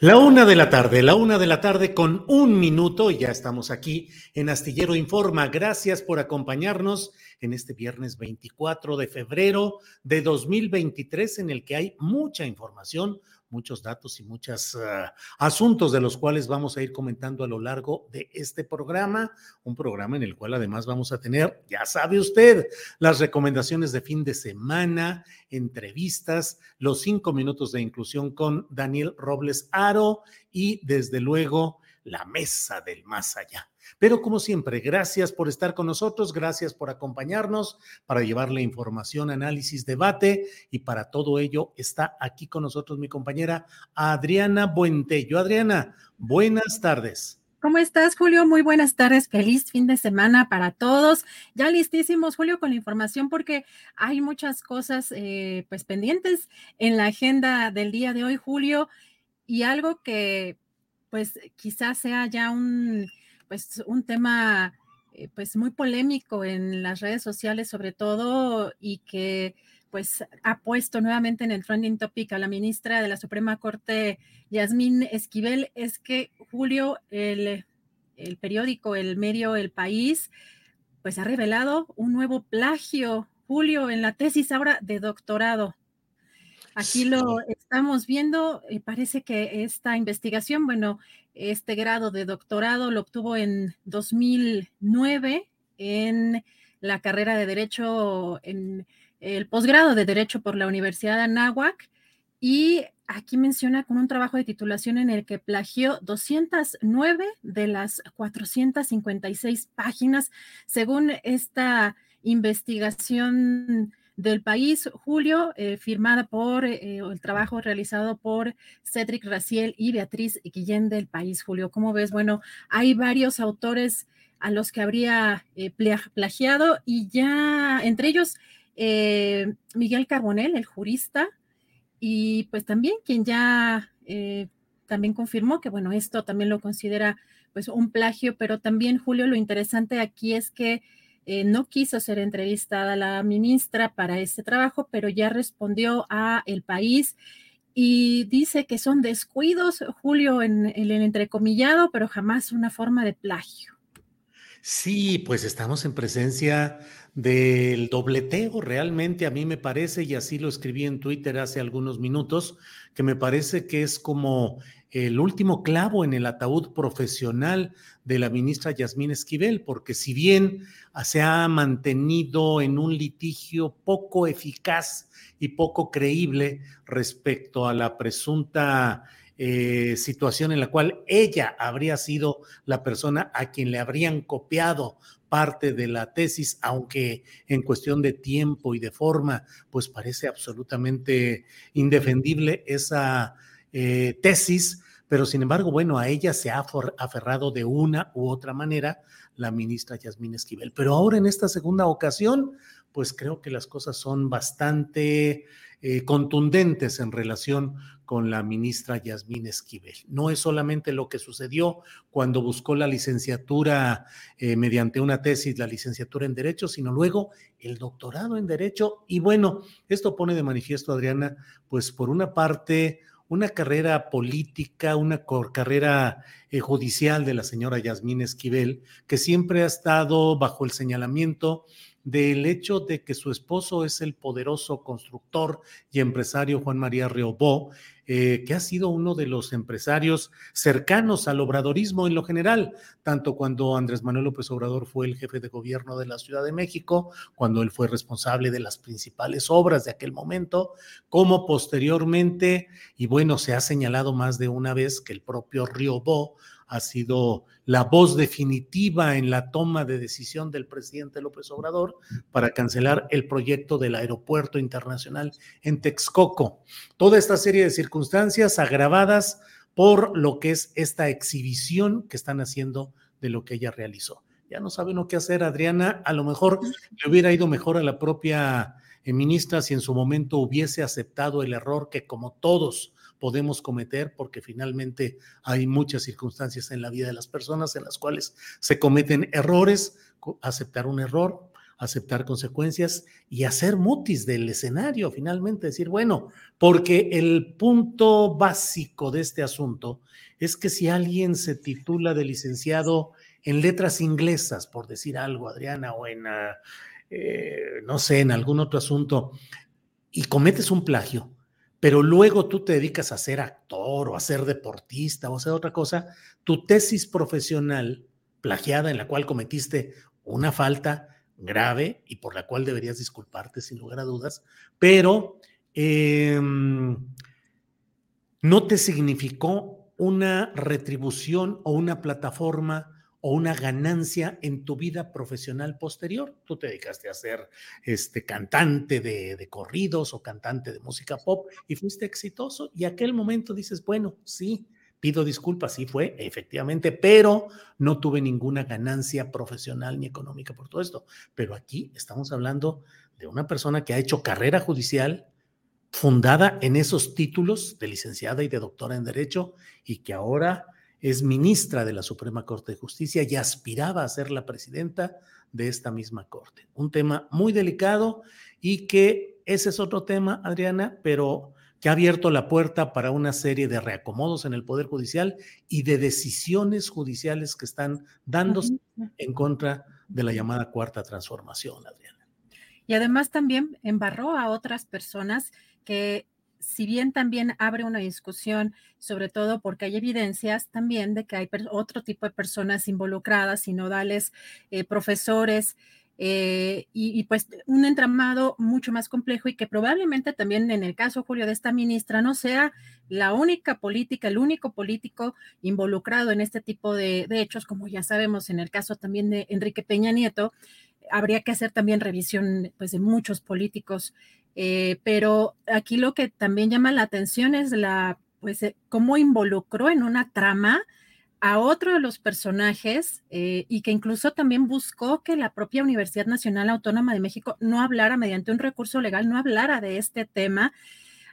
La una de la tarde, la una de la tarde con un minuto, y ya estamos aquí en Astillero Informa. Gracias por acompañarnos en este viernes 24 de febrero de 2023, en el que hay mucha información, muchos datos y muchos asuntos de los cuales vamos a ir comentando a lo largo de este programa, un programa en el cual además vamos a tener, ya sabe usted, las recomendaciones de fin de semana, entrevistas, los cinco minutos de inclusión con Daniel Robles Aro y desde luego la mesa del más allá. Pero como siempre, gracias por estar con nosotros, gracias por acompañarnos para llevarle información, análisis, debate y para todo ello está aquí con nosotros mi compañera Adriana Buentello. Adriana, buenas tardes. ¿Cómo estás, Julio? Muy buenas tardes. Feliz fin de semana para todos. Ya listísimos, Julio, con la información porque hay muchas cosas eh, pues pendientes en la agenda del día de hoy, Julio, y algo que pues quizás sea ya un pues un tema eh, pues muy polémico en las redes sociales sobre todo y que pues ha puesto nuevamente en el trending topic a la ministra de la Suprema Corte, Yasmín Esquivel, es que Julio, el, el periódico, el medio El País, pues ha revelado un nuevo plagio, Julio, en la tesis ahora de doctorado. Aquí lo estamos viendo, y parece que esta investigación, bueno, este grado de doctorado lo obtuvo en 2009 en la carrera de Derecho, en el posgrado de Derecho por la Universidad de Anáhuac. Y aquí menciona con un trabajo de titulación en el que plagió 209 de las 456 páginas, según esta investigación del país, Julio, eh, firmada por eh, el trabajo realizado por Cedric Raciel y Beatriz Guillén del país, Julio. ¿Cómo ves? Bueno, hay varios autores a los que habría eh, plagiado y ya entre ellos Miguel Carbonel, el jurista, y pues también quien ya también confirmó que, bueno, esto también lo considera pues un plagio, pero también, Julio, lo interesante aquí es que eh, no quiso ser entrevistada la ministra para este trabajo, pero ya respondió a El País y dice que son descuidos, Julio, en, en el entrecomillado, pero jamás una forma de plagio. Sí, pues estamos en presencia del dobleteo, realmente a mí me parece, y así lo escribí en Twitter hace algunos minutos, que me parece que es como el último clavo en el ataúd profesional de la ministra Yasmín Esquivel, porque si bien se ha mantenido en un litigio poco eficaz y poco creíble respecto a la presunta eh, situación en la cual ella habría sido la persona a quien le habrían copiado parte de la tesis, aunque en cuestión de tiempo y de forma, pues parece absolutamente indefendible esa eh, tesis, pero sin embargo, bueno, a ella se ha aferrado de una u otra manera la ministra Yasmín Esquivel. Pero ahora en esta segunda ocasión, pues creo que las cosas son bastante eh, contundentes en relación con la ministra Yasmín Esquivel. No es solamente lo que sucedió cuando buscó la licenciatura eh, mediante una tesis, la licenciatura en Derecho, sino luego el doctorado en Derecho. Y bueno, esto pone de manifiesto, Adriana, pues por una parte, una carrera política, una carrera eh, judicial de la señora Yasmín Esquivel, que siempre ha estado bajo el señalamiento del hecho de que su esposo es el poderoso constructor y empresario Juan María Riobó, eh, que ha sido uno de los empresarios cercanos al obradorismo en lo general, tanto cuando Andrés Manuel López Obrador fue el jefe de gobierno de la Ciudad de México, cuando él fue responsable de las principales obras de aquel momento, como posteriormente, y bueno, se ha señalado más de una vez que el propio Riobó ha sido la voz definitiva en la toma de decisión del presidente López Obrador para cancelar el proyecto del aeropuerto internacional en Texcoco. Toda esta serie de circunstancias agravadas por lo que es esta exhibición que están haciendo de lo que ella realizó. Ya no saben lo que hacer, Adriana. A lo mejor le hubiera ido mejor a la propia eh, ministra si en su momento hubiese aceptado el error que como todos podemos cometer, porque finalmente hay muchas circunstancias en la vida de las personas en las cuales se cometen errores, aceptar un error, aceptar consecuencias y hacer mutis del escenario, finalmente decir, bueno, porque el punto básico de este asunto es que si alguien se titula de licenciado en letras inglesas, por decir algo, Adriana, o en, ah, eh, no sé, en algún otro asunto, y cometes un plagio, pero luego tú te dedicas a ser actor o a ser deportista o a hacer otra cosa, tu tesis profesional plagiada en la cual cometiste una falta grave y por la cual deberías disculparte sin lugar a dudas, pero em, no te significó una retribución o una plataforma o una ganancia en tu vida profesional posterior. Tú te dedicaste a ser este, cantante de, corridos o cantante de música pop y fuiste exitoso y aquel momento dices, bueno, sí, pido disculpas, sí fue, efectivamente, pero no tuve ninguna ganancia profesional ni económica por todo esto. Pero aquí estamos hablando de una persona que ha hecho carrera judicial fundada en esos títulos de licenciada y de doctora en Derecho y que ahora es ministra de la Suprema Corte de Justicia y aspiraba a ser la presidenta de esta misma corte. Un tema muy delicado y que ese es otro tema, Adriana, pero que ha abierto la puerta para una serie de reacomodos en el Poder Judicial y de decisiones judiciales que están dándose en contra de la llamada cuarta transformación, Adriana. Y además también embarró a otras personas que si bien también abre una discusión, sobre todo porque hay evidencias también de que hay otro tipo de personas involucradas, sinodales, eh, profesores, eh, y, pues un entramado mucho más complejo y que probablemente también en el caso, Julio, de esta ministra no sea la única política, el único político involucrado en este tipo de, de hechos, como ya sabemos en el caso también de Enrique Peña Nieto, habría que hacer también revisión pues de muchos políticos eh, pero aquí lo que también llama la atención es la, pues, eh, cómo involucró en una trama a otro de los personajes eh, y que incluso también buscó que la propia Universidad Nacional Autónoma de México no hablara mediante un recurso legal, no hablara de este tema.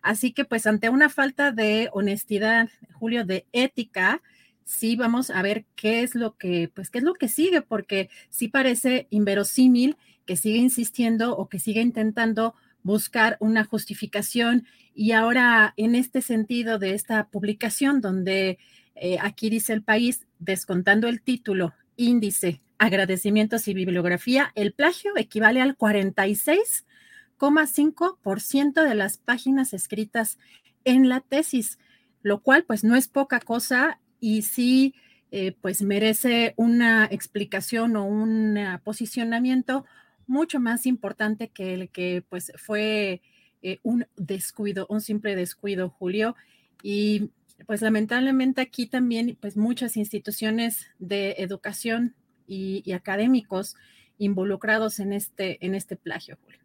Así que pues ante una falta de honestidad, Julio, de ética, sí vamos a ver qué es lo que, pues qué es lo que sigue, porque sí parece inverosímil que siga insistiendo o que siga intentando buscar una justificación. Y ahora, en este sentido de esta publicación, donde eh, aquí dice el país, descontando el título, índice, agradecimientos y bibliografía, el plagio equivale al 46,5% de las páginas escritas en la tesis, lo cual pues no es poca cosa y sí eh, pues merece una explicación o un posicionamiento mucho más importante que el que pues fue eh, un descuido, un simple descuido, Julio. Y pues lamentablemente aquí también pues muchas instituciones de educación y, académicos involucrados en este, en este plagio, Julio.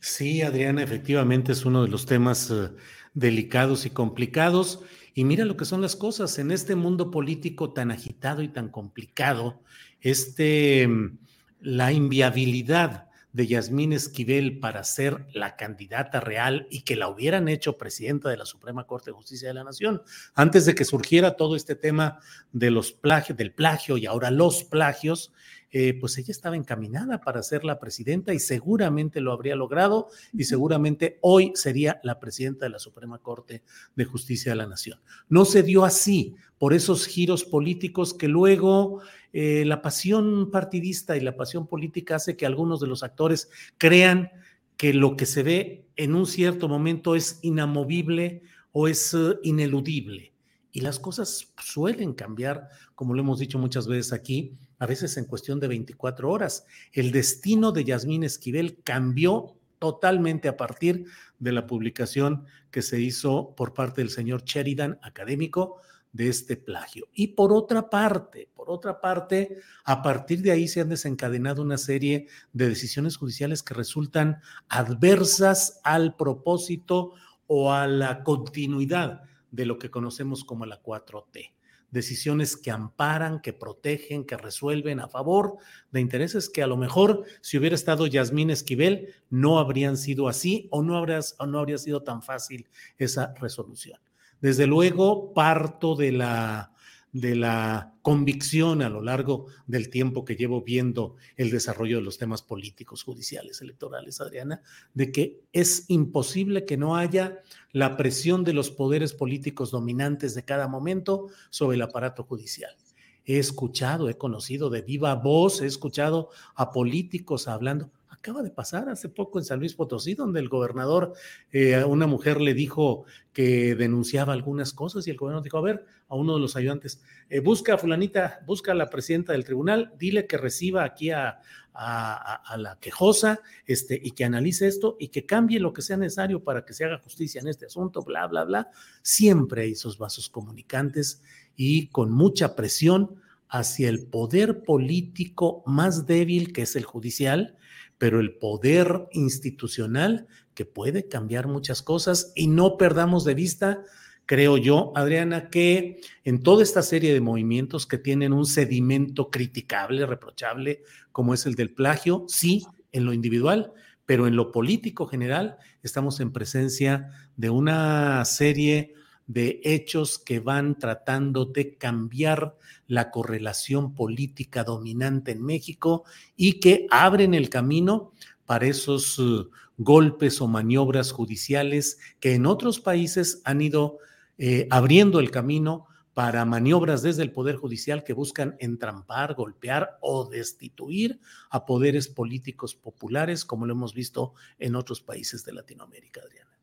Sí, Adriana, efectivamente es uno de los temas eh, delicados y complicados. Y mira lo que son las cosas en este mundo político tan agitado y tan complicado, este, mm, la inviabilidad de Yasmín Esquivel para ser la candidata real y que la hubieran hecho presidenta de la Suprema Corte de Justicia de la Nación, antes de que surgiera todo este tema de los plagios, del plagio y ahora los plagios, eh, pues ella estaba encaminada para ser la presidenta y seguramente lo habría logrado y seguramente hoy sería la presidenta de la Suprema Corte de Justicia de la Nación. No se dio así por esos giros políticos que luego eh, la pasión partidista y la pasión política hace que algunos de los actores crean que lo que se ve en un cierto momento es inamovible o es uh, ineludible. Y las cosas suelen cambiar, como lo hemos dicho muchas veces aquí, a veces en cuestión de 24 horas. El destino de Yasmín Esquivel cambió totalmente a partir de la publicación que se hizo por parte del señor Sheridan, académico, de este plagio. Y por otra parte, por otra parte, a partir de ahí se han desencadenado una serie de decisiones judiciales que resultan adversas al propósito o a la continuidad de lo que conocemos como la 4T decisiones que amparan, que protegen, que resuelven a favor de intereses que a lo mejor si hubiera estado Yasmín Esquivel no habrían sido así o no, o no habría sido tan fácil esa resolución. Desde luego, parto de la de la convicción a lo largo del tiempo que llevo viendo el desarrollo de los temas políticos, judiciales, electorales, Adriana, de que es imposible que no haya la presión de los poderes políticos dominantes de cada momento sobre el aparato judicial. He escuchado, he conocido de viva voz, he escuchado a políticos hablando, acaba de pasar hace poco en San Luis Potosí, donde el gobernador, eh, una mujer le dijo que denunciaba algunas cosas y el gobernador dijo, a ver, a uno de los ayudantes, eh, busca a fulanita, busca a la presidenta del tribunal, dile que reciba aquí a, a, la quejosa este, y que analice esto y que cambie lo que sea necesario para que se haga justicia en este asunto, bla, bla, bla. Siempre hay esos vasos comunicantes y con mucha presión hacia el poder político más débil, que es el judicial, pero el poder institucional que puede cambiar muchas cosas y no perdamos de vista, creo yo, Adriana, que en toda esta serie de movimientos que tienen un sedimento criticable, reprochable, como es el del plagio, sí, en lo individual, pero en lo político general estamos en presencia de una serie de hechos que van tratando de cambiar la correlación política dominante en México y que abren el camino para esos uh, golpes o maniobras judiciales que en otros países han ido eh, abriendo el camino para maniobras desde el Poder Judicial que buscan entrampar, golpear o destituir a poderes políticos populares, como lo hemos visto en otros países de Latinoamérica, Adriana.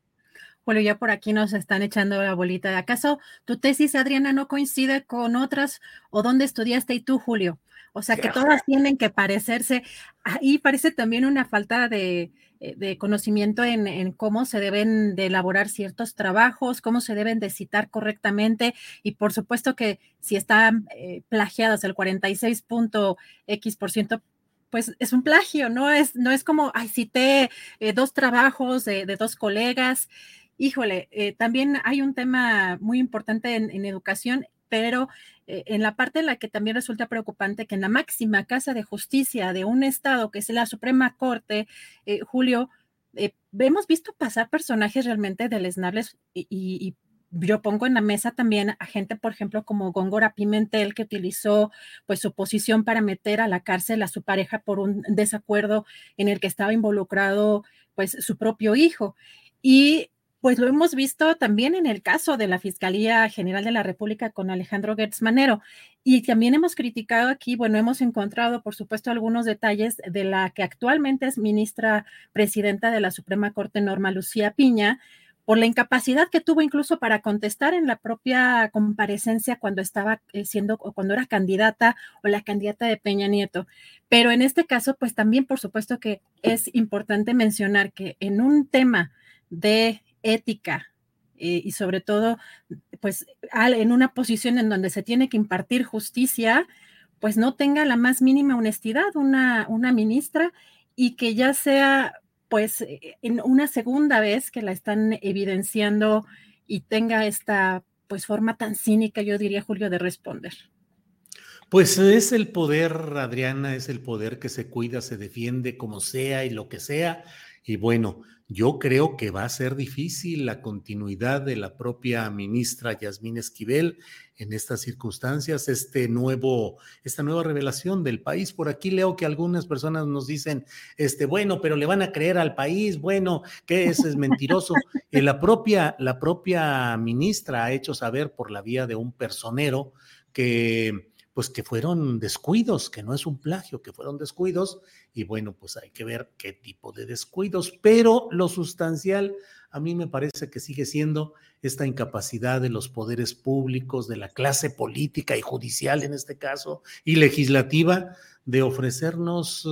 Bueno, ya por aquí nos están echando la bolita. ¿De acaso tu tesis, Adriana, no coincide con otras o dónde estudiaste y tú, Julio? O sea, que todas tienen que parecerse. Ahí parece también una falta de, eh, conocimiento en, cómo se deben de elaborar ciertos trabajos, cómo se deben de citar correctamente y por supuesto que si están eh, plagiadas el 46.x%, pues es un plagio, no es, no es como, ay, cité eh, dos trabajos de, de dos colegas híjole, eh, también hay un tema muy importante en, educación, pero eh, en la parte en la que también resulta preocupante que en la máxima casa de justicia de un estado, que es la Suprema Corte, eh, Julio, hemos visto pasar personajes realmente deleznables y, y, yo pongo en la mesa también a gente, por ejemplo, como Góngora Pimentel, que utilizó pues su posición para meter a la cárcel a su pareja por un desacuerdo en el que estaba involucrado pues su propio hijo. Y pues lo hemos visto también en el caso de la Fiscalía General de la República con Alejandro Gertz Manero. Y también hemos criticado aquí, bueno, hemos encontrado, por supuesto, algunos detalles de la que actualmente es ministra presidenta de la Suprema Corte, Norma Lucía Piña, por la incapacidad que tuvo incluso para contestar en la propia comparecencia cuando estaba eh, siendo o cuando era candidata o la candidata de Peña Nieto. Pero en este caso, pues también, por supuesto, que es importante mencionar que en un tema de ética eh, y sobre todo, pues en una posición en donde se tiene que impartir justicia, pues no tenga la más mínima honestidad una, una ministra y que ya sea pues eh, en una segunda vez que la están evidenciando y tenga esta pues forma tan cínica, yo diría, Julio, de responder. Pues es el poder, Adriana, es el poder que se cuida, se defiende como sea y lo que sea. Y bueno, yo creo que va a ser difícil la continuidad de la propia ministra Yasmín Esquivel en estas circunstancias, este nuevo, esta nueva revelación del país. Por aquí leo que algunas personas nos dicen, este, bueno, pero le van a creer al país, bueno, que ese es mentiroso. Eh, la, propia, la propia ministra ha hecho saber por la vía de un personero que pues que fueron descuidos, que no es un plagio, que fueron descuidos, y bueno, pues hay que ver qué tipo de descuidos, pero lo sustancial a mí me parece que sigue siendo esta incapacidad de los poderes públicos, de la clase política y judicial en este caso, y legislativa, de ofrecernos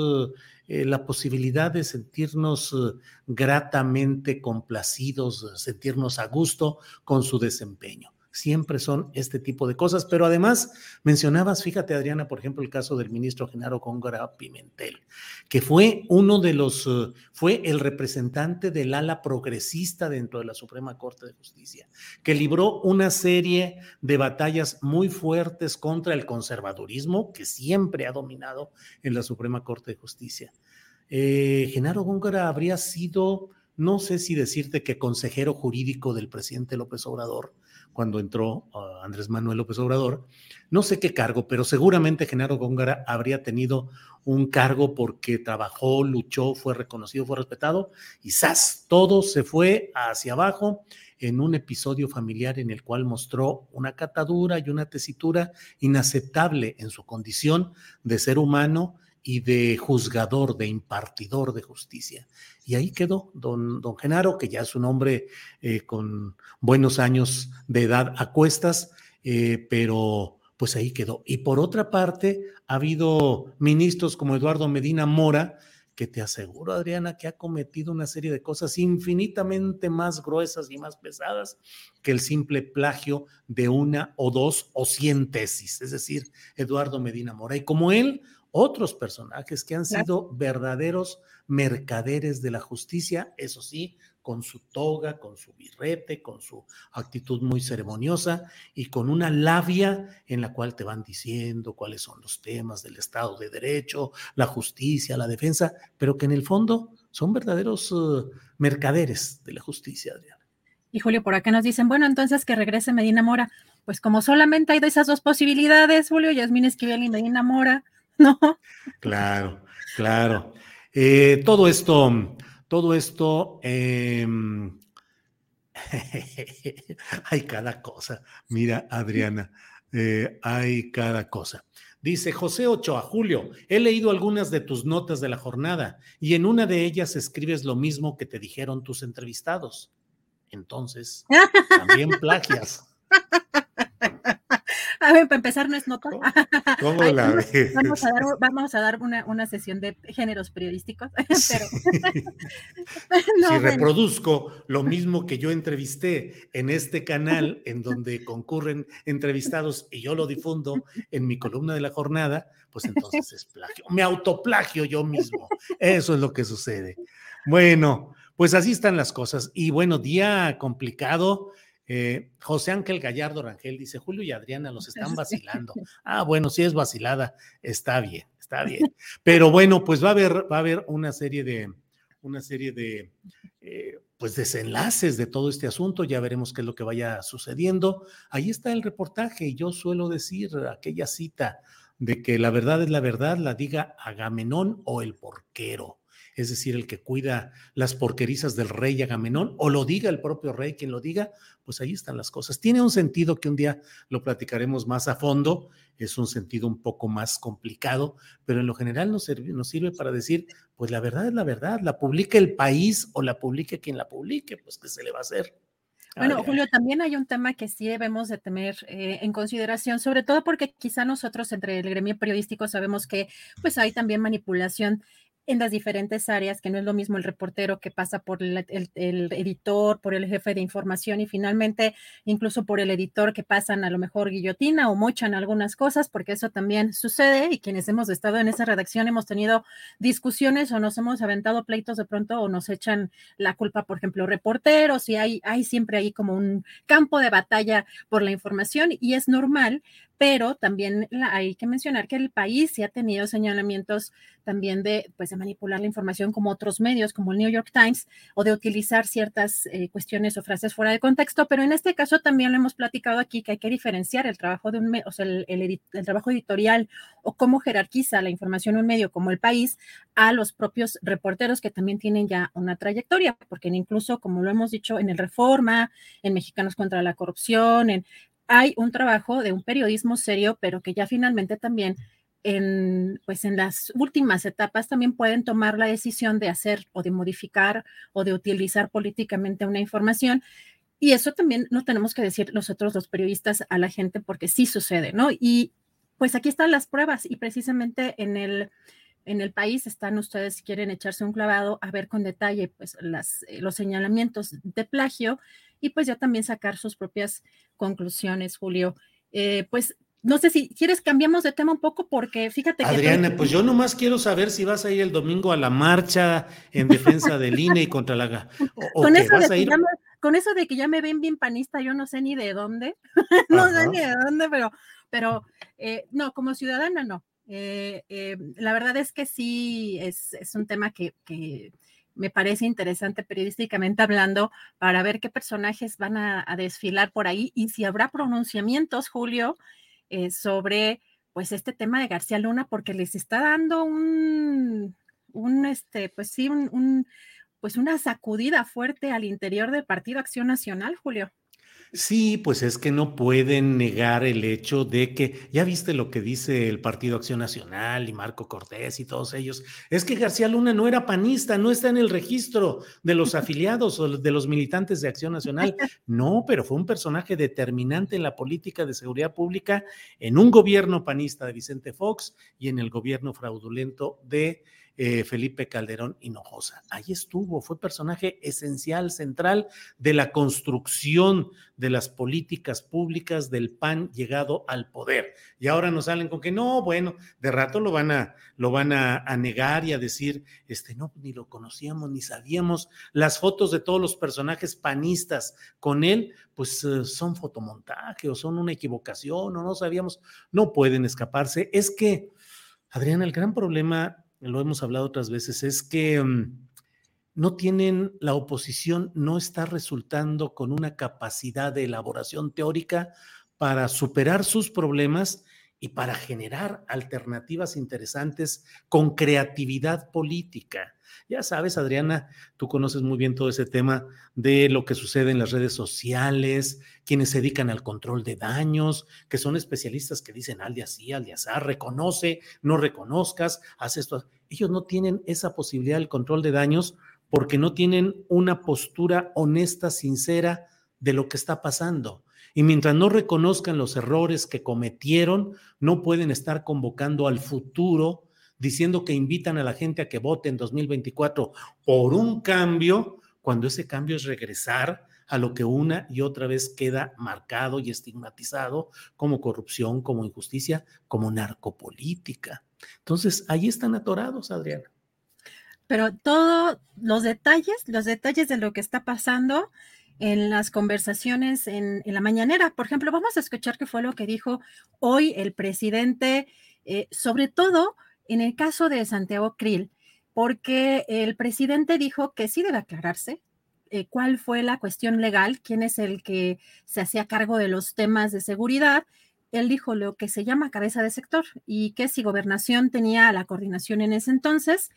eh, la posibilidad de sentirnos eh, gratamente complacidos, sentirnos a gusto con su desempeño siempre son este tipo de cosas. Pero además, mencionabas, fíjate Adriana, por ejemplo, el caso del ministro Genaro Góngora Pimentel, que fue uno de los, eh, fue el representante del ala progresista dentro de la Suprema Corte de Justicia, que libró una serie de batallas muy fuertes contra el conservadurismo que siempre ha dominado en la Suprema Corte de Justicia. Eh, Genaro Góngora habría sido, no sé si decirte que consejero jurídico del presidente López Obrador, cuando entró ah, Andrés Manuel López Obrador. No sé qué cargo, pero seguramente Genaro Góngara habría tenido un cargo porque trabajó, luchó, fue reconocido, fue respetado y ¡zas! Todo se fue hacia abajo en un episodio familiar en el cual mostró una catadura y una tesitura inaceptable en su condición de ser humano y de juzgador, de impartidor de justicia. Y ahí quedó don, don Genaro, que ya es un hombre eh, con buenos años de edad a cuestas, eh, pero pues ahí quedó. Y por otra parte, ha habido ministros como Eduardo Medina Mora, que te aseguro, Adriana, que ha cometido una serie de cosas infinitamente más gruesas y más pesadas que el simple plagio de una o dos o cien tesis. Es decir, Eduardo Medina Mora. Y como él, otros personajes que han sido verdaderos mercaderes de la justicia, eso sí, con su toga, con su birrete, con su actitud muy ceremoniosa y con una labia en la cual te van diciendo cuáles son los temas del Estado de Derecho, la justicia, la defensa, pero que en el fondo son verdaderos uh, mercaderes de la justicia, Adriana. Y Julio, por acá nos dicen, bueno, entonces que regrese Medina Mora. Pues como solamente hay de esas dos posibilidades, Julio, Yasmín Esquivel y Medina Mora, ¿no? Claro, claro. Eh, todo esto, todo esto, em, hay cada cosa. Mira, Adriana, eh, hay cada cosa. Dice José Ochoa, Julio, he leído algunas de tus notas de la jornada y en una de ellas escribes lo mismo que te dijeron tus entrevistados. Entonces, también plagias. A ver, para empezar, no es nota. ¿Cómo, la ves? Vamos a dar, vamos a dar una, una, sesión de géneros periodísticos. Pero, si reproduzco lo mismo que yo entrevisté en este canal, en donde concurren entrevistados y yo lo difundo en mi columna de la jornada, pues entonces es plagio. Me autoplagio yo mismo. Eso es lo que sucede. Bueno, pues así están las cosas. Y bueno, día complicado. Eh, José Ángel Gallardo Rangel dice, Julio y Adriana los están vacilando. Ah, bueno, si es vacilada, está bien, está bien. Pero bueno, pues va a haber, va a haber una serie de, una serie de, eh, pues desenlaces de todo este asunto. Ya veremos qué es lo que vaya sucediendo. Ahí está el reportaje y yo suelo decir aquella cita de que la verdad es la verdad, la diga Agamenón o el porquero es decir, el que cuida las porquerizas del rey Agamenón, o lo diga el propio rey, quien lo diga, pues ahí están las cosas. Tiene un sentido que un día lo platicaremos más a fondo, es un sentido un poco más complicado, pero en lo general nos sirve, nos sirve para decir, pues la verdad es la verdad, la publique el país o la publique quien la publique, pues qué se le va a hacer. Bueno, Julio, también hay un tema que sí debemos de tener eh, en consideración, sobre todo porque quizá nosotros entre el gremio periodístico sabemos que pues hay también manipulación en las diferentes áreas, que no es lo mismo el reportero que pasa por el, editor, por el jefe de información y finalmente incluso por el editor que pasan a lo mejor guillotina o mochan algunas cosas, porque eso también sucede y quienes hemos estado en esa redacción hemos tenido discusiones o nos hemos aventado pleitos de pronto o nos echan la culpa, por ejemplo, reporteros y hay, hay siempre ahí como un campo de batalla por la información y es normal, pero también hay que mencionar que el país sí ha tenido señalamientos también de, pues, de manipular la información como otros medios, como el New York Times, o de utilizar ciertas eh, cuestiones o frases fuera de contexto, pero en este caso también lo hemos platicado aquí que hay que diferenciar el trabajo de un el trabajo editorial o cómo jerarquiza la información un medio como el país a los propios reporteros que también tienen ya una trayectoria, porque incluso, como lo hemos dicho, en el Reforma, en Mexicanos contra la Corrupción, en hay un trabajo de un periodismo serio, pero que ya finalmente también en, pues en las últimas etapas también pueden tomar la decisión de hacer o de modificar o de utilizar políticamente una información. Y eso también no tenemos que decir nosotros los periodistas a la gente porque sí sucede, ¿no? Y pues aquí están las pruebas y precisamente en el, en el país están ustedes, si quieren echarse un clavado, a ver con detalle pues las, eh, los señalamientos de plagio y pues ya también sacar sus propias conclusiones, Julio. Eh, pues no sé si quieres cambiamos de tema un poco porque fíjate que... Adriana, pues yo nomás quiero saber si vas a ir el domingo a la marcha en defensa del INE y contra la... con, eso de que ya me, con eso de que ya me ven bien panista, yo no sé ni de dónde, no sé ni de dónde, pero, pero eh, no, como ciudadana no. Eh, la verdad es que sí, es, es un tema que, que me parece interesante periodísticamente hablando para ver qué personajes van a, desfilar por ahí y si habrá pronunciamientos, Julio, eh, sobre pues este tema de García Luna, porque les está dando un, un este, pues sí, un, pues una sacudida fuerte al interior del Partido Acción Nacional, Julio. Sí, pues es que no pueden negar el hecho de que, ya viste lo que dice el Partido Acción Nacional y Marco Cortés y todos ellos, es que García Luna no era panista, no está en el registro de los afiliados o de los militantes de Acción Nacional. No, pero fue un personaje determinante en la política de seguridad pública en un gobierno panista de Vicente Fox y en el gobierno fraudulento de eh, Felipe Calderón Hinojosa. Ahí estuvo, fue personaje esencial, central de la construcción de las políticas públicas del PAN llegado al poder. Y ahora nos salen con que no, bueno, de rato lo van a, lo van a, negar y a decir, este, no, ni lo conocíamos, ni sabíamos. Las fotos de todos los personajes panistas con él, pues eh, son fotomontaje o son una equivocación o no sabíamos, no pueden escaparse. Es que, Adriana, el gran problema lo hemos hablado otras veces, es que mm, no tienen, la oposición no está resultando con una capacidad de elaboración teórica para superar sus problemas y para generar alternativas interesantes con creatividad política. Ya sabes, Adriana, tú conoces muy bien todo ese tema de lo que sucede en las redes sociales, quienes se dedican al control de daños, que son especialistas que dicen al día sí, al día reconoce, no reconozcas, haz esto. Ellos no tienen esa posibilidad del control de daños porque no tienen una postura honesta, sincera de lo que está pasando. Y mientras no reconozcan los errores que cometieron, no pueden estar convocando al futuro diciendo que invitan a la gente a que vote en 2024 por un cambio, cuando ese cambio es regresar a lo que una y otra vez queda marcado y estigmatizado como corrupción, como injusticia, como narcopolítica. Entonces, ahí están atorados, Adriana. Pero todos los detalles, los detalles de lo que está pasando en las conversaciones en, la mañanera, por ejemplo, vamos a escuchar qué fue lo que dijo hoy el presidente, eh, sobre todo en el caso de Santiago Krill, porque el presidente dijo que sí debe aclararse eh, cuál fue la cuestión legal, quién es el que se hacía cargo de los temas de seguridad. Él dijo lo que se llama cabeza de sector y que si gobernación tenía la coordinación en ese entonces,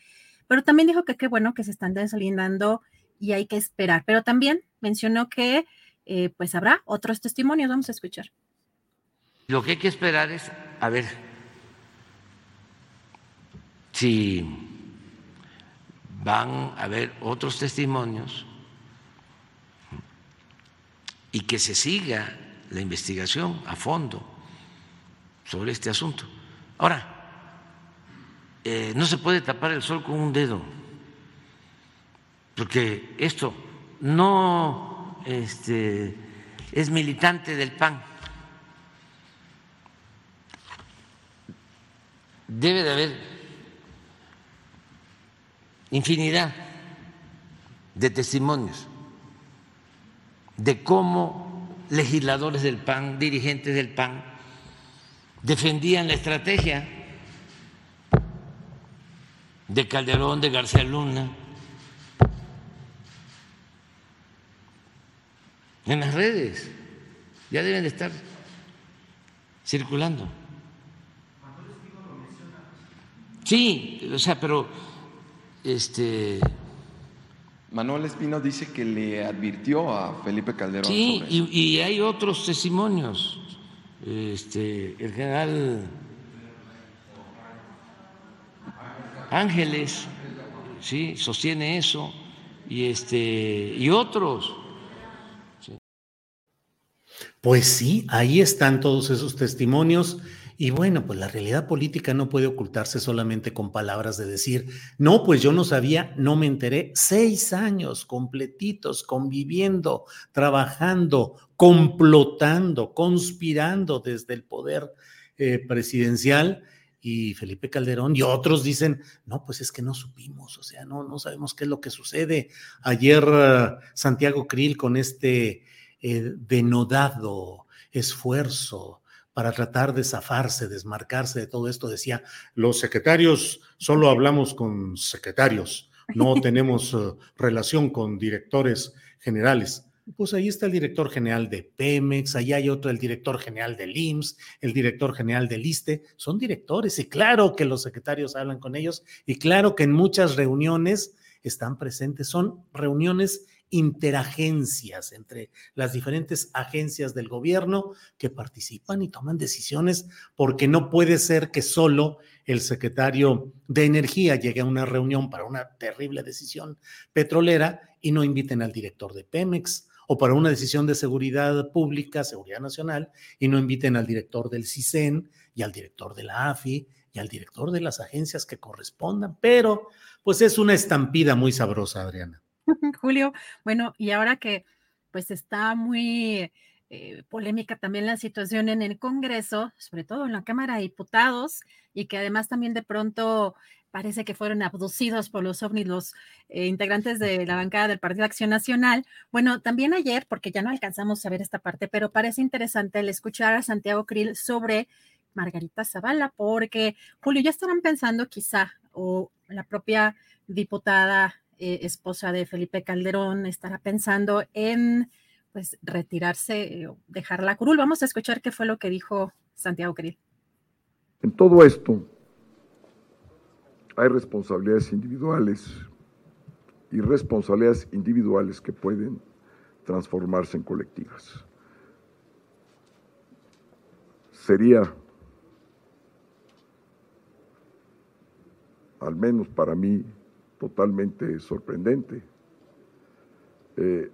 pero también dijo que qué bueno que se están deslindando y hay que esperar. Pero también mencionó que eh, pues habrá otros testimonios. Vamos a escuchar. Lo que hay que esperar es, a ver, si van a haber otros testimonios y que se siga la investigación a fondo sobre este asunto. Ahora, eh, no se puede tapar el sol con un dedo, porque esto no este, es militante del PAN. Debe de haber infinidad de testimonios de cómo legisladores del PAN, dirigentes del PAN, defendían la estrategia de Calderón, de García Luna, en las redes, ya deben de estar circulando. Sí, o sea, pero este Manuel Espino dice que le advirtió a Felipe Calderón. Sí, y, hay otros testimonios. Este, el general Ángeles, sí, sostiene eso y este y otros. Pues sí, ahí están todos esos testimonios y bueno, pues la realidad política no puede ocultarse solamente con palabras de decir, no, pues yo no sabía, no me enteré. Seis años completitos conviviendo, trabajando, complotando, conspirando desde el poder eh, presidencial y Felipe Calderón y otros dicen, no, pues es que no supimos, o sea, no, no sabemos qué es lo que sucede. Ayer uh, Santiago Krill con este eh, denodado esfuerzo para tratar de zafarse, desmarcarse de todo esto, decía, los secretarios solo hablamos con secretarios, no tenemos uh, relación con directores generales. Pues ahí está el director general de Pemex, ahí hay otro, el director general del IMSS, el director general del ISTE, son directores y claro que los secretarios hablan con ellos y claro que en muchas reuniones están presentes, son reuniones interagencias entre las diferentes agencias del gobierno que participan y toman decisiones, porque no puede ser que solo el secretario de Energía llegue a una reunión para una terrible decisión petrolera y no inviten al director de Pemex o para una decisión de seguridad pública, seguridad nacional, y no inviten al director del CISEN y al director de la AFI y al director de las agencias que correspondan. Pero, pues es una estampida muy sabrosa, Adriana. Julio, bueno, y ahora que pues está muy eh, polémica también la situación en el Congreso, sobre todo en la Cámara de Diputados, y que además también de pronto parece que fueron abducidos por los ovnis los eh, integrantes de la bancada del Partido Acción Nacional. Bueno, también ayer, porque ya no alcanzamos a ver esta parte, pero parece interesante el escuchar a Santiago Krill sobre Margarita Zavala, porque Julio, ya estarán pensando quizá, o la propia diputada eh, esposa de Felipe Calderón, estará pensando en pues retirarse eh, o dejar la curul. Vamos a escuchar qué fue lo que dijo Santiago Krill. En todo esto hay responsabilidades individuales y responsabilidades individuales que pueden transformarse en colectivas. Sería, al menos para mí, totalmente sorprendente eh,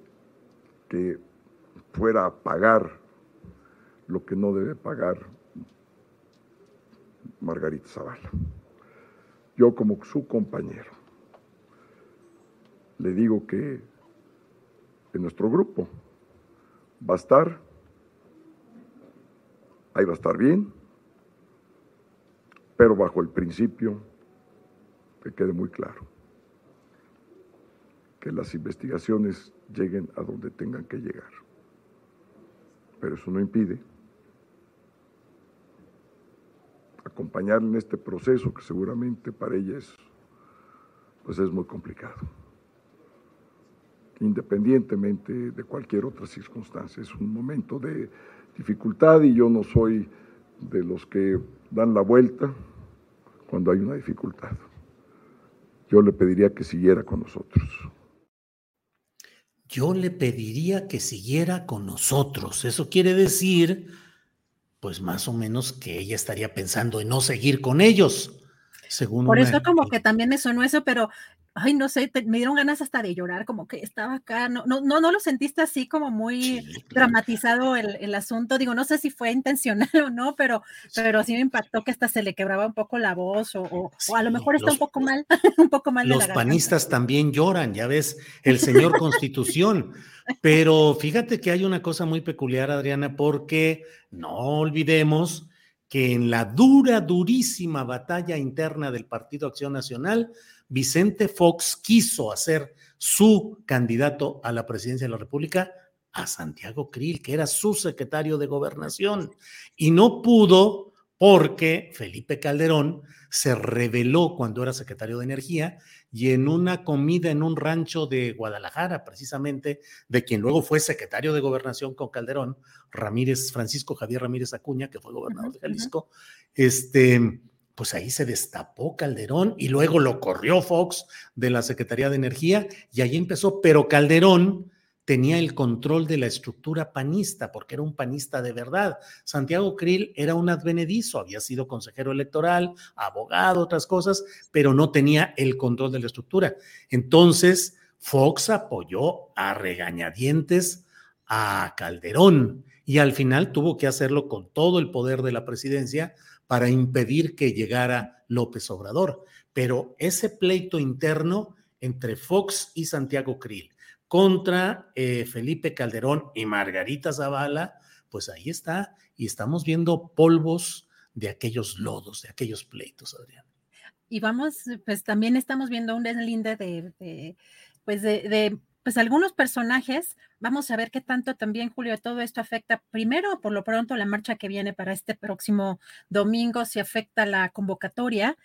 que fuera a pagar lo que no debe pagar Margarita Zavala. Yo como su compañero le digo que en nuestro grupo va a estar, ahí va a estar bien, pero bajo el principio que quede muy claro que las investigaciones lleguen a donde tengan que llegar. Pero eso no impide acompañarle en este proceso que seguramente para ella es, pues es muy complicado. Independientemente de cualquier otra circunstancia, es un momento de dificultad y yo no soy de los que dan la vuelta cuando hay una dificultad. Yo le pediría que siguiera con nosotros yo le pediría que siguiera con nosotros. Eso quiere decir, pues más o menos que ella estaría pensando en no seguir con ellos. Según Por eso como que también me sonó eso, pero ay, no sé, me dieron ganas hasta de llorar, como que estaba acá, no, no, no, no lo sentiste así como muy dramatizado el, el, asunto, digo, no sé si fue intencional o no, pero, pero sí me impactó que hasta se le quebraba un poco la voz, o, o, a lo mejor está un poco mal, un poco mal. Los panistas también lloran, ya ves, el señor Constitución, pero fíjate que hay una cosa muy peculiar, Adriana, porque no olvidemos que en la dura, durísima batalla interna del Partido Acción Nacional, Vicente Fox quiso hacer su candidato a la presidencia de la República a Santiago Krill, que era su secretario de gobernación, y no pudo porque Felipe Calderón se reveló cuando era secretario de Energía y en una comida en un rancho de Guadalajara, precisamente, de quien luego fue secretario de gobernación con Calderón, Ramírez, Francisco Javier Ramírez Acuña, que fue gobernador de Jalisco, este, pues ahí se destapó Calderón y luego lo corrió Fox de la Secretaría de Energía y ahí empezó, pero Calderón tenía el control de la estructura panista, porque era un panista de verdad. Santiago Krill era un advenedizo, había sido consejero electoral, abogado, otras cosas, pero no tenía el control de la estructura. Entonces, Fox apoyó a regañadientes a Calderón y al final tuvo que hacerlo con todo el poder de la presidencia para impedir que llegara López Obrador. Pero ese pleito interno entre Fox y Santiago Krill contra eh, Felipe Calderón y Margarita Zavala, pues ahí está, y estamos viendo polvos de aquellos lodos, de aquellos pleitos, Adrián. Y vamos, pues también estamos viendo un deslinde de, pues de, de pues algunos personajes, vamos a ver qué tanto también, Julio, todo esto afecta, primero, por lo pronto, la marcha que viene para este próximo domingo, si afecta la convocatoria,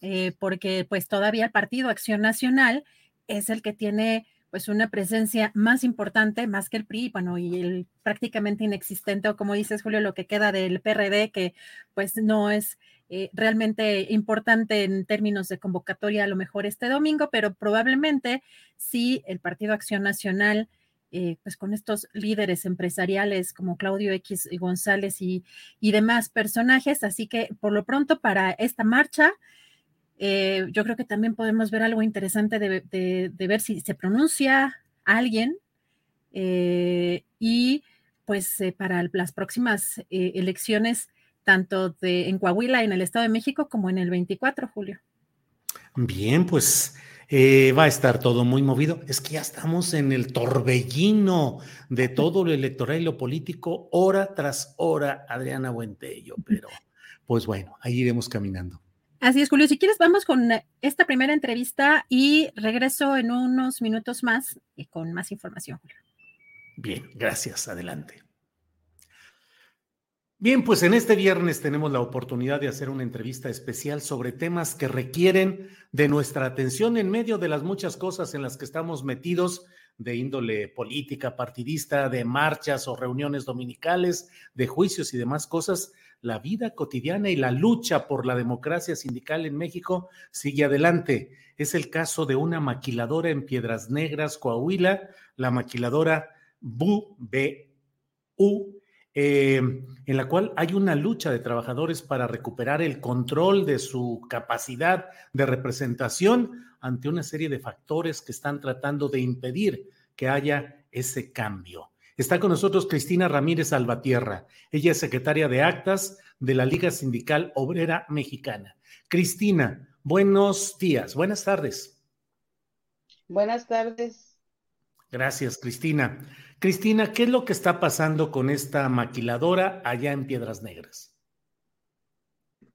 eh, porque pues todavía el Partido Acción Nacional es el que tiene pues una presencia más importante, más que el PRI, bueno, y el prácticamente inexistente, o como dices, Julio, lo que queda del PRD, que pues no es eh, realmente importante en términos de convocatoria a lo mejor este domingo, pero probablemente sí el Partido Acción Nacional, eh, pues con estos líderes empresariales como Claudio X González y, y demás personajes. Así que por lo pronto para esta marcha, eh, yo creo que también podemos ver algo interesante de, ver si se pronuncia alguien y pues para las próximas elecciones tanto de, en Coahuila, en el Estado de México, como en el 24, Julio. Bien, pues eh, va a estar todo muy movido. Es que ya estamos en el torbellino de todo lo electoral y lo político, hora tras hora, Adriana Buentello, pero pues bueno, ahí iremos caminando. Así es, Julio. Si quieres, vamos con esta primera entrevista y regreso en unos minutos más y con más información. Bien, gracias. Adelante. Bien, pues en este viernes tenemos la oportunidad de hacer una entrevista especial sobre temas que requieren de nuestra atención en medio de las muchas cosas en las que estamos metidos de índole política, partidista, de marchas o reuniones dominicales, de juicios y demás cosas. La vida cotidiana y la lucha por la democracia sindical en México sigue adelante. Es el caso de una maquiladora en Piedras Negras, Coahuila, la maquiladora BU, eh, en la cual hay una lucha de trabajadores para recuperar el control de su capacidad de representación ante una serie de factores que están tratando de impedir que haya ese cambio. Está con nosotros Cristina Ramírez Albatierra. Ella es secretaria de actas de la Liga Sindical Obrera Mexicana. Cristina, buenos días, buenas tardes. Buenas tardes. Gracias, Cristina. Cristina, ¿qué es lo que está pasando con esta maquiladora allá en Piedras Negras?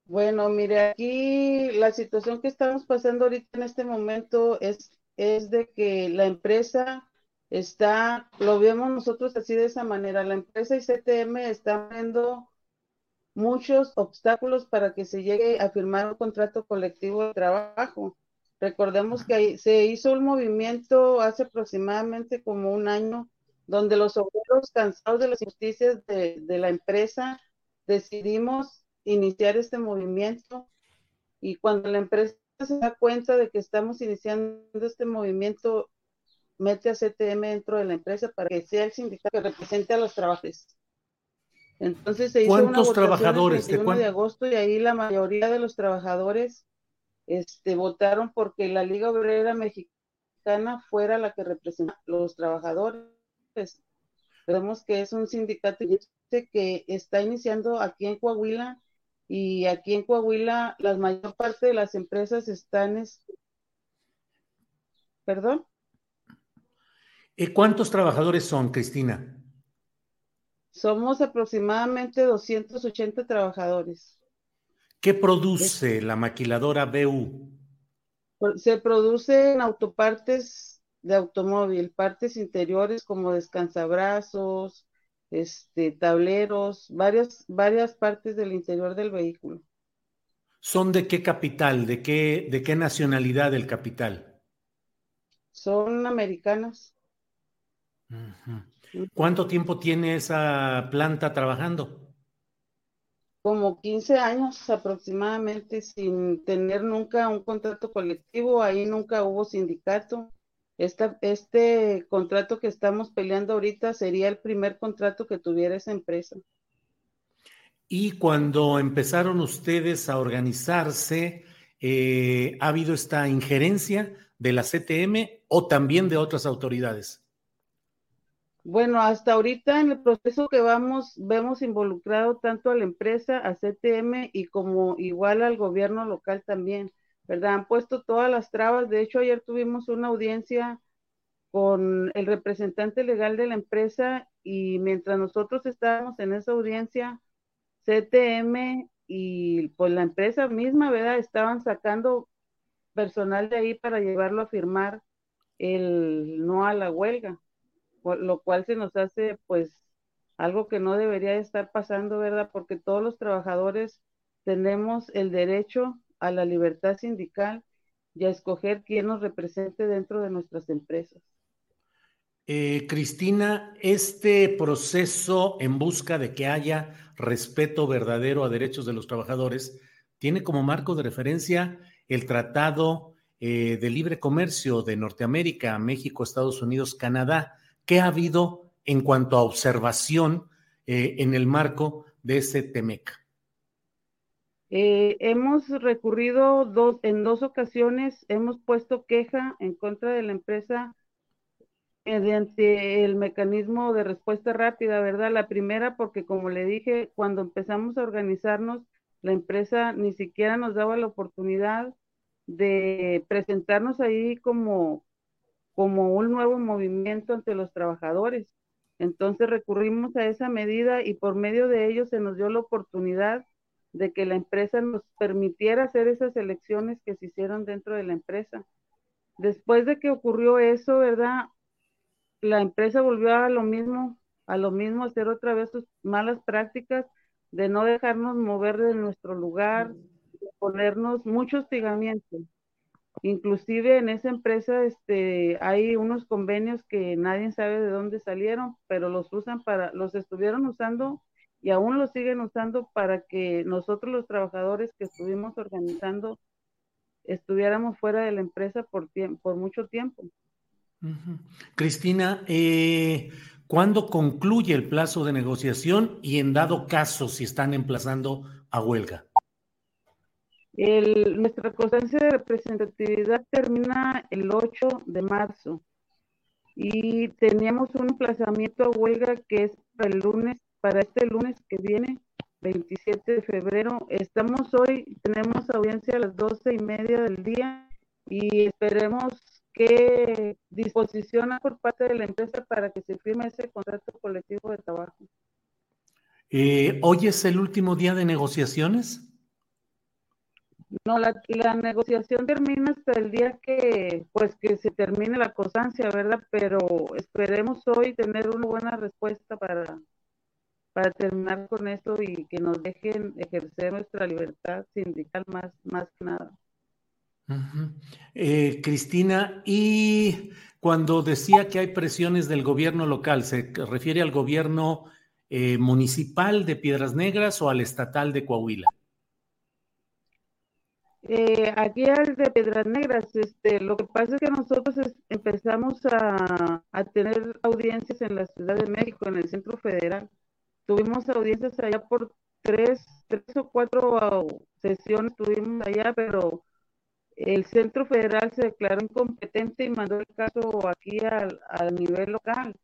Bueno, mire, aquí la situación que estamos pasando ahorita en este momento es, es de que la empresa está, lo vemos nosotros así de esa manera, la empresa ICTM está viendo muchos obstáculos para que se llegue a firmar un contrato colectivo de trabajo. Recordemos que se hizo un movimiento hace aproximadamente como un año donde los obreros cansados de las injusticias de, la empresa decidimos iniciar este movimiento y cuando la empresa se da cuenta de que estamos iniciando este movimiento, mete a CTM dentro de la empresa para que sea el sindicato que represente a los trabajadores. Entonces se hizo ¿Cuántos trabajadores el 21 de agosto y ahí la mayoría de los trabajadores este, votaron porque la Liga Obrera Mexicana fuera la que representa a los trabajadores. Vemos que es un sindicato que está iniciando aquí en Coahuila y aquí en Coahuila la mayor parte de las empresas están... ¿Perdón? ¿Cuántos trabajadores son, Cristina? Somos aproximadamente 280 trabajadores. ¿Qué produce la maquiladora BU? Se producen autopartes de automóvil, partes interiores como descansabrazos, este, tableros, varias, varias partes del interior del vehículo. ¿Son de qué capital? ¿De qué, de qué nacionalidad el capital? Son americanas. ¿Cuánto tiempo tiene esa planta trabajando? Como 15 años aproximadamente sin tener nunca un contrato colectivo, ahí nunca hubo sindicato. este contrato que estamos peleando ahorita sería el primer contrato que tuviera esa empresa. Y cuando empezaron ustedes a organizarse, eh, ¿ha habido esta injerencia de la CTM o también de otras autoridades? Bueno, hasta ahorita en el proceso que vamos, vemos involucrado tanto a la empresa, a CTM y como igual al gobierno local también, ¿verdad? Han puesto todas las trabas. De hecho, ayer tuvimos una audiencia con el representante legal de la empresa y mientras nosotros estábamos en esa audiencia, CTM y pues la empresa misma, ¿verdad? Estaban sacando personal de ahí para llevarlo a firmar el no a la huelga lo cual se nos hace pues algo que no debería estar pasando, ¿verdad? Porque todos los trabajadores tenemos el derecho a la libertad sindical y a escoger quién nos represente dentro de nuestras empresas. Eh, Cristina, este proceso en busca de que haya respeto verdadero a derechos de los trabajadores tiene como marco de referencia el Tratado eh, de Libre Comercio de Norteamérica, México, Estados Unidos, Canadá. ¿Qué ha habido en cuanto a observación eh, en el marco de ese TEMEC? Eh, hemos recurrido dos, en dos ocasiones, hemos puesto queja en contra de la empresa mediante el mecanismo de respuesta rápida, ¿verdad? La primera porque, como le dije, cuando empezamos a organizarnos, la empresa ni siquiera nos daba la oportunidad de presentarnos ahí como, como un nuevo movimiento ante los trabajadores. Entonces recurrimos a esa medida y por medio de ello se nos dio la oportunidad de que la empresa nos permitiera hacer esas elecciones que se hicieron dentro de la empresa. Después de que ocurrió eso, ¿verdad? La empresa volvió a lo mismo, a lo mismo, hacer otra vez sus malas prácticas de no dejarnos mover de nuestro lugar, ponernos mucho hostigamiento. Inclusive en esa empresa este, hay unos convenios que nadie sabe de dónde salieron, pero los usan para, los estuvieron usando y aún los siguen usando para que nosotros los trabajadores que estuvimos organizando estuviéramos fuera de la empresa por, por mucho tiempo. Cristina, eh, ¿cuándo concluye el plazo de negociación y en dado caso si están emplazando a huelga? Nuestra constancia de representatividad termina el 8 de marzo y teníamos un emplazamiento a huelga que es para el lunes, para este lunes que viene, 27 de febrero. Estamos hoy, tenemos audiencia a las 12 y media del día y esperemos que disposición por parte de la empresa para que se firme ese contrato colectivo de trabajo. Eh, ¿Hoy es el último día de negociaciones? No, la, negociación termina hasta el día que, pues, que se termine la constancia, ¿verdad? Pero esperemos hoy tener una buena respuesta para, para terminar con esto y que nos dejen ejercer nuestra libertad sindical más, más que nada. Eh, Cristina, y cuando decía que hay presiones del gobierno local, ¿se refiere al gobierno eh, municipal de Piedras Negras o al estatal de Coahuila? Eh, aquí al de Piedras Negras, este, lo que pasa es que nosotros empezamos a, tener audiencias en la Ciudad de México, en el Centro Federal. Tuvimos audiencias allá por tres, tres o cuatro sesiones tuvimos allá, pero el Centro Federal se declaró incompetente y mandó el caso aquí al, nivel local.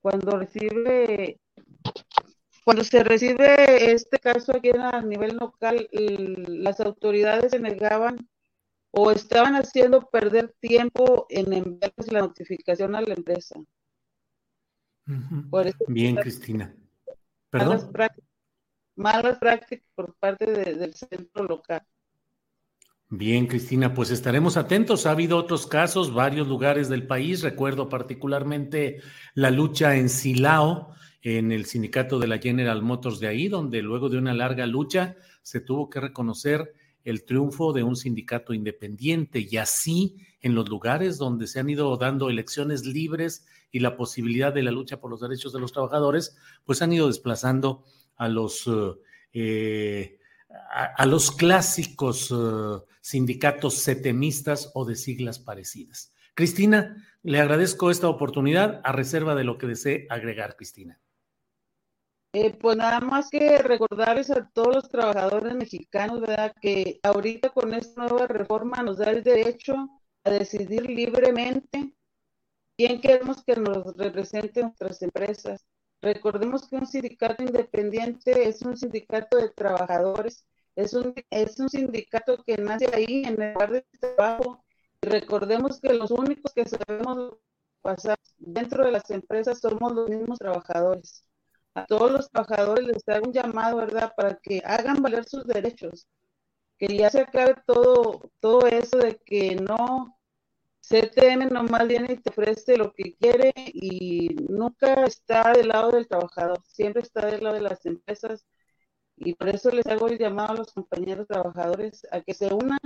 Cuando recibe, cuando se recibe este caso aquí a nivel local, las autoridades se negaban o estaban haciendo perder tiempo en enviarles la notificación a la empresa. Bien, Cristina. Malas prácticas, malas prácticas por parte del centro local. Bien, Cristina, pues estaremos atentos. Ha habido otros casos, varios lugares del país. Recuerdo particularmente la lucha en Silao, en el sindicato de la General Motors de ahí, donde luego de una larga lucha se tuvo que reconocer el triunfo de un sindicato independiente y así en los lugares donde se han ido dando elecciones libres y la posibilidad de la lucha por los derechos de los trabajadores, pues han ido desplazando a los... Eh, a, los clásicos eh, sindicatos setemistas o de siglas parecidas. Cristina, le agradezco esta oportunidad a reserva de lo que desee agregar, Cristina. Eh, pues nada más que recordarles a todos los trabajadores mexicanos, ¿verdad? Que ahorita con esta nueva reforma nos da el derecho a decidir libremente quién queremos que nos represente nuestras empresas. Recordemos que un sindicato independiente es un sindicato de trabajadores, es un, es un sindicato que nace ahí en el lugar de trabajo. Y recordemos que los únicos que sabemos pasar dentro de las empresas somos los mismos trabajadores. A todos los trabajadores les da un llamado, ¿verdad?, para que hagan valer sus derechos, que ya se acabe todo, todo eso de que no CTM nomás viene y te ofrece lo que quiere y nunca está del lado del trabajador, siempre está del lado de las empresas y por eso les hago el llamado a los compañeros trabajadores a que se unan,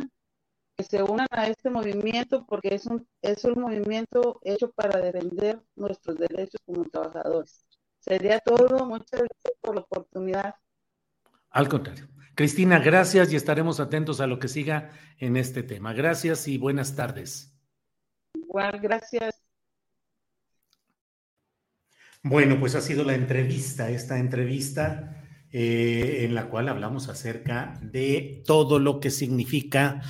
que se unan a este movimiento porque es un, es un movimiento hecho para defender nuestros derechos como trabajadores. Sería todo, muchas gracias por la oportunidad. Al contrario. Cristina, gracias y estaremos atentos a lo que siga en este tema. Gracias y buenas tardes. Igual, gracias. Bueno, pues ha sido la entrevista, esta entrevista eh, en la cual hablamos acerca de todo lo que significa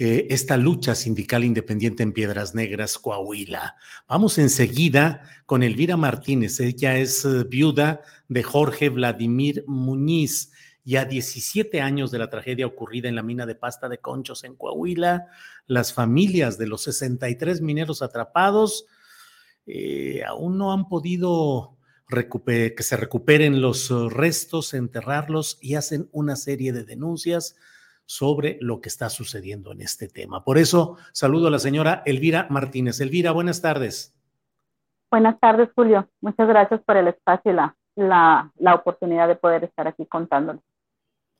eh, esta lucha sindical independiente en Piedras Negras, Coahuila. Vamos enseguida con Elvira Martínez. Ella es eh, viuda de Jorge Vladimir Muñiz y a 17 años de la tragedia ocurrida en la mina de pasta de conchos en Coahuila, las familias de los 63 mineros atrapados eh, aún no han podido que se recuperen los restos, enterrarlos y hacen una serie de denuncias sobre lo que está sucediendo en este tema. Por eso saludo a la señora Elvira Martínez. Elvira, buenas tardes. Buenas tardes, Julio. Muchas gracias por el espacio y la, la, la oportunidad de poder estar aquí contándole.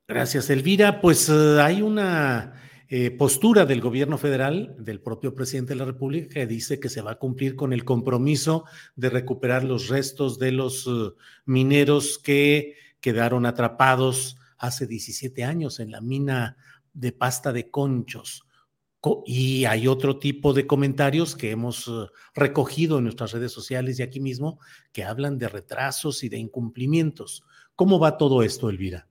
Gracias, Elvira. Pues eh, hay una eh, postura del gobierno federal, del propio presidente de la República, que dice que se va a cumplir con el compromiso de recuperar los restos de los eh, mineros que quedaron atrapados hace 17 años en la mina de pasta de conchos. Y hay otro tipo de comentarios que hemos recogido en nuestras redes sociales y aquí mismo que hablan de retrasos y de incumplimientos. ¿Cómo va todo esto, Elvira?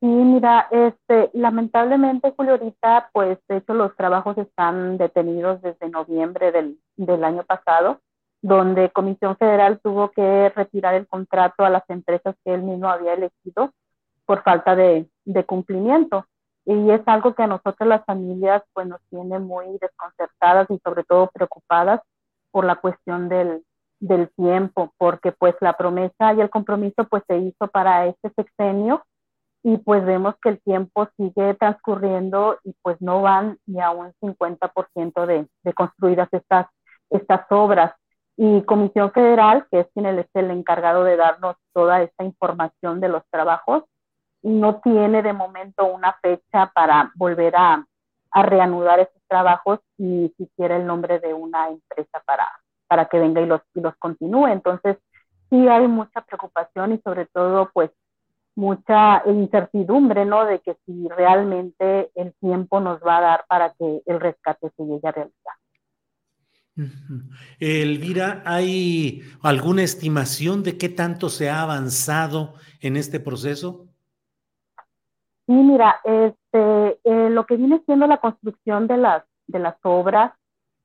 Sí, mira, este, lamentablemente, Julio, ahorita, pues, de hecho, los trabajos están detenidos desde noviembre del, del año pasado, donde Comisión Federal tuvo que retirar el contrato a las empresas que él mismo había elegido por falta de, de cumplimiento. Y es algo que a nosotros las familias, pues, nos tiene muy desconcertadas y sobre todo preocupadas por la cuestión del, del tiempo, porque pues la promesa y el compromiso pues se hizo para este sexenio y pues vemos que el tiempo sigue transcurriendo y pues no van ni a un 50% de, de construidas estas, estas obras. Y Comisión Federal, que es quien es el encargado de darnos toda esta información de los trabajos, no tiene de momento una fecha para volver a, reanudar esos trabajos y siquiera el nombre de una empresa para, para que venga y los, y los continúe. Entonces, sí hay mucha preocupación y sobre todo, pues, mucha incertidumbre, ¿no? De que si realmente el tiempo nos va a dar para que el rescate se llegue a realizar. Elvira, ¿hay alguna estimación de qué tanto se ha avanzado en este proceso? Sí, mira, este, eh, lo que viene siendo la construcción de las, de las obras,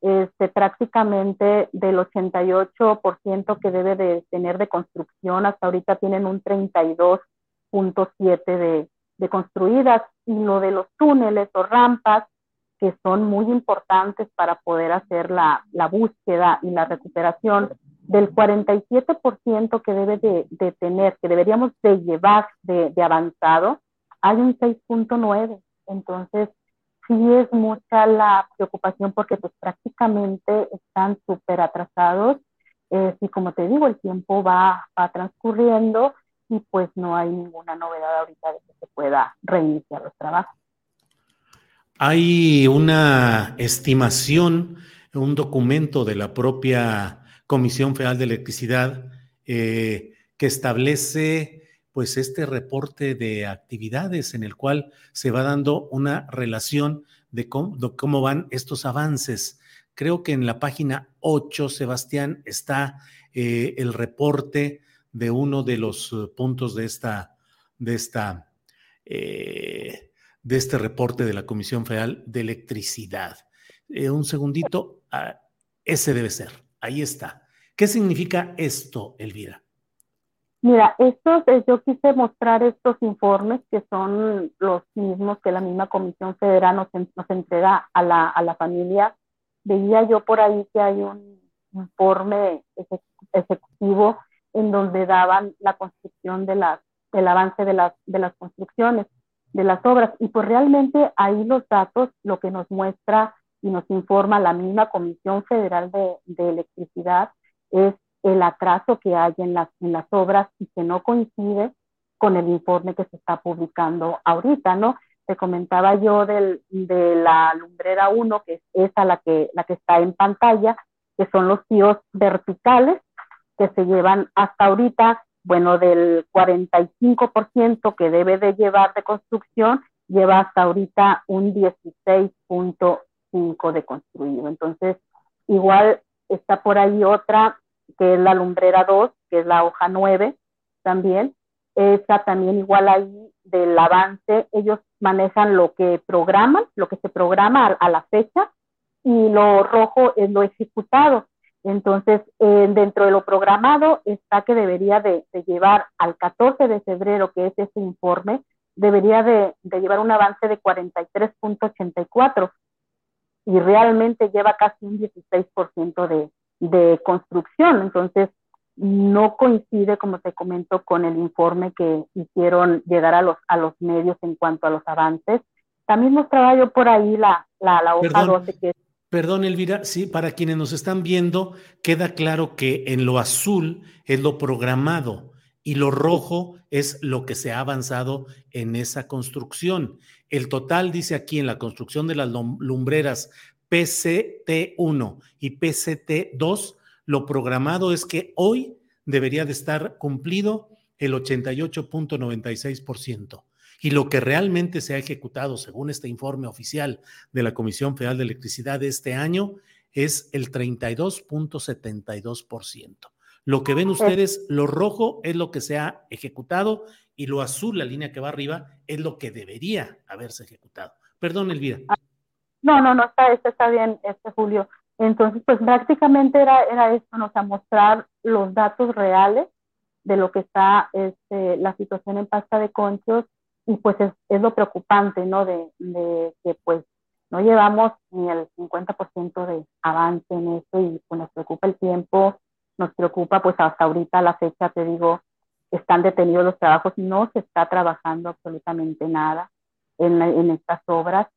este, prácticamente del 88% que debe de tener de construcción, hasta ahorita tienen un 32.7% de, de construidas, y lo de los túneles o rampas, que son muy importantes para poder hacer la, la búsqueda y la recuperación, del 47% que debe de, tener, que deberíamos de llevar de avanzado, hay un 6.9. Entonces, sí es mucha la preocupación porque pues prácticamente están súper atrasados eh, y como te digo, el tiempo va, va, transcurriendo y pues no hay ninguna novedad ahorita de que se pueda reiniciar los trabajos. Hay una estimación, un documento de la propia Comisión Federal de Electricidad eh, que establece pues este reporte de actividades en el cual se va dando una relación de cómo, van estos avances. Creo que en la página 8, Sebastián, está eh, el reporte de uno de los eh, puntos de esta, de esta, eh, de este reporte de la Comisión Federal de Electricidad. un segundito, ah, ese debe ser, ahí está. ¿Qué significa esto, Elvira? Mira, estos, eh, yo quise mostrar estos informes que son los mismos que la misma Comisión Federal nos, nos entrega a la, a la familia. Veía yo por ahí que hay un informe ejecutivo en donde daban la construcción de las, el avance de las, de las construcciones, de las obras. Y pues realmente ahí los datos, lo que nos muestra y nos informa la misma Comisión Federal de, de Electricidad es el atraso que hay en las, en las obras y que no coincide con el informe que se está publicando ahorita, ¿no? Te comentaba yo del, de la lumbrera 1, que es esa la que, la que está en pantalla, que son los tíos verticales que se llevan hasta ahorita, bueno, del 45% que debe de llevar de construcción, lleva hasta ahorita un 16.5 de construido. Entonces, igual está por ahí otra que es la lumbrera 2, que es la hoja 9 también. Esa también igual ahí del avance, ellos manejan lo que programan, lo que se programa a, la fecha, y lo rojo es lo ejecutado. Entonces, dentro de lo programado está que debería de, llevar al 14 de febrero, que es ese informe, debería de, de llevar un avance de 43.84 y realmente lleva casi un 16% de, de construcción. Entonces, no coincide, como te comento, con el informe que hicieron llegar a los, a los medios en cuanto a los avances. También mostraba yo por ahí la, la, la hoja perdón, 12 que... Perdón, Elvira, sí, para quienes nos están viendo, queda claro que en lo azul es lo programado y lo rojo es lo que se ha avanzado en esa construcción. El total, dice aquí, en la construcción de las lumbreras PCT1 y PCT2, lo programado es que hoy debería de estar cumplido el 88.96%. Y lo que realmente se ha ejecutado, según este informe oficial de la Comisión Federal de Electricidad de este año, es el 32.72%. Lo que ven ustedes, lo rojo es lo que se ha ejecutado y lo azul, la línea que va arriba, es lo que debería haberse ejecutado. Perdón, Elvira. No, no, no, está, está bien, este Julio. Entonces, pues prácticamente era, era esto, nos a mostrar los datos reales de lo que está este, la situación en pasta de conchos y pues es, lo preocupante, ¿no? De, de, que pues no llevamos ni el 50% de avance en eso y pues nos preocupa el tiempo, nos preocupa pues hasta ahorita la fecha, te digo, están detenidos los trabajos, no se está trabajando absolutamente nada en estas obras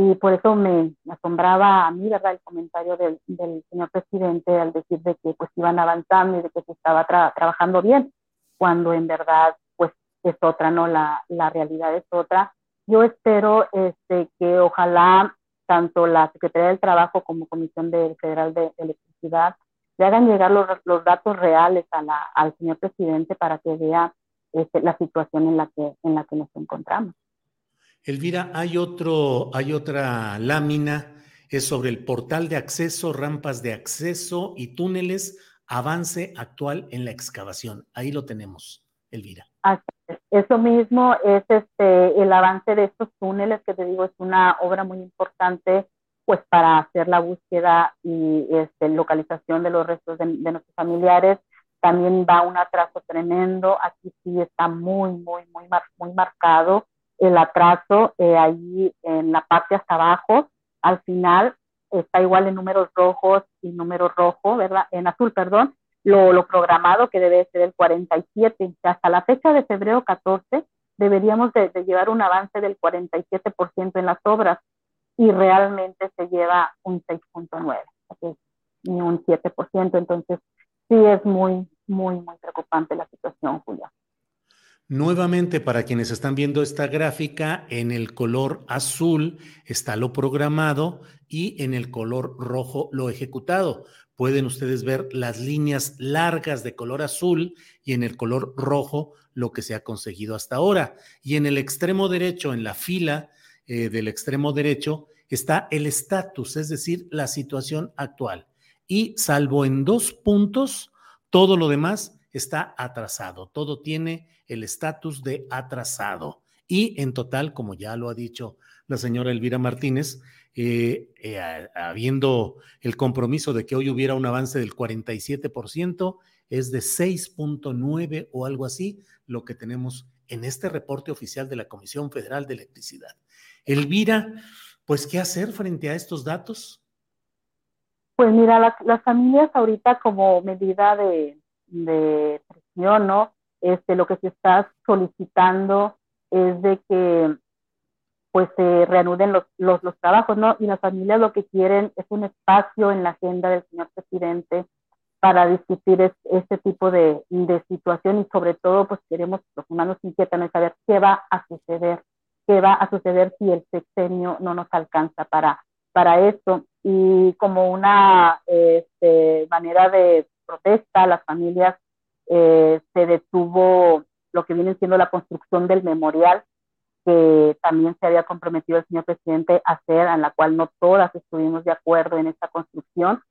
y por eso me, asombraba a mí, ¿verdad?, el comentario del, señor presidente al decir de que pues iban avanzando y de que se estaba trabajando bien, cuando en verdad pues es otra, ¿no? La, la realidad es otra. Yo espero este, que ojalá tanto la Secretaría del Trabajo como Comisión de, Federal de Electricidad le hagan llegar los, los datos reales a la, al señor presidente para que vea este, la situación en la que, en la que nos encontramos. Elvira, hay otro, hay otra lámina, es sobre el portal de acceso, rampas de acceso y túneles, avance actual en la excavación. Ahí lo tenemos, Elvira. Eso mismo es este, el avance de estos túneles, que te digo, es una obra muy importante pues para hacer la búsqueda y este, localización de los restos de, nuestros familiares. También va un atraso tremendo, aquí sí está muy, muy, muy, muy marcado el atraso, eh, ahí en la parte hasta abajo, al final está igual en números rojos y número rojo, ¿verdad? En azul, perdón, lo, programado que debe ser el 47. Hasta la fecha de febrero 14 deberíamos de, llevar un avance del 47% en las obras y realmente se lleva un 6.9, ni un 7%. Entonces, sí es muy, muy, muy preocupante la situación, Julia. Nuevamente, para quienes están viendo esta gráfica, en el color azul está lo programado y en el color rojo lo ejecutado. Pueden ustedes ver las líneas largas de color azul y en el color rojo lo que se ha conseguido hasta ahora. Y en el extremo derecho, en la fila eh, del extremo derecho, está el estatus, es decir, la situación actual. Y salvo en dos puntos, todo lo demás está atrasado, todo tiene el estatus de atrasado. Y en total, como ya lo ha dicho la señora Elvira Martínez, eh, eh, habiendo el compromiso de que hoy hubiera un avance del 47%, es de 6.9 o algo así lo que tenemos en este reporte oficial de la Comisión Federal de Electricidad. Elvira, pues, ¿qué hacer frente a estos datos? Pues mira, las, familias ahorita como medida de, de presión, ¿no? Este, lo que se está solicitando es de que pues se reanuden los, los, trabajos, ¿no? Y las familias lo que quieren es un espacio en la agenda del señor presidente para discutir este tipo de, de, situación y sobre todo pues queremos, los humanos inquietan es saber qué va a suceder, qué va a suceder si el sexenio no nos alcanza para, para esto. Y como una este, manera de protesta, las familias eh, se detuvo lo que viene siendo la construcción del memorial que también se había comprometido el señor presidente a hacer, en la cual no todas estuvimos de acuerdo en esta construcción.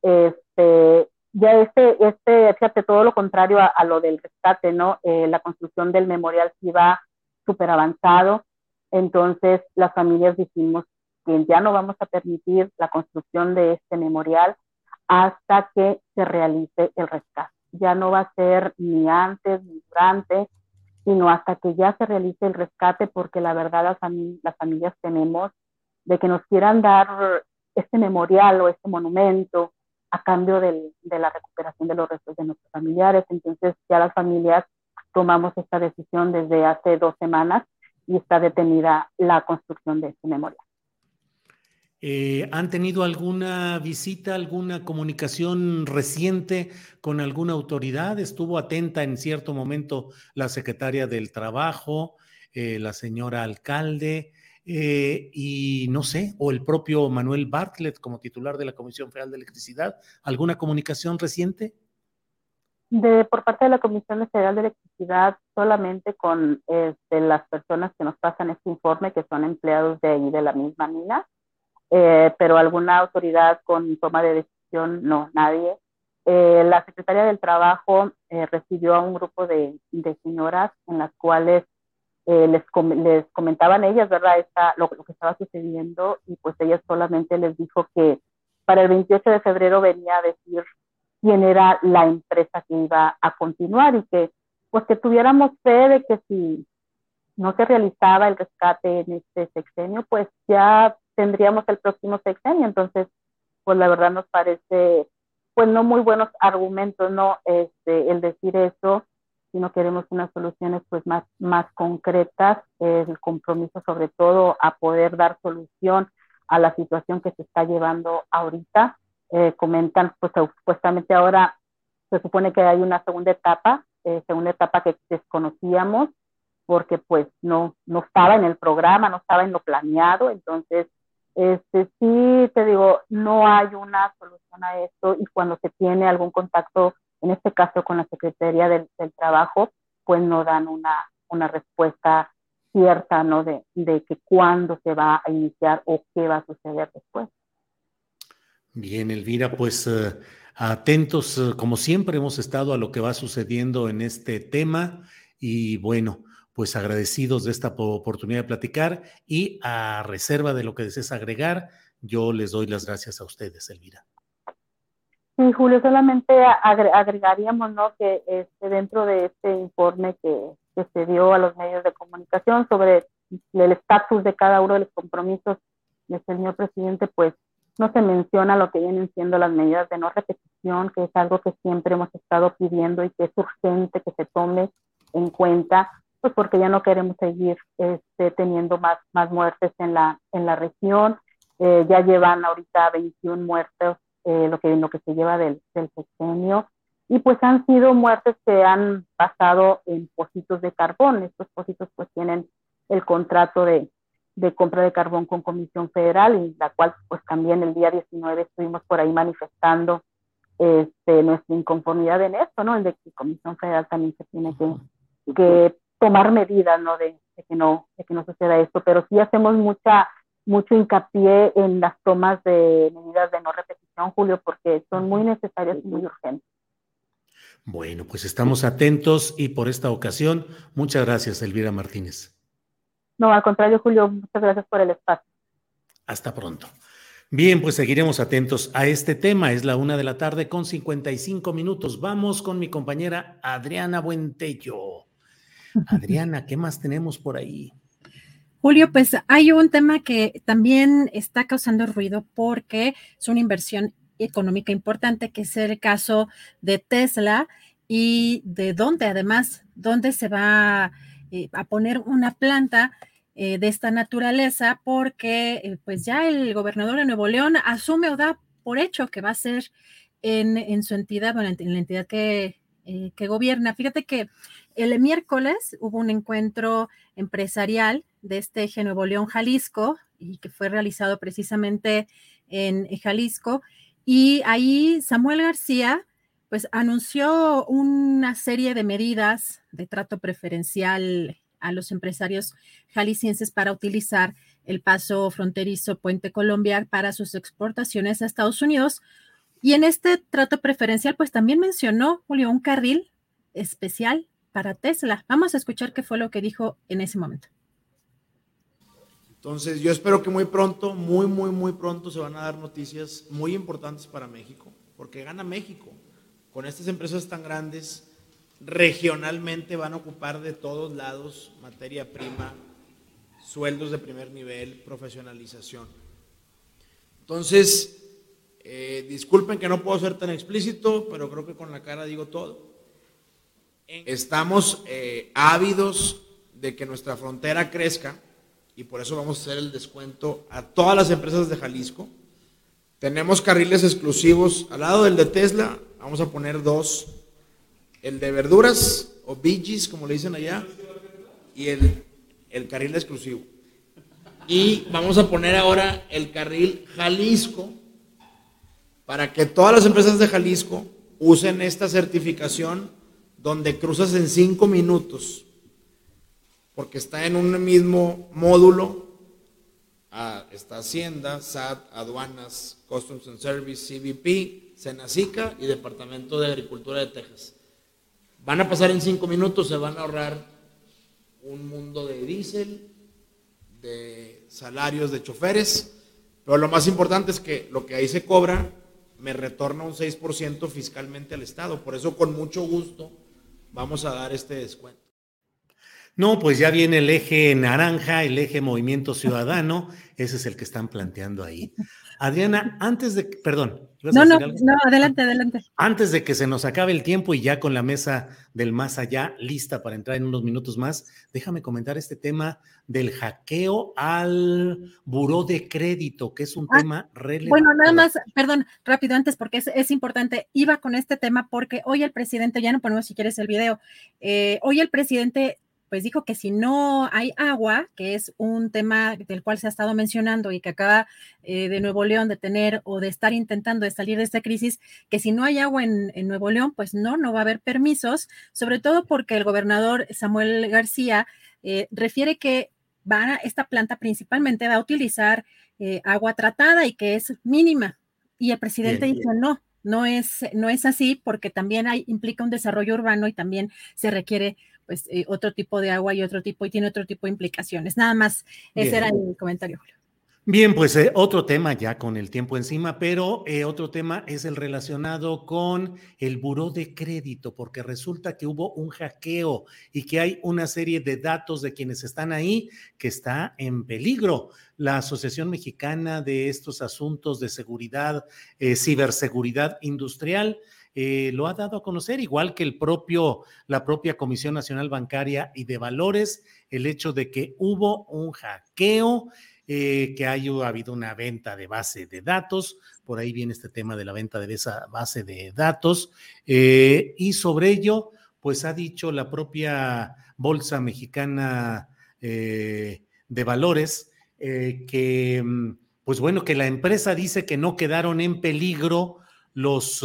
Este, ya este, este, fíjate, todo lo contrario a, lo del rescate, ¿no? Eh, la construcción del memorial sí va súper avanzado, entonces las familias dijimos que ya no vamos a permitir la construcción de este memorial hasta que se realice el rescate ya no va a ser ni antes ni durante, sino hasta que ya se realice el rescate, porque la verdad las, las familias tenemos de que nos quieran dar este memorial o este monumento a cambio de la recuperación de los restos de nuestros familiares. Entonces ya las familias tomamos esta decisión desde hace dos semanas y está detenida la construcción de este memorial. Eh, ¿Han tenido alguna visita, alguna comunicación reciente con alguna autoridad? ¿Estuvo atenta en cierto momento la secretaria del Trabajo, eh, la señora alcalde eh, y no sé, o el propio Manuel Bartlett como titular de la Comisión Federal de Electricidad? ¿Alguna comunicación reciente? De, por parte de la Comisión Federal de Electricidad, solamente con este, las personas que nos pasan este informe, que son empleados de ahí, de la misma mina eh, pero alguna autoridad con toma de decisión, no, nadie. Eh, la Secretaría del Trabajo eh, recibió a un grupo de, de, señoras en las cuales les, les, comentaban ellas, ¿verdad?, Esta, lo, lo, que estaba sucediendo y pues ellas solamente les dijo que para el 28 de febrero venía a decir quién era la empresa que iba a continuar y que pues que tuviéramos fe de que si no se realizaba el rescate en este sexenio, pues ya tendríamos el próximo sexenio. Entonces, pues la verdad nos parece, pues no muy buenos argumentos, ¿no? Este, el decir eso, sino queremos unas soluciones pues más, más concretas, el compromiso sobre todo a poder dar solución a la situación que se está llevando ahorita. Eh, comentan, pues supuestamente ahora se supone que hay una segunda etapa, eh, segunda etapa que desconocíamos, porque pues no, no estaba en el programa, no estaba en lo planeado, entonces este, sí, te digo, no hay una solución a esto y cuando se tiene algún contacto, en este caso con la Secretaría del, Trabajo, pues no dan una, respuesta cierta, ¿no? De, de que cuándo se va a iniciar o qué va a suceder después. Bien, Elvira, pues eh, atentos, eh, como siempre hemos estado a lo que va sucediendo en este tema y bueno, pues agradecidos de esta oportunidad de platicar y a reserva de lo que desees agregar, yo les doy las gracias a ustedes, Elvira. Sí, Julio, solamente agregaríamos ¿no? que este, dentro de este informe que, que se dio a los medios de comunicación sobre el estatus de cada uno de los compromisos del señor presidente, pues no se menciona lo que vienen siendo las medidas de no repetición, que es algo que siempre hemos estado pidiendo y que es urgente que se tome en cuenta pues porque ya no queremos seguir este, teniendo más, más muertes en la, en la región. Eh, ya llevan ahorita 21 muertos, eh, lo, que, lo que se lleva del, del sexenio, y pues han sido muertes que han pasado en pocitos de carbón. Estos pocitos pues tienen el contrato de, de compra de carbón con Comisión Federal, y la cual pues también el día 19 estuvimos por ahí manifestando este, nuestra inconformidad en esto, ¿no? El de que Comisión Federal también se tiene que, que tomar medidas, ¿no? De, que no, de que no suceda esto, pero sí hacemos mucha, mucho hincapié en las tomas de medidas de no repetición, Julio, porque son muy necesarias y muy urgentes. Bueno, pues estamos atentos y por esta ocasión, muchas gracias, Elvira Martínez. No, al contrario, Julio, muchas gracias por el espacio. Hasta pronto. Bien, pues seguiremos atentos a este tema. Es la una de la tarde con 55 minutos. Vamos con mi compañera Adriana Buentello. Adriana, ¿qué más tenemos por ahí? Julio, pues hay un tema que también está causando ruido porque es una inversión económica importante, que es el caso de Tesla y de dónde además, dónde se va eh, a poner una planta eh, de esta naturaleza, porque eh, pues ya el gobernador de Nuevo León asume o da por hecho que va a ser en, su entidad, bueno, en la entidad que, que gobierna. Fíjate que el miércoles hubo un encuentro empresarial de este eje Nuevo León, Jalisco, y que fue realizado precisamente en Jalisco. Y ahí Samuel García, pues anunció una serie de medidas de trato preferencial a los empresarios jaliscienses para utilizar el paso fronterizo Puente Colombia para sus exportaciones a Estados Unidos. Y en este trato preferencial, pues también mencionó, Julio, un carril especial para Tesla. Vamos a escuchar qué fue lo que dijo en ese momento. Entonces, yo espero que muy pronto, muy, muy, muy pronto se van a dar noticias muy importantes para México, porque gana México. Con estas empresas tan grandes, regionalmente van a ocupar de todos lados materia prima, sueldos de primer nivel, profesionalización. Entonces, eh, disculpen que no puedo ser tan explícito, pero creo que con la cara digo todo. Estamos eh, ávidos de que nuestra frontera crezca y por eso vamos a hacer el descuento a todas las empresas de Jalisco. Tenemos carriles exclusivos al lado del de Tesla, vamos a poner dos, el de verduras o veggies, como le dicen allá, y el, el carril exclusivo. Y vamos a poner ahora el carril Jalisco para que todas las empresas de Jalisco usen esta certificación donde cruzas en cinco minutos, porque está en un mismo módulo, está Hacienda, SAT, Aduanas, Customs and Service, CBP, Senacica y Departamento de Agricultura de Texas. Van a pasar en cinco minutos, se van a ahorrar un mundo de diésel, de salarios de choferes, pero lo más importante es que lo que ahí se cobra me retorna un 6% fiscalmente al Estado. Por eso con mucho gusto vamos a dar este descuento. No, pues ya viene el eje naranja, el eje movimiento ciudadano, ese es el que están planteando ahí. Adriana, antes de, perdón. No, no, no, adelante, adelante. Antes de que se nos acabe el tiempo y ya con la mesa del más allá lista para entrar en unos minutos más, déjame comentar este tema del hackeo al buró de crédito, que es un ah, tema relevante. Bueno, nada más, perdón, rápido antes, porque es, es, importante. Iba con este tema porque hoy el presidente, ya no ponemos si quieres el video, eh, hoy el presidente pues dijo que si no hay agua, que es un tema del cual se ha estado mencionando y que acaba eh, de Nuevo León de tener o de estar intentando de salir de esta crisis, que si no hay agua en, Nuevo León, pues no, no va a haber permisos, sobre todo porque el gobernador Samuel García eh, refiere que va, esta planta principalmente va a utilizar eh, agua tratada y que es mínima. Y el presidente dice, no, no es, no es así porque también hay, implica un desarrollo urbano y también se requiere pues eh, otro tipo de agua y otro tipo y tiene otro tipo de implicaciones. Nada más, ese era el comentario, Julio. Bien, pues eh, otro tema ya con el tiempo encima, pero eh, otro tema es el relacionado con el buró de crédito, porque resulta que hubo un hackeo y que hay una serie de datos de quienes están ahí que está en peligro. La Asociación Mexicana de estos asuntos de seguridad, eh, ciberseguridad industrial, lo ha dado a conocer, igual que el propio, la propia Comisión Nacional Bancaria y de Valores, el hecho de que hubo un hackeo eh, que haya habido una venta de base de datos. Por ahí viene este tema de la venta de esa base de datos. Eh, y sobre ello, pues ha dicho la propia Bolsa Mexicana eh, de Valores que, mm, pues bueno, que la empresa dice que no quedaron en peligro los,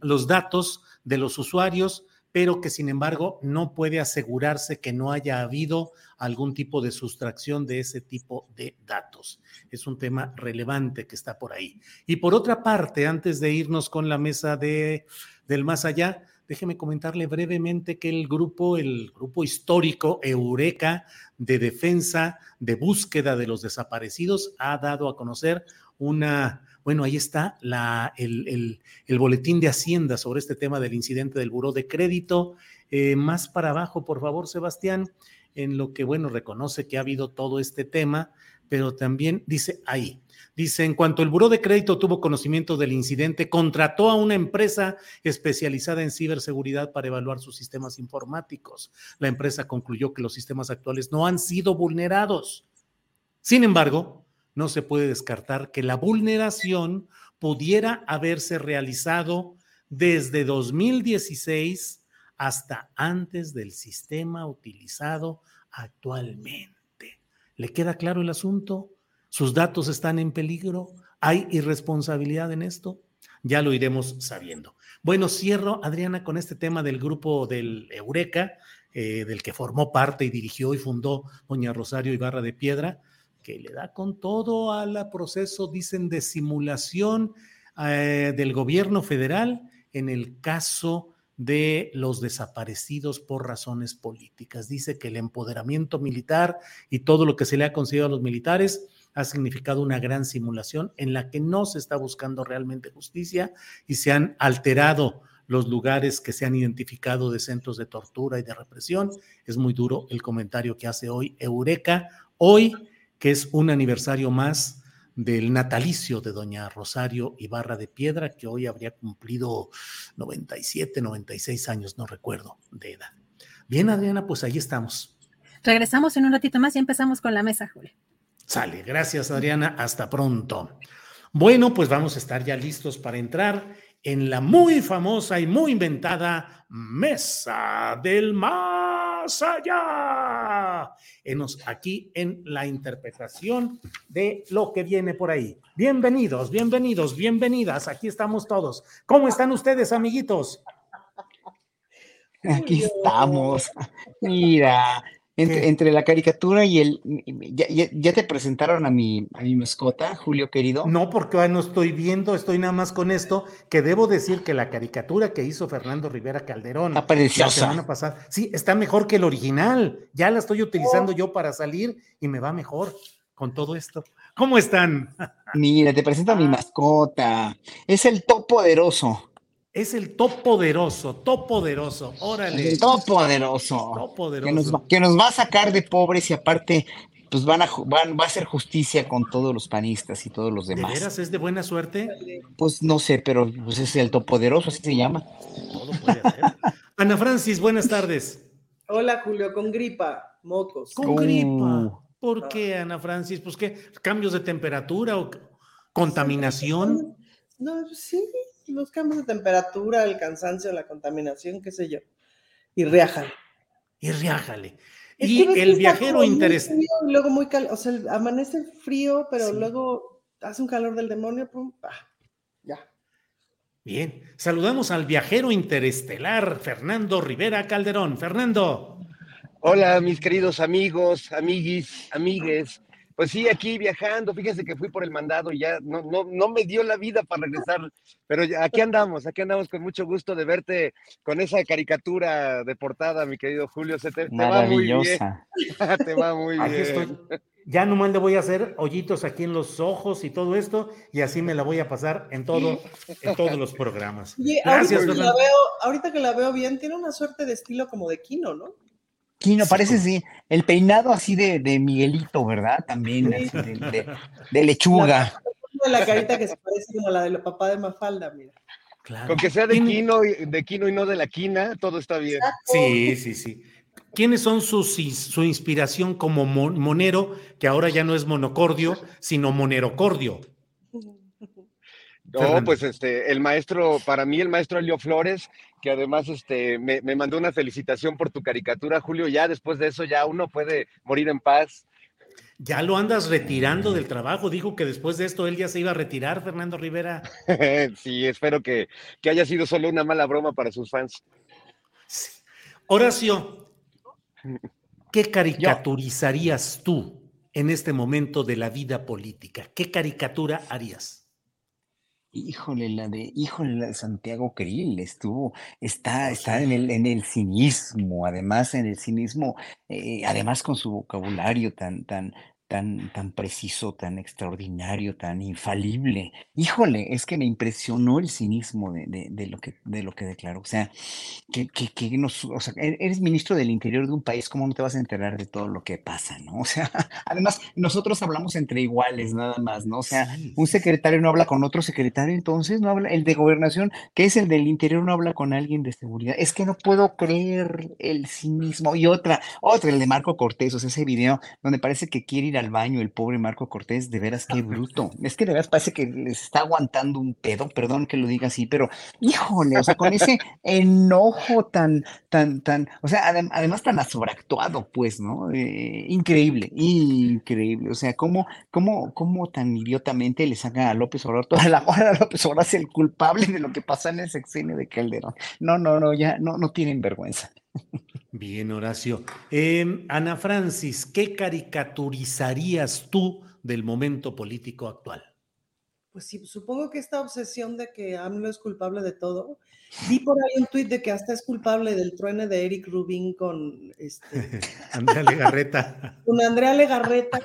los datos de los usuarios, pero que sin embargo no puede asegurarse que no haya habido algún tipo de sustracción de ese tipo de datos. Es un tema relevante que está por ahí. Y por otra parte, antes de irnos con la mesa de, del más allá, déjeme comentarle brevemente que el grupo, el grupo histórico Eureka de defensa, de búsqueda de los desaparecidos, ha dado a conocer una bueno, ahí está el, boletín de Hacienda sobre este tema del incidente del buró de crédito. Eh, más para abajo, por favor, Sebastián, en lo que, bueno, reconoce que ha habido todo este tema, pero también dice ahí, Dice, en cuanto el Buró de Crédito tuvo conocimiento del incidente, contrató a una empresa especializada en ciberseguridad para evaluar sus sistemas informáticos. La empresa concluyó que los sistemas actuales no han sido vulnerados. Sin embargo, no se puede descartar que la vulneración pudiera haberse realizado desde 2016 hasta antes del sistema utilizado actualmente. ¿Le queda claro el asunto? ¿Sus datos están en peligro? ¿Hay irresponsabilidad en esto? Ya lo iremos sabiendo. Bueno, cierro, Adriana, con este tema del grupo del Eureka, eh, del que formó parte y dirigió y fundó doña Rosario Ibarra de Piedra que le da con todo al proceso, dicen, de simulación eh, del gobierno federal en el caso de los desaparecidos por razones políticas. Dice que el empoderamiento militar y todo lo que se le ha concedido a los militares ha significado una gran simulación en la que no se está buscando realmente justicia y se han alterado los lugares que se han identificado de centros de tortura y de represión. Es muy duro el comentario que hace hoy Eureka. Hoy que es un aniversario más del natalicio de doña Rosario Ibarra de Piedra, que hoy habría cumplido 97, 96 años, no recuerdo, de edad. Bien, Adriana, pues ahí estamos. Regresamos en un ratito más y empezamos con la mesa, Julio. Sale, gracias Adriana, hasta pronto. Bueno, pues vamos a estar ya listos para entrar en la muy famosa y muy inventada Mesa del Más Allá. Enos aquí en la interpretación de lo que viene por ahí. Bienvenidos, bienvenidos, bienvenidas. Aquí estamos todos. ¿Cómo están ustedes, amiguitos? Aquí estamos. Mira, entre, la caricatura y el... ¿Ya, te presentaron a mi, a mi mascota, Julio querido? No, porque no estoy viendo, estoy nada más con esto, que debo decir que la caricatura que hizo Fernando Rivera Calderón la semana pasada, sí, está mejor que el original. Ya la estoy utilizando yo para salir y me va mejor con todo esto. ¿Cómo están? Mira, te presento a mi mascota. Es el top poderoso. Es el top poderoso, top poderoso, órale. El top poderoso. Top poderoso. Que nos, va, a sacar de pobres y aparte, pues van a, van, va a hacer justicia con todos los panistas y todos los demás. ¿De veras es de buena suerte? Pues no sé, pero pues es el top poderoso, así se llama. Todo puede ser. Ana Francis, buenas tardes. Hola Julio, con gripa, mocos. Con gripa. Uh. ¿Por qué, Ana Francis? Pues qué, cambios de temperatura o contaminación. No, sí, los cambios de temperatura, el cansancio, la contaminación, qué sé yo. Y riájale. Y riájale. y el viajero interesante. Luego muy cal o sea, amanece frío, pero luego hace un calor del demonio, pum, ya. Bien, saludamos al viajero interestelar, Fernando Rivera Calderón. Fernando. Hola, mis queridos amigos, amiguis, amigues. Pues sí, aquí viajando, fíjense que fui por el mandado y ya no, no, no me dio la vida para regresar, pero aquí andamos, aquí andamos con mucho gusto de verte con esa caricatura de portada, mi querido Julio, se te, va muy bien. te va muy aquí bien. Estoy. Ya nomás le voy a hacer hoyitos aquí en los ojos y todo esto, y así me la voy a pasar en todo, en todos los programas. Gracias, ahorita que, la veo, ahorita que la veo bien, tiene una suerte de estilo como de Kino, ¿no? Kino, parece sí. El peinado así de, de Miguelito, ¿verdad? También, así de, de, de, lechuga. La, la carita que se parece como la del papá de Mafalda, mira. Claro. Con que sea de Kino, de Kino y no de la Quina, todo está bien. Sí, sí, sí. ¿Quiénes son sus, su inspiración como monero, que ahora ya no es monocordio, sino monerocordio? No, Fernando. pues este, el maestro, para mí el maestro Elio Flores, que además este, me, me, mandó una felicitación por tu caricatura, Julio, ya después de eso ya uno puede morir en paz. Ya lo andas retirando del trabajo, dijo que después de esto él ya se iba a retirar, Fernando Rivera. sí, espero que, que, haya sido solo una mala broma para sus fans. Sí. Horacio, ¿qué caricaturizarías tú en este momento de la vida política? ¿Qué caricatura harías? Híjole, la de, híjole, la de Santiago Krill estuvo, está, está en el, en el cinismo, además en el cinismo, eh, además con su vocabulario tan, tan, tan, tan preciso, tan extraordinario, tan infalible. Híjole, es que me impresionó el cinismo de, de, de lo, que, de lo que declaró. O sea, que, que, que nos, o sea, e-, eres ministro del interior de un país, ¿cómo no te vas a enterar de todo lo que pasa, no? O sea, además, nosotros hablamos entre iguales, nada más, ¿no? O sea, un secretario no habla con otro secretario, entonces no habla, el de gobernación, que es el del interior, no habla con alguien de seguridad. Es que no puedo creer el cinismo. Y otra, otra, el de Marco Cortés, o sea, ese video donde parece que quiere ir al baño el pobre Marco Cortés, de veras qué bruto. Es que de veras parece que les está aguantando un pedo, perdón que lo diga así, pero híjole, o sea, con ese enojo tan, tan, tan, o sea, adem además tan sobreactuado, pues, ¿no? Eh, increíble, increíble. O sea, cómo, cómo, cómo tan idiotamente le saca a López Obrador toda la hora a López Obrador es el culpable de lo que pasa en el sexenio de Calderón. No, no, no, ya no, no tienen vergüenza. Bien, Horacio. Eh, Ana Francis, ¿qué caricaturizarías tú del momento político actual? Pues sí, supongo que esta obsesión de que AMLO es culpable de todo. Vi por ahí un tuit de que hasta es culpable del truene de Eric Rubin con este, Andrea Legarreta. Con Andrea Legarreta.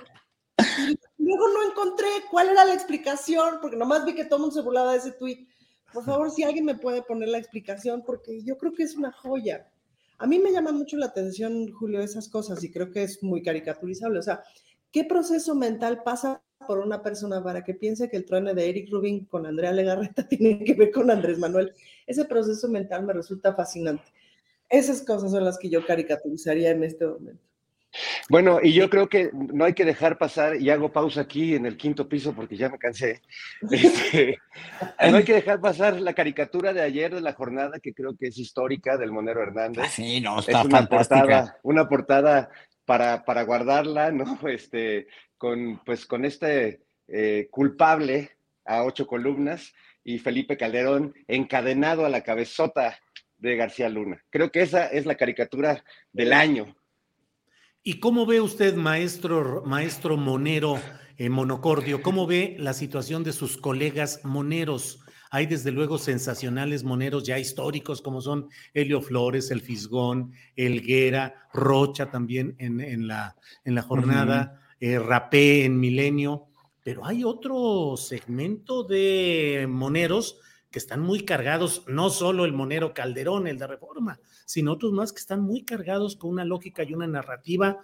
Y luego no encontré cuál era la explicación, porque nomás vi que todo el mundo se burlaba de ese tuit. Por favor, si alguien me puede poner la explicación, porque yo creo que es una joya. A mí me llama mucho la atención, Julio, esas cosas y creo que es muy caricaturizable. O sea, ¿qué proceso mental pasa por una persona para que piense que el truene de Eric Rubin con Andrea Legarreta tiene que ver con Andrés Manuel? Ese proceso mental me resulta fascinante. Esas cosas son las que yo caricaturizaría en este momento. Bueno, y yo creo que no hay que dejar pasar, y hago pausa aquí en el quinto piso porque ya me cansé, este, no hay que dejar pasar la caricatura de ayer de la jornada, que creo que es histórica, del Monero Hernández. Ah, sí, no, está es una fantástica. portada, una portada para, para guardarla, ¿no? Este, con, pues, con este eh, culpable a ocho columnas y Felipe Calderón encadenado a la cabezota de García Luna. Creo que esa es la caricatura del año. ¿Y cómo ve usted, maestro, maestro Monero eh, Monocordio, cómo ve la situación de sus colegas moneros? Hay desde luego sensacionales moneros ya históricos como son Helio Flores, el Fisgón, Elguera, Rocha también en, en la, en la jornada, uh -huh. eh, Rapé en Milenio, pero hay otro segmento de moneros que están muy cargados, no solo el monero Calderón, el de Reforma, sino otros más que están muy cargados con una lógica y una narrativa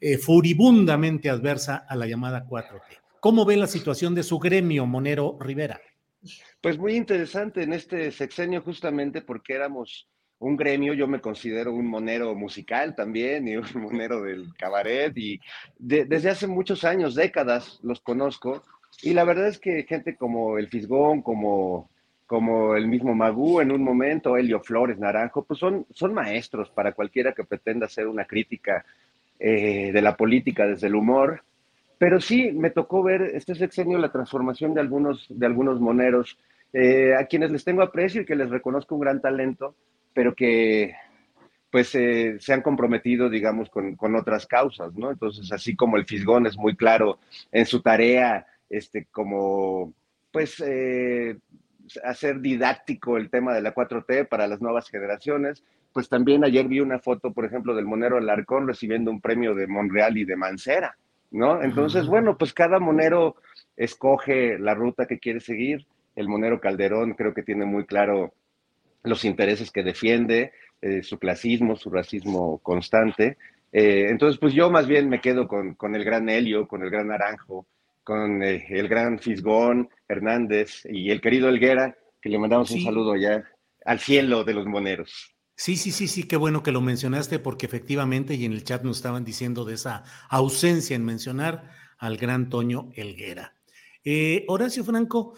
eh, furibundamente adversa a la llamada 4T. ¿Cómo ve la situación de su gremio, Monero Rivera? Pues muy interesante en este sexenio justamente porque éramos un gremio, yo me considero un monero musical también y un monero del cabaret y de, desde hace muchos años, décadas, los conozco y la verdad es que gente como el Fisgón, como como el mismo Magú en un momento, Helio Flores, Naranjo, pues son, son maestros para cualquiera que pretenda hacer una crítica eh, de la política desde el humor. Pero sí, me tocó ver este sexenio la transformación de algunos, de algunos moneros, eh, a quienes les tengo aprecio y que les reconozco un gran talento, pero que, pues se han comprometido, digamos, con, con, otras causas, ¿no? Entonces, así como el Fisgón es muy claro en su tarea, este, como, pues, eh, hacer didáctico el tema de la 4T para las nuevas generaciones, pues también ayer vi una foto, por ejemplo, del Monero Alarcón recibiendo un premio de Monreal y de Mancera, ¿no? Entonces, bueno, pues cada monero escoge la ruta que quiere seguir. El monero Calderón creo que tiene muy claro los intereses que defiende, eh, su clasismo, su racismo constante. Eh, entonces, pues yo más bien me quedo con, con, el gran Helio, con el gran Naranjo, con eh, el gran Fisgón Hernández y el querido Elguera, que le mandamos un saludo ya al cielo de los moneros. Sí, sí, sí, sí, qué bueno que lo mencionaste porque efectivamente y en el chat nos estaban diciendo de esa ausencia en mencionar al gran Toño Elguera. Horacio Franco,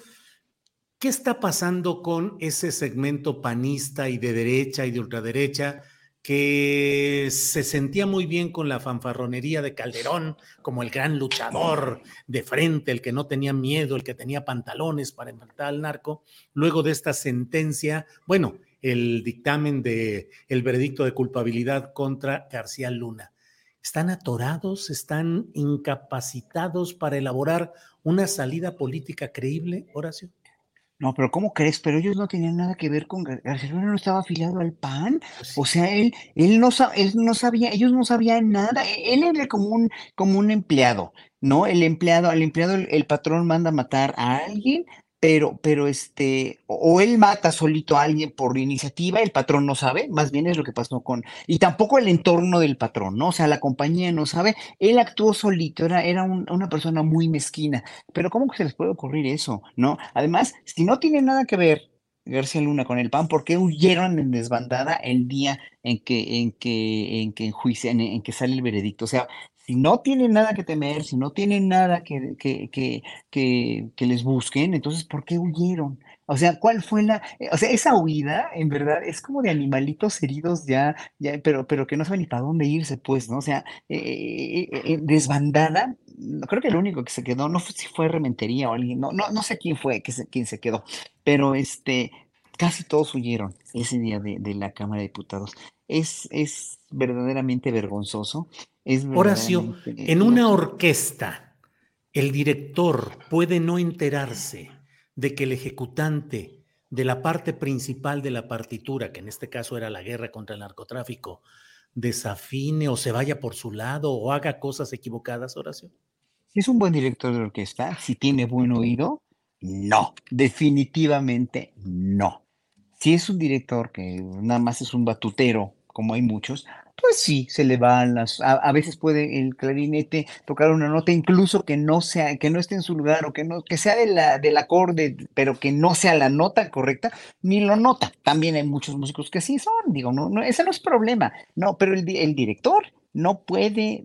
¿Qué está pasando con ese segmento panista y de derecha y de ultraderecha que se sentía muy bien con la fanfarronería de Calderón como el gran luchador de frente, el que no tenía miedo, el que tenía pantalones para enfrentar al narco? Luego de esta sentencia, bueno, el dictamen de el veredicto de culpabilidad contra García Luna. ¿Están atorados? ¿Están incapacitados para elaborar una salida política creíble, Horacio? No, pero ¿cómo crees? Pero ellos no tenían nada que ver con García Luna, no estaba afiliado al PAN. Pues o sea, él, él, no, él no sabía, ellos no sabían nada. E, él era como un, como un empleado, ¿no? El empleado, al empleado el patrón manda matar a alguien, pero, pero este, o él mata solito a alguien por iniciativa, el patrón no sabe, más bien es lo que pasó con, y tampoco el entorno del patrón, ¿no? O sea, la compañía no sabe, él actuó solito, era, era una persona muy mezquina, pero ¿cómo que se les puede ocurrir eso, no? Además, si no tiene nada que ver García Luna con el PAN, ¿por qué huyeron en desbandada el día en que, en que, en que, en, en que sale el veredicto? O sea, si no tienen nada que temer, si no tienen nada que, que, que, que, les busquen, entonces, ¿por qué huyeron? O sea, ¿cuál fue la, eh, o sea, esa huida, en verdad, es como de animalitos heridos ya, ya pero, pero que no saben ni para dónde irse, pues, ¿no? O sea, eh, eh, desbandada, creo que el único que se quedó, no sé si fue Rementería o alguien, no, no, no sé quién fue que quién se quedó, pero este, casi todos huyeron ese día de, de la Cámara de Diputados. Es, es verdaderamente vergonzoso Horacio, en una orquesta, el director puede no enterarse de que el ejecutante de la parte principal de la partitura, que en este caso era la guerra contra el narcotráfico, desafine o se vaya por su lado o haga cosas equivocadas, Horacio. Si es un buen director de orquesta, si tiene buen oído, no, definitivamente no. Si es un director que nada más es un batutero, como hay muchos, pues sí, se le van las, a, veces puede el clarinete tocar una nota incluso que no sea, que no esté en su lugar o que no, que sea de la, del acorde, pero que no sea la nota correcta, ni lo nota. También hay muchos músicos que sí son, digo, no, no, ese no es problema. No, pero el, el director no puede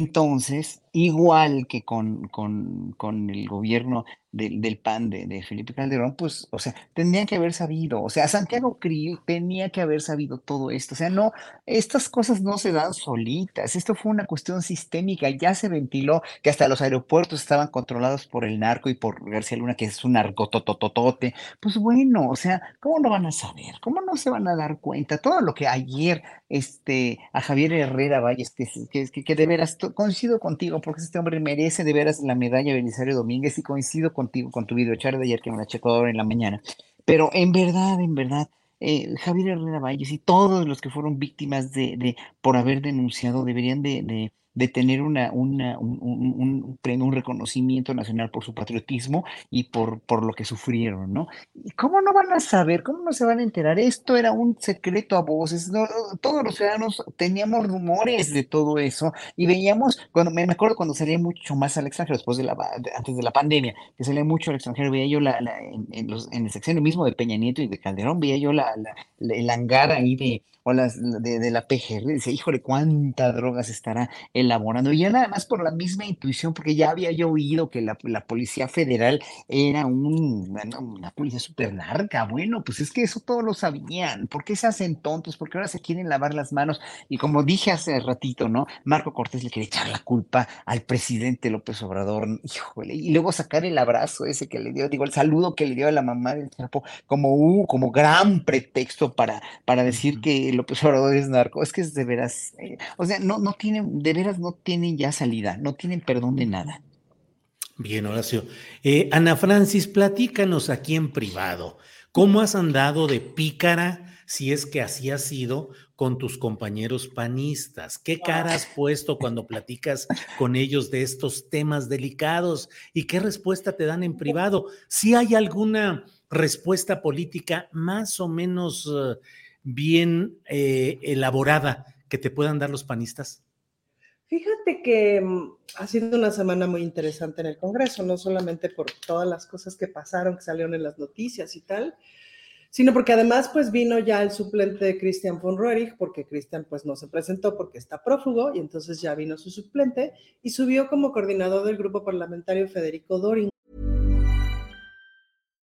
entonces, igual que con, con, con el gobierno del, del PAN de, de, Felipe Calderón, pues, o sea, tendrían que haber sabido, o sea, Santiago Krill tenía que haber sabido todo esto, o sea, no, estas cosas no se dan solitas, esto fue una cuestión sistémica, ya se ventiló que hasta los aeropuertos estaban controlados por el narco y por García Luna, que es un narcotototote, pues bueno, o sea, ¿cómo no van a saber? ¿Cómo no se van a dar cuenta? Todo lo que ayer, este, a Javier Herrera Valles, que, que, que de veras coincido contigo, porque este hombre merece de veras la medalla Belisario Domínguez y coincido contigo con tu video de ayer que me la checo ahora en la mañana. Pero en verdad, en verdad, eh, Javier Herrera Valles y todos los que fueron víctimas de, de por haber denunciado deberían de, de de tener una, una un, un, un, un, reconocimiento nacional por su patriotismo y por, por lo que sufrieron, ¿no? ¿Y cómo no van a saber? ¿Cómo no se van a enterar? Esto era un secreto a voces. todos los ciudadanos teníamos rumores de todo eso y veíamos, cuando me acuerdo cuando salía mucho más al extranjero, después de la, antes de la pandemia, que salía mucho al extranjero, veía yo la, en, en, los, en el sección mismo de Peña Nieto y de Calderón, veía yo la, el hangar ahí de, o las, de, de la PGR, dice, híjole, cuánta drogas estará el elaborando, y ya nada más por la misma intuición, porque ya había yo oído que la, Policía Federal era un, una, policía súper larga. Bueno, pues es que eso todos lo sabían. ¿Por qué se hacen tontos? Porque ahora se quieren lavar las manos. Y como dije hace ratito, ¿no? Marco Cortés le quiere echar la culpa al presidente López Obrador, híjole, y luego sacar el abrazo ese que le dio, digo, el saludo que le dio a la mamá del Chapo, como, uh, como gran pretexto para, para decir que López Obrador es narco. Es que es de veras, eh, o sea, no, no tienen, de veras no tienen ya salida, no tienen perdón de nada. Bien, Horacio. Eh, Ana Francis, platícanos aquí en privado. ¿Cómo has andado de pícara, si es que así ha sido, con tus compañeros panistas? ¿Qué cara has puesto cuando platicas con ellos de estos temas delicados? ¿Y qué respuesta te dan en privado? Si hay alguna respuesta política más o menos eh, bien eh, elaborada que te puedan dar los panistas? Fíjate que mm, ha sido una semana muy interesante en el Congreso, no solamente por todas las cosas que pasaron, que salieron en las noticias y tal, sino porque además pues vino ya el suplente de Christian von Roerich, porque Christian pues no se presentó porque está prófugo y entonces ya vino su suplente y subió como coordinador del grupo parlamentario Federico Doring.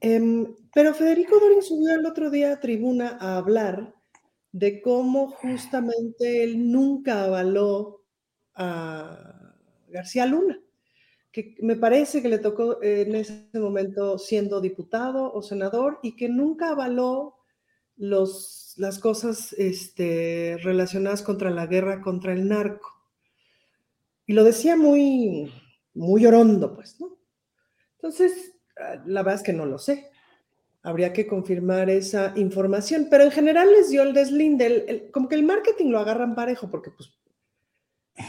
Em, pero Federico Dorin subió el otro día a tribuna a hablar de cómo justamente él nunca avaló a García Luna, que me parece que le tocó en ese momento siendo diputado o senador y que nunca avaló los, las cosas este, relacionadas contra la guerra contra el narco. Y lo decía muy, muy orondo, pues, ¿no? Entonces, la verdad es que no lo sé. Habría que confirmar esa información, pero en general les dio el deslinde, como que el marketing lo agarran parejo, porque pues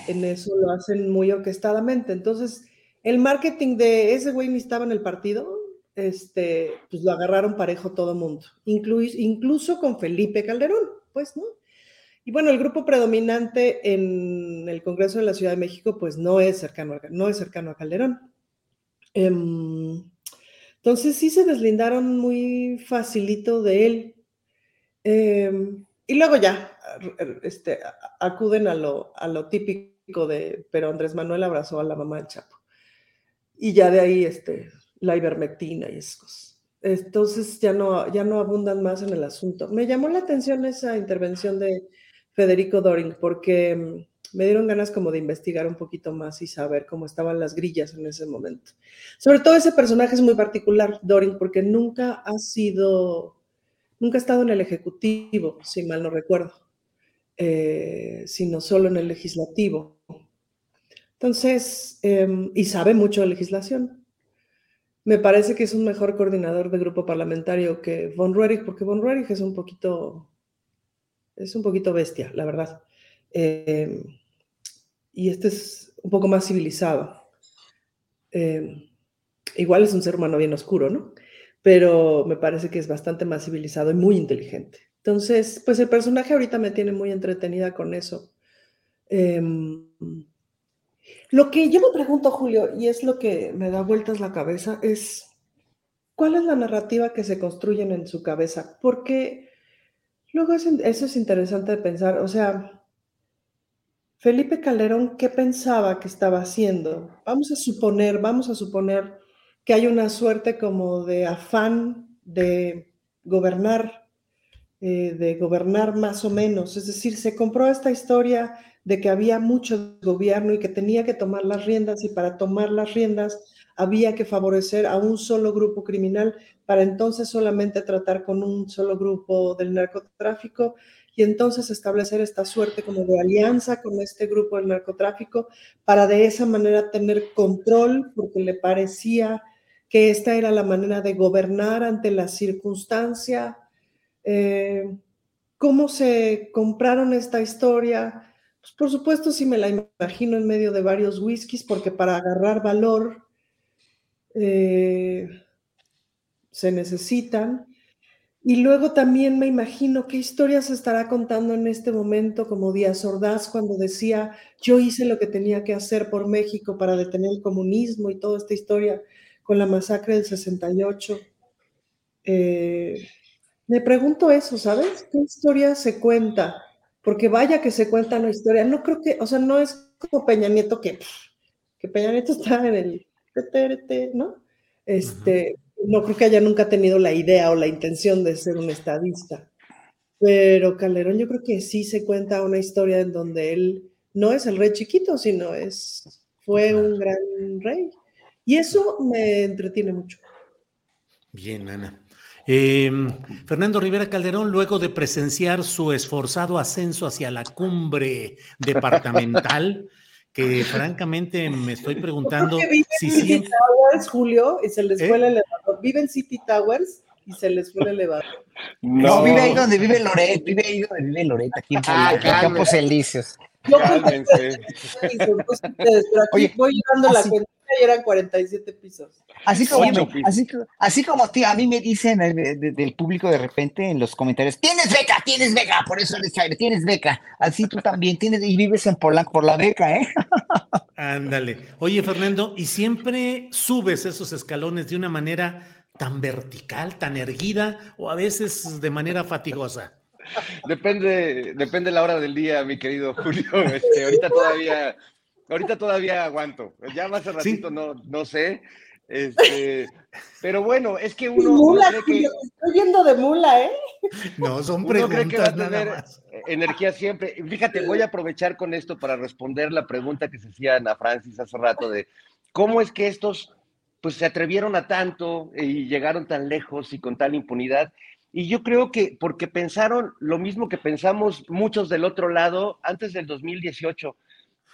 en eso lo hacen muy orquestadamente. Entonces, el marketing de ese güey ni estaba en el partido, este, pues lo agarraron parejo todo el mundo, incluso con Felipe Calderón, pues, ¿no? Y bueno, el grupo predominante en el Congreso de la Ciudad de México, pues no es cercano, no es cercano a Calderón. Em, entonces sí se deslindaron muy facilito de él. Em, y luego ya este, acuden a lo, a lo típico de, pero Andrés Manuel abrazó a la mamá del Chapo. Y ya de ahí este, la ivermectina y esas cosas. Entonces ya no, ya no abundan más en el asunto. Me llamó la atención esa intervención de Federico Doring porque em, me dieron ganas como de investigar un poquito más y saber cómo estaban las grillas en ese momento. Sobre todo ese personaje es muy particular, Dorin, porque nunca ha sido, nunca ha estado en el Ejecutivo, si mal no recuerdo, eh, sino solo en el Legislativo. Entonces, em, y sabe mucho de legislación. Me parece que es un mejor coordinador de grupo parlamentario que Von Ruerich, porque Von Ruerich es un poquito, es un poquito bestia, la verdad. Em, y este es un poco más civilizado. Em, igual es un ser humano bien oscuro, ¿no? Pero me parece que es bastante más civilizado y muy inteligente. Entonces, pues el personaje ahorita me tiene muy entretenida con eso. Em, lo que yo me pregunto, Julio, y es lo que me da vueltas la cabeza, es cuál es la narrativa que se construyen en su cabeza. Porque luego eso es interesante de pensar. O sea, Felipe Calderón, ¿qué pensaba que estaba haciendo? Vamos a suponer, vamos a suponer que hay una suerte como de afán de gobernar, eh, de gobernar más o menos. Es decir, se compró esta historia de que había mucho gobierno y que tenía que tomar las riendas y para tomar las riendas había que favorecer a un solo grupo criminal para entonces solamente tratar con un solo grupo del narcotráfico y entonces establecer esta suerte como de alianza con este grupo del narcotráfico para de esa manera tener control porque le parecía que esta era la manera de gobernar ante la circunstancia. Eh, ¿Cómo se compraron esta historia? Pues por supuesto, sí me la imagino en medio de varios whiskies, porque para agarrar valor eh, se necesitan. Y luego también me imagino qué historias se estará contando en este momento, como Díaz Ordaz cuando decía, yo hice lo que tenía que hacer por México para detener el comunismo y toda esta historia con la masacre del 68. Eh, me pregunto eso, ¿sabes? ¿Qué historia se cuenta? Porque vaya que se cuenta una historia. No creo que, o sea, no es como Peña Nieto que, que Peña Nieto está en el ¿no? Este, no creo que haya nunca tenido la idea o la intención de ser un estadista. Pero Calderón yo creo que sí se cuenta una historia en donde él no es el rey chiquito, sino es, fue un gran rey. Y eso me entretiene mucho. Bien, Ana. Em, Fernando Rivera Calderón, luego de presenciar su esforzado ascenso hacia la cumbre departamental, que francamente me estoy preguntando si Towers, Julio, y se les ¿Eh? Vive en City Towers y se les fue el elevador. No, vive ahí donde vive Loret, vive ahí donde vive Loret, aquí en ah, Campos Elíseos. Yo Cálmense. Oye, voy llevando la cuenta y eran 47 pisos. Así como, así, así como tío, a mí me dicen del público de repente en los comentarios, tienes beca, tienes beca, por eso eres chaire, tienes beca. Así tú también tienes y vives en Polanco por la beca, ¿eh? Ándale. Oye, Fernando, ¿y siempre subes esos escalones de una manera tan vertical, tan erguida o a veces de manera fatigosa? Depende, depende la hora del día, mi querido Julio. Este, ahorita todavía, ahorita todavía aguanto. Ya más ratito no, no sé. Este, pero bueno, es que uno. Mula, Estoy viendo de mula, ¿eh? No, son preguntas que va a tener energía siempre. Fíjate, voy a aprovechar con esto para responder la pregunta que se hacía Ana Francis hace rato de cómo es que estos pues se atrevieron a tanto y llegaron tan lejos y con tal impunidad. Y yo creo que porque pensaron lo mismo que pensamos muchos del otro lado antes del 2018,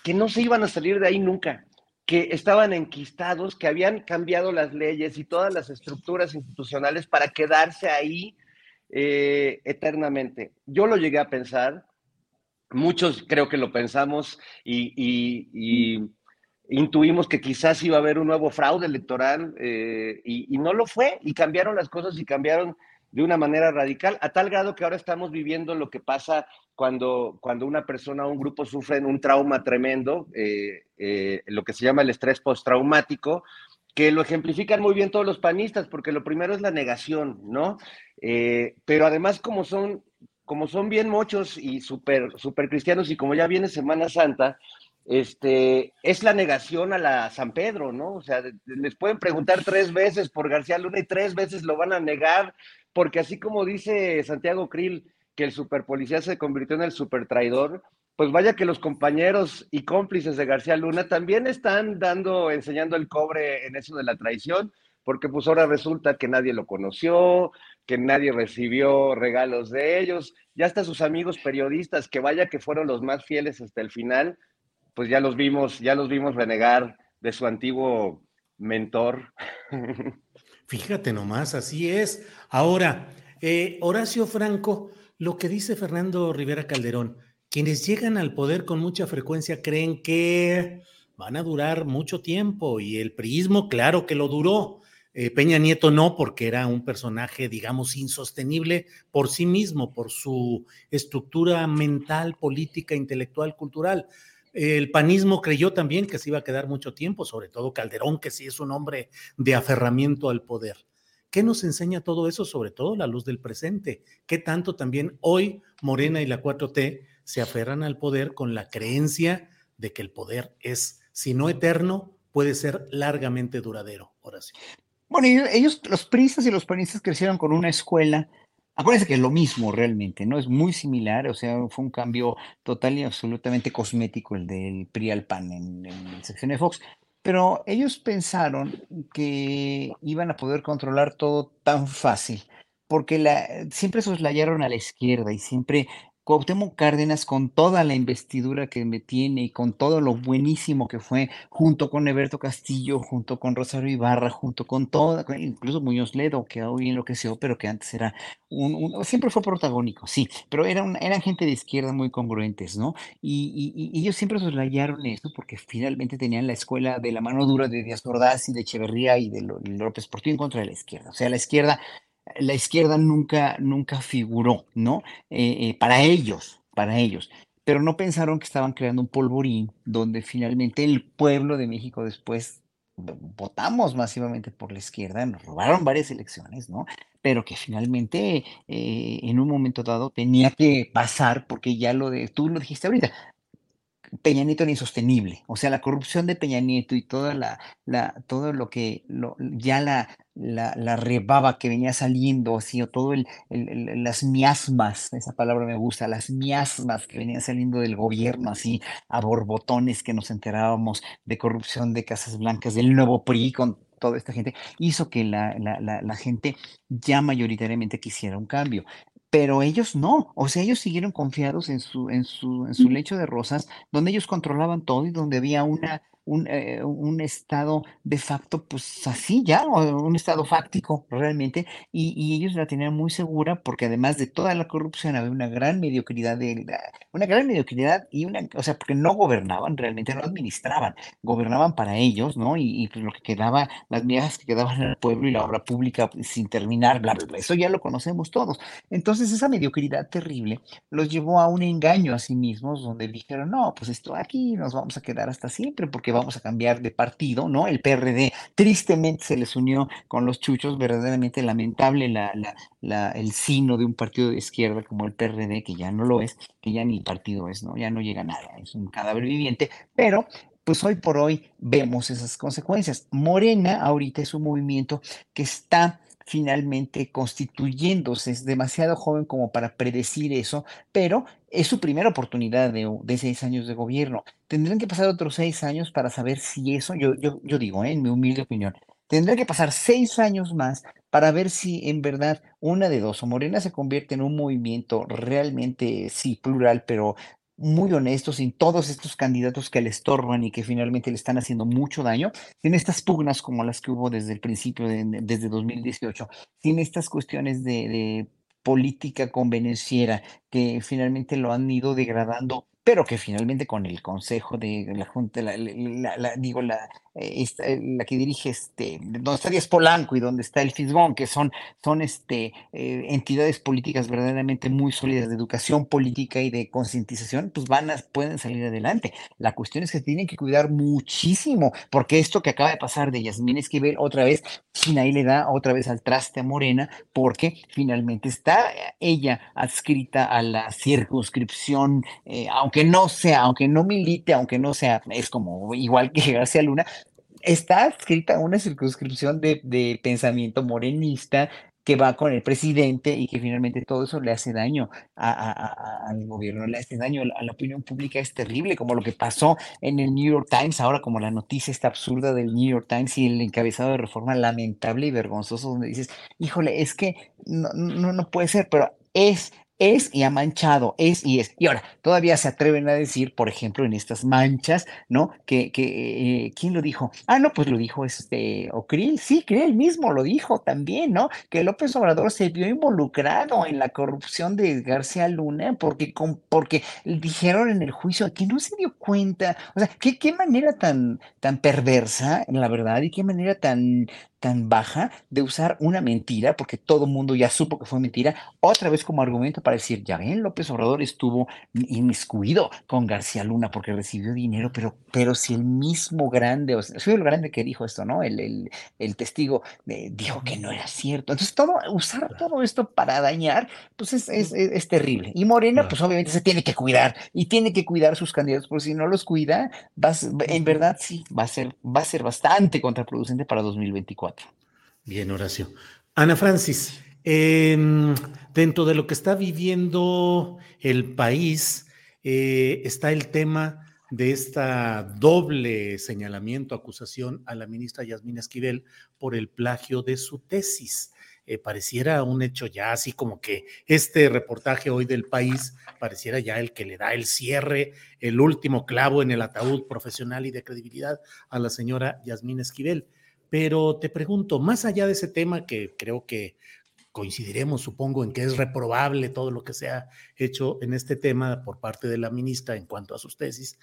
que no se iban a salir de ahí nunca, que estaban enquistados, que habían cambiado las leyes y todas las estructuras institucionales para quedarse ahí eh, eternamente. Yo lo llegué a pensar, muchos creo que lo pensamos y, intuimos que quizás iba a haber un nuevo fraude electoral eh, y no lo fue y cambiaron las cosas y cambiaron de una manera radical, a tal grado que ahora estamos viviendo lo que pasa cuando, cuando una persona o un grupo sufren un trauma tremendo, eh, eh, lo que se llama el estrés postraumático, que lo ejemplifican muy bien todos los panistas, porque lo primero es la negación, ¿no? Pero además como son, como son bien muchos y súper super cristianos y como ya viene Semana Santa, este, es la negación a la San Pedro, ¿no? O sea, les pueden preguntar tres veces por García Luna y tres veces lo van a negar, porque así como dice Santiago Krill que el superpolicía se convirtió en el supertraidor, pues vaya que los compañeros y cómplices de García Luna también están dando, enseñando el cobre en eso de la traición, porque pues ahora resulta que nadie lo conoció, que nadie recibió regalos de ellos, ya hasta sus amigos periodistas, que vaya que fueron los más fieles hasta el final, pues ya los vimos, ya los vimos renegar de su antiguo mentor. Fíjate nomás, así es. Ahora, eh, Horacio Franco, lo que dice Fernando Rivera Calderón, quienes llegan al poder con mucha frecuencia creen que van a durar mucho tiempo y el priismo, claro que lo duró. Eh, Peña Nieto no, porque era un personaje, digamos, insostenible por sí mismo, por su estructura mental, política, intelectual, cultural. El panismo creyó también que se iba a quedar mucho tiempo, sobre todo Calderón, que sí es un hombre de aferramiento al poder. ¿Qué nos enseña todo eso? Sobre todo la luz del presente. ¿Qué tanto también hoy Morena y la 4T se aferran al poder con la creencia de que el poder es, si no eterno, puede ser largamente duradero? Horacio. Bueno, ellos, los pristas y los panistas crecieron con una escuela Acuérdense que es lo mismo realmente, ¿no? Es muy similar, o sea, fue un cambio total y absolutamente cosmético el del PRI al PAN en, en el sección de Fox. Pero ellos pensaron que iban a poder controlar todo tan fácil, porque la, siempre soslayaron a la izquierda y siempre Cuauhtémoc Cárdenas, con toda la investidura que me tiene y con todo lo buenísimo que fue, junto con Eberto Castillo, junto con Rosario Ibarra, junto con toda, incluso Muñoz Ledo, que hoy enloqueció, pero que antes era un, siempre fue protagónico, sí, pero era un- eran gente de izquierda muy congruentes, ¿no? Y, ellos siempre soslayaron eso porque finalmente tenían la escuela de la mano dura de Díaz Ordaz y de Echeverría y de López Portillo en contra de la izquierda. O sea, la izquierda la izquierda nunca, nunca figuró, ¿no? Eh, eh, para ellos, para ellos. Pero no pensaron que estaban creando un polvorín donde finalmente el pueblo de México después votamos masivamente por la izquierda, nos robaron varias elecciones, ¿no? Pero que finalmente eh, en un momento dado tenía que pasar porque ya lo de, tú lo dijiste ahorita, Peña Nieto era insostenible. O sea, la corrupción de Peña Nieto y toda la, la, todo lo que lo- ya la, la, la rebaba que venía saliendo, así, o todo el, el- el- las miasmas, esa palabra me gusta, las miasmas que venían saliendo del gobierno, así, a borbotones que nos enterábamos de corrupción de Casas Blancas, del nuevo PRI con toda esta gente, hizo que la, la, la, la gente ya mayoritariamente quisiera un cambio. Pero ellos no, o sea, ellos siguieron confiados en su, en su, en su lecho de rosas, donde ellos controlaban todo y donde había una, un, eh, un estado de facto, pues así ya, un estado fáctico realmente, y, y ellos la tenían muy segura porque además de toda la corrupción había una gran mediocridad, de, la- una gran mediocridad y una, o sea, porque no gobernaban realmente, no administraban, gobernaban para ellos, ¿no? Y, y, lo que quedaba, las migajas que quedaban en el pueblo y la obra pública pues, sin terminar, bla, bla, bla, eso ya lo conocemos todos. Entonces esa mediocridad terrible los llevó a un engaño a sí mismos, donde dijeron, no, pues esto aquí nos vamos a quedar hasta siempre porque vamos a cambiar de partido, ¿no? El PRD tristemente se les unió con los chuchos, verdaderamente lamentable la, la, la- el sino de un partido de izquierda como el PRD, que ya no lo es, que ya ni partido es, ¿no? Ya no llega nada, es un cadáver viviente, pero pues hoy por hoy vemos esas consecuencias. Morena ahorita es un movimiento que está finalmente constituyéndose, es demasiado joven como para predecir eso, pero es su primera oportunidad de, seis años de gobierno. Tendrán que pasar otros seis años para saber si eso, yo, yo, yo digo, ¿eh? en mi humilde opinión, tendrán que pasar seis años más para ver si en verdad una de dos, o Morena se convierte en un movimiento realmente, sí, plural, pero muy honesto, sin todos estos candidatos que le estorban y que finalmente le están haciendo mucho daño, sin estas pugnas como las que hubo desde el principio, de- de- desde 2018, sin estas cuestiones de, política convenenciera que finalmente lo han ido degradando, pero que finalmente con el consejo de la Junta, la- digo, la, eh, eh, la que dirige este, donde está Díaz Polanco y donde está el Fisgón, que son, son este, eh, entidades políticas verdaderamente muy sólidas de educación política y de concientización, pues van a, pueden salir adelante. La cuestión es que tienen que cuidar muchísimo, porque esto que acaba de pasar de Yasmín Esquivel otra vez, China ahí le da otra vez al traste a Morena, porque finalmente está ella adscrita a la circunscripción, aunque no sea, aunque no milite, aunque no sea, es como igual que García Luna, está adscrita a una circunscripción de, de pensamiento morenista que va con el presidente y que finalmente todo eso le hace daño al gobierno, le hace daño. A la opinión pública, es terrible, como lo que pasó en el New York Times, ahora como la noticia está absurda del New York Times y el encabezado de reforma lamentable y vergonzoso, donde dices, híjole, es que no, no, no puede ser, pero es es y ha manchado, es y es. Y ahora, todavía se atreven a decir, por ejemplo, en estas manchas, ¿no? Que, que eh, ¿quién lo dijo? Ah, no, pues lo dijo este Ocril, sí, él mismo lo dijo también, ¿no? Que López Obrador se vio involucrado en la corrupción de García Luna porque, con, porque dijeron en el juicio que no se dio cuenta, o sea, qué, qué manera tan, tan perversa, la verdad, y qué manera tan, tan baja de usar una mentira, porque todo el mundo ya supo que fue mentira, otra vez como argumento para decir, ya ven, López Obrador estuvo inmiscuido con García Luna porque recibió dinero, pero, pero si el mismo grande, o sea, el grande que dijo esto, ¿no? El, el, el testigo eh, dijo que no era cierto. Entonces, todo, usar todo esto para dañar, pues es, es, es, es terrible. Y Morena, pues obviamente se tiene que cuidar y tiene que cuidar sus candidatos, porque si no los cuida, va a ser- en verdad sí, va a ser, va a ser bastante contraproducente para 2024. Bien, Horacio. Ana Francis, Em, dentro de lo que está viviendo el país, eh, está el tema de esta doble señalamiento, acusación a la ministra Yasmín Esquivel por el plagio de su tesis. Eh, pareciera un hecho ya así como que este reportaje hoy del país pareciera ya el que le da el cierre, el último clavo en el ataúd profesional y de credibilidad a la señora Yasmín Esquivel. Pero te pregunto, más allá de ese tema que creo que coincidiremos, supongo, en que es reprobable todo lo que se ha hecho en este tema por parte de la ministra en cuanto a sus tesis,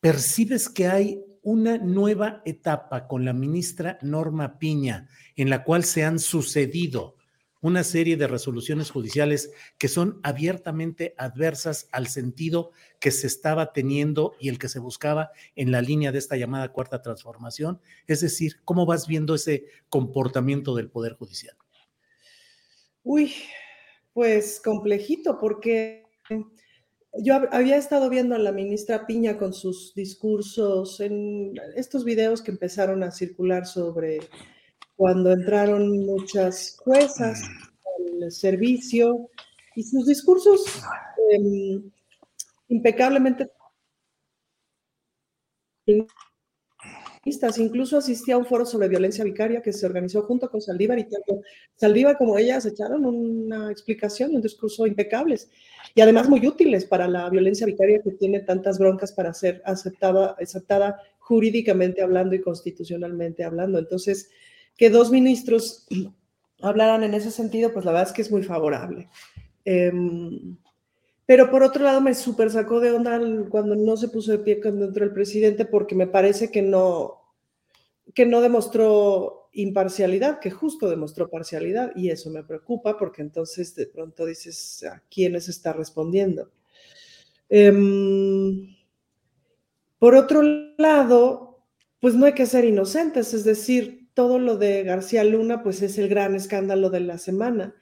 ¿percibes que hay una nueva etapa con la ministra Norma Piña en la cual se han sucedido una serie de resoluciones judiciales que son abiertamente adversas al sentido que se estaba teniendo y el que se buscaba en la línea de esta llamada cuarta transformación? Es decir, ¿cómo vas viendo ese comportamiento del Poder Judicial? Uy, pues complejito, porque yo había estado viendo a la ministra Piña con sus discursos en estos videos que empezaron a circular sobre cuando entraron muchas juezas al servicio y sus discursos em, impecablemente Incluso asistí a un foro sobre violencia vicaria que se organizó junto con Saldívar y tanto Saldívar como ella echaron una explicación y un discurso impecables y además muy útiles para la violencia vicaria que tiene tantas broncas para ser aceptada, aceptada jurídicamente hablando y constitucionalmente hablando. Entonces, que dos ministros hablaran en ese sentido, pues la verdad es que es muy favorable. Em, pero por otro lado, me súper sacó de onda cuando no se puso de pie cuando entró el presidente, porque me parece que no, que no demostró imparcialidad, que justo demostró parcialidad, y eso me preocupa, porque entonces de pronto dices a quiénes está respondiendo. Em, por otro lado, pues no hay que ser inocentes, es decir, todo lo de García Luna, pues es el gran escándalo de la semana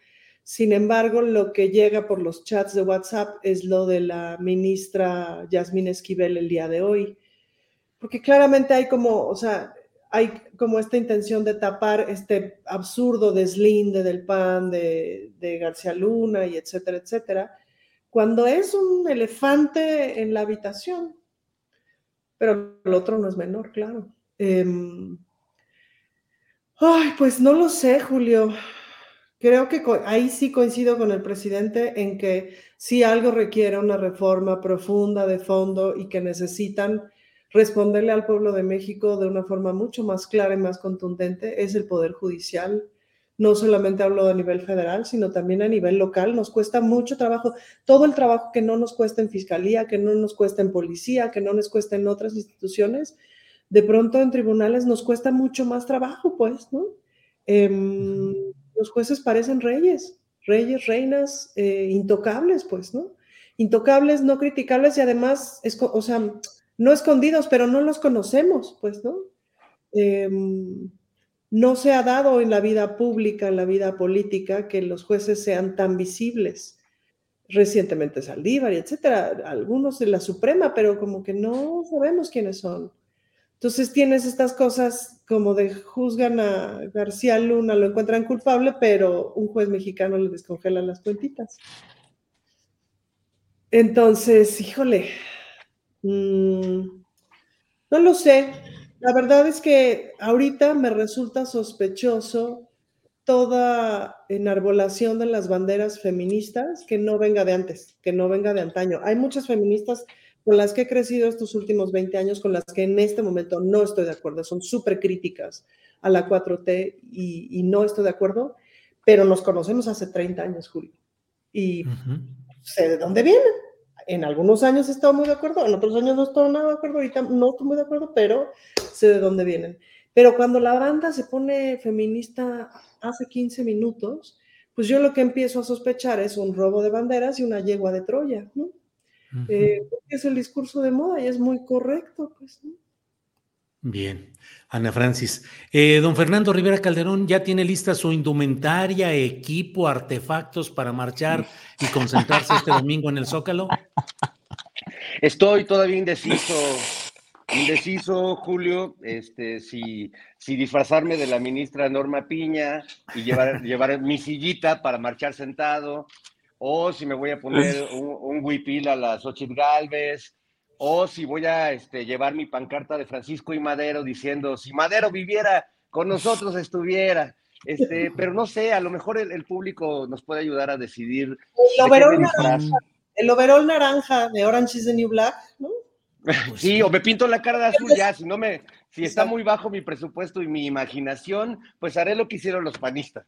sin embargo, lo que llega por los chats de WhatsApp es lo de la ministra Yasmín Esquivel el día de hoy, porque claramente hay como, o sea, hay como esta intención de tapar este absurdo deslinde del PAN, de, García Luna y etcétera, etcétera, cuando es un elefante en la habitación. Pero el otro no es menor, claro. Em, ay, pues no lo sé, Julio. Creo que ahí sí coincido con el presidente en que si algo requiere una reforma profunda de fondo y que necesitan responderle al pueblo de México de una forma mucho más clara y más contundente es el Poder Judicial. No solamente hablo a nivel federal, sino también a nivel local. Nos cuesta mucho trabajo. Todo el trabajo que no nos cuesta en fiscalía, que no nos cuesta en policía, que no nos cuesta en otras instituciones, de pronto en tribunales nos cuesta mucho más trabajo, pues, ¿no? Em, los jueces parecen reyes, reyes, reinas, eh, intocables, pues, ¿no? Intocables, no criticables y además, o sea, no escondidos, pero no los conocemos, pues, ¿no? Em, no se ha dado en la vida pública, en la vida política, que los jueces sean tan visibles. Recientemente Saldívar y etcétera, algunos de la Suprema, pero como que no sabemos quiénes son. Entonces tienes estas cosas como de juzgan a García Luna, lo encuentran culpable, pero un juez mexicano le descongela las cuentitas. Entonces, híjole, mm, no lo sé. La verdad es que ahorita me resulta sospechoso toda enarbolación de las banderas feministas que no venga de antes, que no venga de antaño. Hay muchas feministas con las que he crecido estos últimos 20 años, con las que en este momento no estoy de acuerdo, son súper críticas a la 4T y, no estoy de acuerdo, pero nos conocemos hace 30 años, Julio, y sé de dónde vienen. En algunos años he estado muy de acuerdo, en otros años no estoy nada de acuerdo, ahorita no estoy muy de acuerdo, pero sé de dónde vienen. Pero cuando la banda se pone feminista hace 15 minutos, pues yo lo que empiezo a sospechar es un robo de banderas y una yegua de Troya, ¿no? Eh, es el discurso de moda y es muy correcto, pues. Bien, Ana Francis. Eh, don Fernando Rivera Calderón ya tiene lista su indumentaria, equipo, artefactos para marchar y concentrarse este domingo en el Zócalo. Estoy todavía indeciso. indeciso, Julio, este, si, si disfrazarme de la ministra Norma Piña y llevar, llevar mi sillita para marchar sentado, o si me voy a poner un, un huipil a las Xochitl Galvez, o si voy a este, llevar mi pancarta de Francisco y Madero diciendo, si Madero viviera, con nosotros estuviera. Este, pero no sé, a lo mejor el, el público nos puede ayudar a decidir. de El overol, naranja, el overol naranja de Orange is the New Black, ¿no? Sí, o me pinto la cara de azul ya, si no me, si está muy bajo mi presupuesto y mi imaginación, pues haré lo que hicieron los panistas.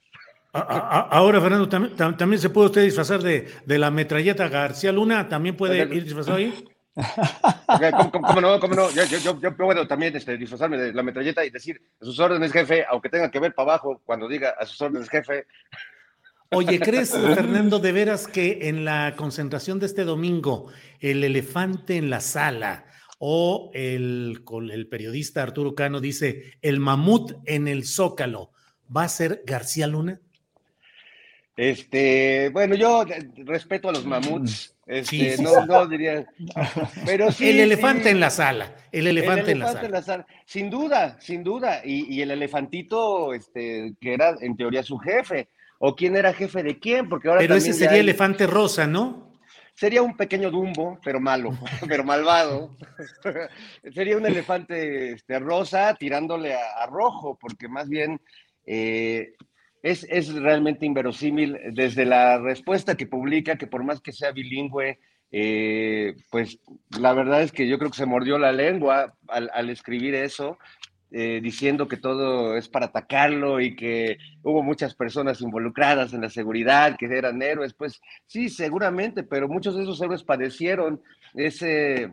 Ahora, Fernando, también, tam- también se puede usted disfrazar de, de la metralleta García Luna, también puede ir disfrazado ahí. Ok, ¿Cómo, no? ¿Cómo no? Yo, yo, yo, yo puedo también este, disfrazarme de la metralleta y decir a sus órdenes, jefe, aunque tenga que ver para abajo cuando diga a sus órdenes, jefe. Oye, ¿crees, Fernando, de veras que en la concentración de este domingo, el elefante en la sala o el, con el periodista Arturo Cano dice el mamut en el zócalo, va a ser García Luna? Este, bueno, yo eh, respeto a los mamuts. Este, Sí, sí, no, no diría. Pero sí. el elefante sí. en la sala, el elefante, en la sala. sala. Sin duda, sin duda. Y, y el elefantito, este, que era en teoría su jefe. ¿O quién era jefe de quién? Porque ahora Pero ese sería hay- elefante rosa, ¿no? Sería un pequeño Dumbo, pero malo, pero malvado. Sería un elefante este, rosa tirándole a, a rojo, porque más bien eh, es, es realmente inverosímil desde la respuesta que publica, que por más que sea bilingüe, eh, pues la verdad es que yo creo que se mordió la lengua al, escribir eso. eh, diciendo que todo es para atacarlo y que hubo muchas personas involucradas en la seguridad, que eran héroes, pues sí, seguramente, pero muchos de esos héroes padecieron ese,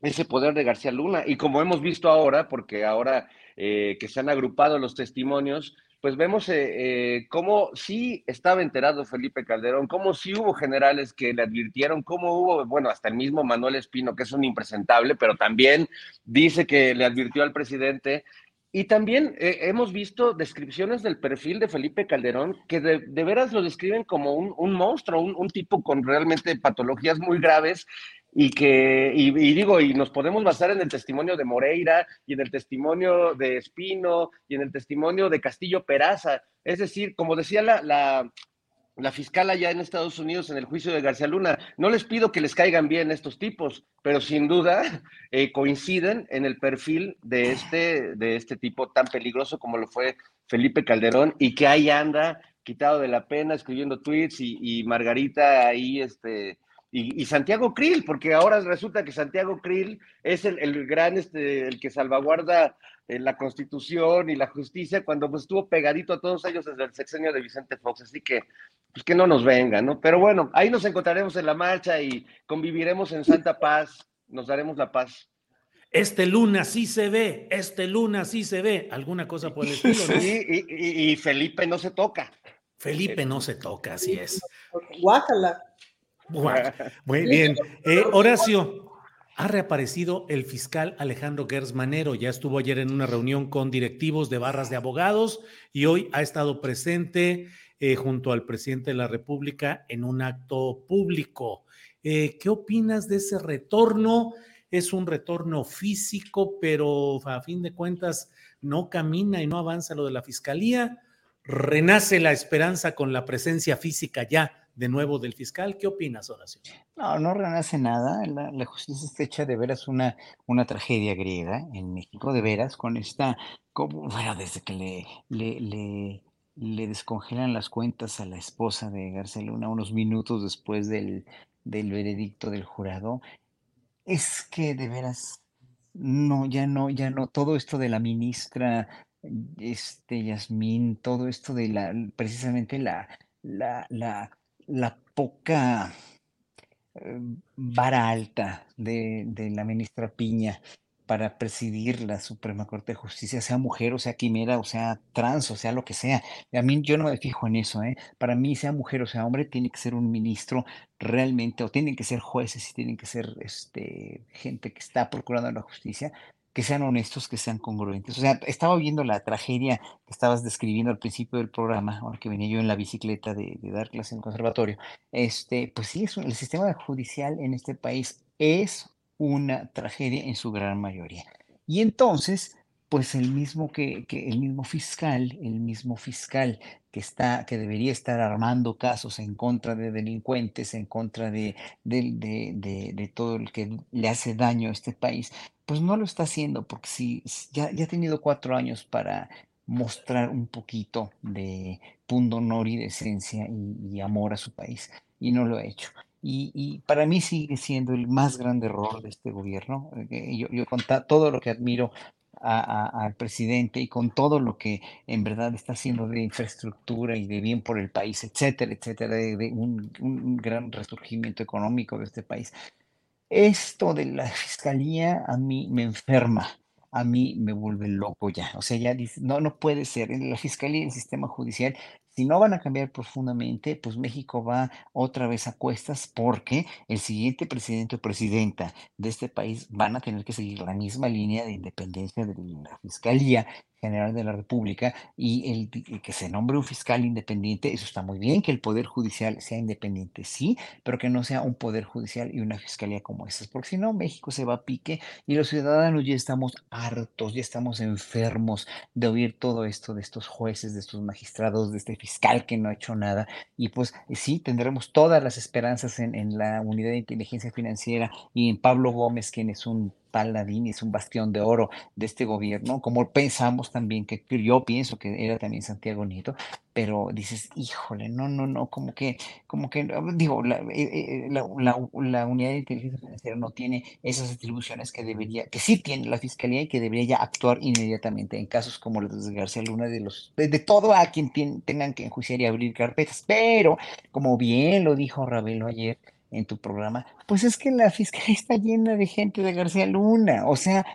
ese poder de García Luna. Y como hemos visto ahora, porque ahora eh, que se han agrupado los testimonios, pues vemos eh, eh, cómo sí estaba enterado Felipe Calderón, cómo sí hubo generales que le advirtieron, cómo hubo, bueno, hasta el mismo Manuel Espino, que es un impresentable, pero también dice que le advirtió al presidente. Y también eh, hemos visto descripciones del perfil de Felipe Calderón que de, veras lo describen como un, monstruo, un tipo con realmente patologías muy graves y que, y, digo, y nos podemos basar en el testimonio de Moreira y en el testimonio de Espino y en el testimonio de Castillo Peraza. Es decir, como decía la, la, la fiscal allá en Estados Unidos en el juicio de García Luna, no les pido que les caigan bien estos tipos, pero sin duda eh, coinciden en el perfil de este, de este tipo tan peligroso como lo fue Felipe Calderón y que ahí anda quitado de la pena escribiendo tweets y, y Margarita ahí este, y, y Santiago Krill, porque ahora resulta que Santiago Krill es el, el gran, este, el que salvaguarda eh, la constitución y la justicia cuando pues, estuvo pegadito a todos ellos desde el sexenio de Vicente Fox, así que pues que no nos venga, ¿no? Pero bueno, ahí nos encontraremos en la marcha y conviviremos en santa paz, nos daremos la paz. Este Luna sí se ve, este Luna sí se ve, alguna cosa por el estilo, ¿no? Sí, y, y- y Felipe no se toca. Felipe no se toca, así es. Guácala. Muy bien. Eh, Horacio, ha reaparecido el fiscal Alejandro Gers Manero. Ya estuvo ayer en una reunión con directivos de barras de abogados y hoy ha estado presente eh, junto al presidente de la República en un acto público. Eh, ¿Qué opinas de ese retorno? Es un retorno físico, pero a fin de cuentas no camina y no avanza lo de la fiscalía. Renace la esperanza con la presencia física ya de nuevo del fiscal. ¿Qué opinas, Horacio? No, no renace nada. La, la justicia está hecha de veras una, una tragedia griega en México, de veras, con esta, como, bueno, desde que le, le, le, descongelan las cuentas a la esposa de García Luna unos minutos después del, del veredicto del jurado, es que de veras, no, ya no, ya no, todo esto de la ministra, este, Yasmín, todo esto de la, precisamente la, la, la, la poca eh, vara alta de, de la ministra Piña para presidir la Suprema Corte de Justicia, sea mujer o sea quimera o sea trans o sea lo que sea. A mí yo no me fijo en eso, ¿eh? Para mí, sea mujer o sea hombre, tiene que ser un ministro realmente, o tienen que ser jueces y tienen que ser este, gente que está procurando la justicia, que sean honestos, que sean congruentes. O sea, estaba viendo la tragedia que estabas describiendo al principio del programa, ahora que venía yo en la bicicleta de, dar clase en el conservatorio. Este, pues sí, es un- el sistema judicial en este país es una tragedia en su gran mayoría. Y entonces, pues el mismo que, el mismo fiscal, el mismo fiscal que está, que debería estar armando casos en contra de delincuentes, en contra de, de, de, todo el que le hace daño a este país, pues no lo está haciendo porque si ya, ya ha tenido cuatro años para mostrar un poquito de punto honor y decencia y, y amor a su país y no lo ha hecho. Y, y, para mí sigue siendo el más grande error de este gobierno. Eh, yo, yo con todo lo que admiro al presidente y con todo lo que en verdad está haciendo de infraestructura y de bien por el país, etcétera, etcétera, de, un, un, gran resurgimiento económico de este país. Esto de la fiscalía a mí me enferma, a mí me vuelve loco ya. O sea, ya dice, no, no puede ser. En la fiscalía y el sistema judicial si no van a cambiar profundamente, pues México va otra vez a cuestas porque el siguiente presidente o presidenta de este país van a tener que seguir la misma línea de independencia de la Fiscalía General de la República y el, que se nombre un fiscal independiente, eso está muy bien, que el Poder Judicial sea independiente, sí, pero que no sea un Poder Judicial y una Fiscalía como esas, porque si no, México se va a pique y los ciudadanos ya estamos hartos, ya estamos enfermos de oír todo esto de estos jueces, de estos magistrados, de este fiscal que no ha hecho nada. Y pues sí, tendremos todas las esperanzas en, en la unidad de inteligencia financiera y en Pablo Gómez, quien es un paladín es un bastión de oro de este gobierno, como pensamos también que yo pienso que era también Santiago Nieto, pero dices, híjole, no, no, no, como que, como que, digo, la, eh, eh, la, la, unidad de inteligencia financiera no tiene esas atribuciones que debería, que sí tiene la fiscalía y que debería ya actuar inmediatamente en casos como los de García Luna, de los, de, todo a quien tengan que enjuiciar y abrir carpetas, pero como bien lo dijo Ravelo ayer, en tu programa, pues es que la fiscalía está llena de gente de García Luna. O sea,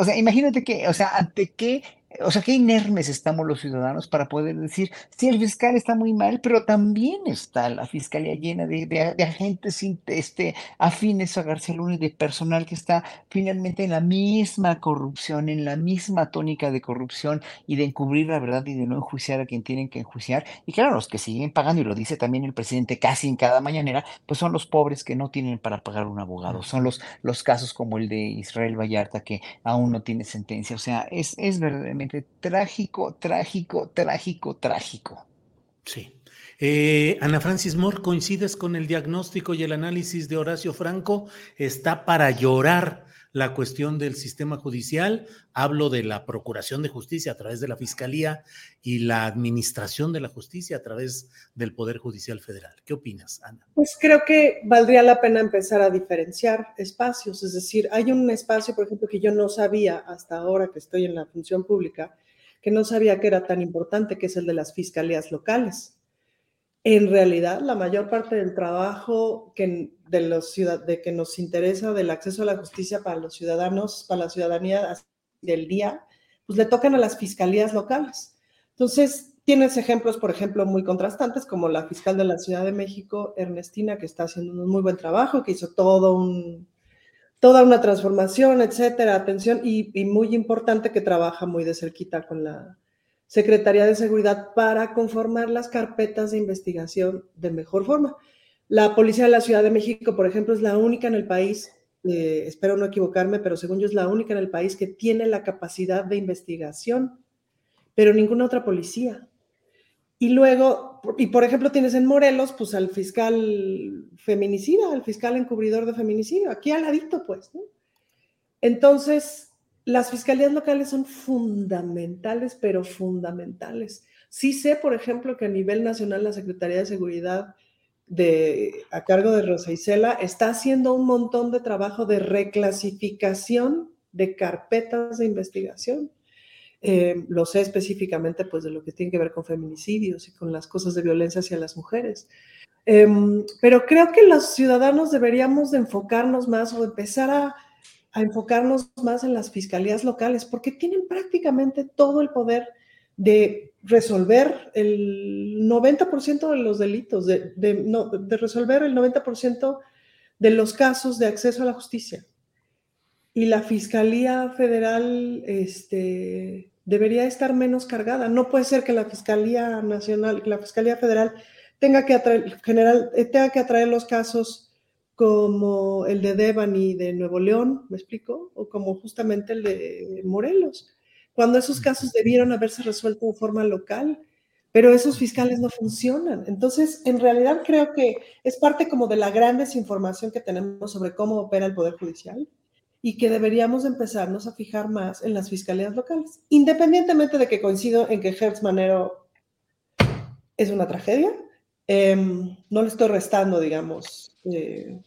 o sea, imagínate que, o sea, ante qué o sea, qué inermes estamos los ciudadanos para poder decir, sí, el fiscal está muy mal, pero también está la fiscalía llena de, de, agentes este, afines a García Luna y de personal que está finalmente en la misma corrupción, en la misma tónica de corrupción y de encubrir la verdad y de no enjuiciar a quien tienen que enjuiciar. Y claro, los que siguen pagando, y lo dice también el presidente casi en cada mañanera, pues son los pobres que no tienen para pagar un abogado. Son los, los casos como el de Israel Vallarta que aún no tiene sentencia. O sea, es, es trágico, trágico, trágico, trágico. Sí. Eh, Ana Francis Moore, ¿coincides con el diagnóstico y el análisis de Horacio Franco? Está para llorar la cuestión del sistema judicial, hablo de la Procuración de Justicia a través de la Fiscalía y la Administración de la Justicia a través del Poder Judicial Federal. ¿Qué opinas, Ana? Pues creo que valdría la pena empezar a diferenciar espacios, es decir, hay un espacio, por ejemplo, que yo no sabía hasta ahora que estoy en la función pública, que no sabía que era tan importante, que es el de las fiscalías locales en realidad la mayor parte del trabajo que, de, los de que nos interesa del acceso a la justicia para los ciudadanos, para la ciudadanía del día, pues le tocan a las fiscalías locales. Entonces, tienes ejemplos, por ejemplo, muy contrastantes, como la fiscal de la Ciudad de México, Ernestina, que está haciendo un muy buen trabajo, que hizo todo un, toda una transformación, etcétera, atención, y, y muy importante que trabaja muy de cerquita con la, Secretaría de Seguridad para conformar las carpetas de investigación de mejor forma. La Policía de la Ciudad de México, por ejemplo, es la única en el país, eh, espero no equivocarme, pero según yo es la única en el país que tiene la capacidad de investigación, pero ninguna otra policía. Y luego, y por ejemplo, tienes en Morelos, pues al fiscal feminicida, al fiscal encubridor de feminicidio, aquí al ladito, pues. Entonces, las fiscalías locales son fundamentales, pero fundamentales. Sí sé, por ejemplo, que a nivel nacional la Secretaría de Seguridad a cargo de Rosa Isela está haciendo un montón de trabajo de reclasificación de carpetas de investigación. Eh, lo sé específicamente pues de lo que tiene que ver con feminicidios y con las cosas de violencia hacia las mujeres. Em, pero creo que los ciudadanos deberíamos de enfocarnos más o empezar a, a enfocarnos más en las fiscalías locales, porque tienen prácticamente todo el poder de resolver el 90% de los delitos, de, resolver el 90% de los casos de acceso a la justicia. Y la Fiscalía Federal este, debería estar menos cargada. No puede ser que la Fiscalía Nacional, la Fiscalía Federal tenga que general, tenga que atraer los casos como el de Devani de Nuevo León, ¿me explico? O como justamente el de Morelos, cuando esos casos debieron haberse resuelto de forma local, pero esos fiscales no funcionan. Entonces, en realidad creo que es parte como de la gran desinformación que tenemos sobre cómo opera el Poder Judicial y que deberíamos empezarnos a fijar más en las fiscalías locales, independientemente de que coincido en que Hertz Manero es una tragedia. Em, no le estoy restando, digamos, eh,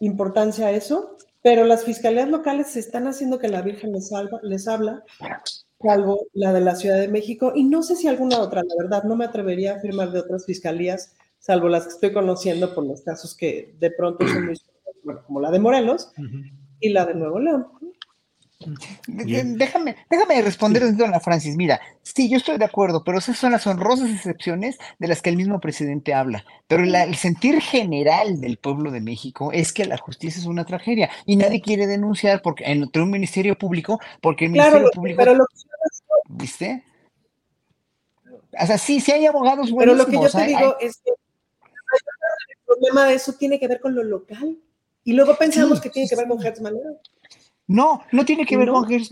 importancia a eso, pero las fiscalías locales se están haciendo que la Virgen les, salva, les habla, salvo la de la Ciudad de México, y no sé si alguna otra, la verdad, no me atrevería a afirmar de otras fiscalías, salvo las que estoy conociendo por los casos que de pronto son muy, bueno, como la de Morelos y la de Nuevo León. Déjame, déjame responder, a Ana Francis. Mira, sí, yo estoy de acuerdo, pero esas son las honrosas excepciones de las que el mismo presidente habla. Pero el sentir general del pueblo de México es que la justicia es una tragedia y nadie quiere denunciar porque entre un ministerio público, porque el ministerio público. Pero lo que ¿Viste? O sea, sí, sí hay abogados buenos. Pero lo que yo te digo es que el problema de eso tiene que ver con lo local. Y luego pensamos que tiene que ver con Hertz Manero. No, no tiene que ver con Gers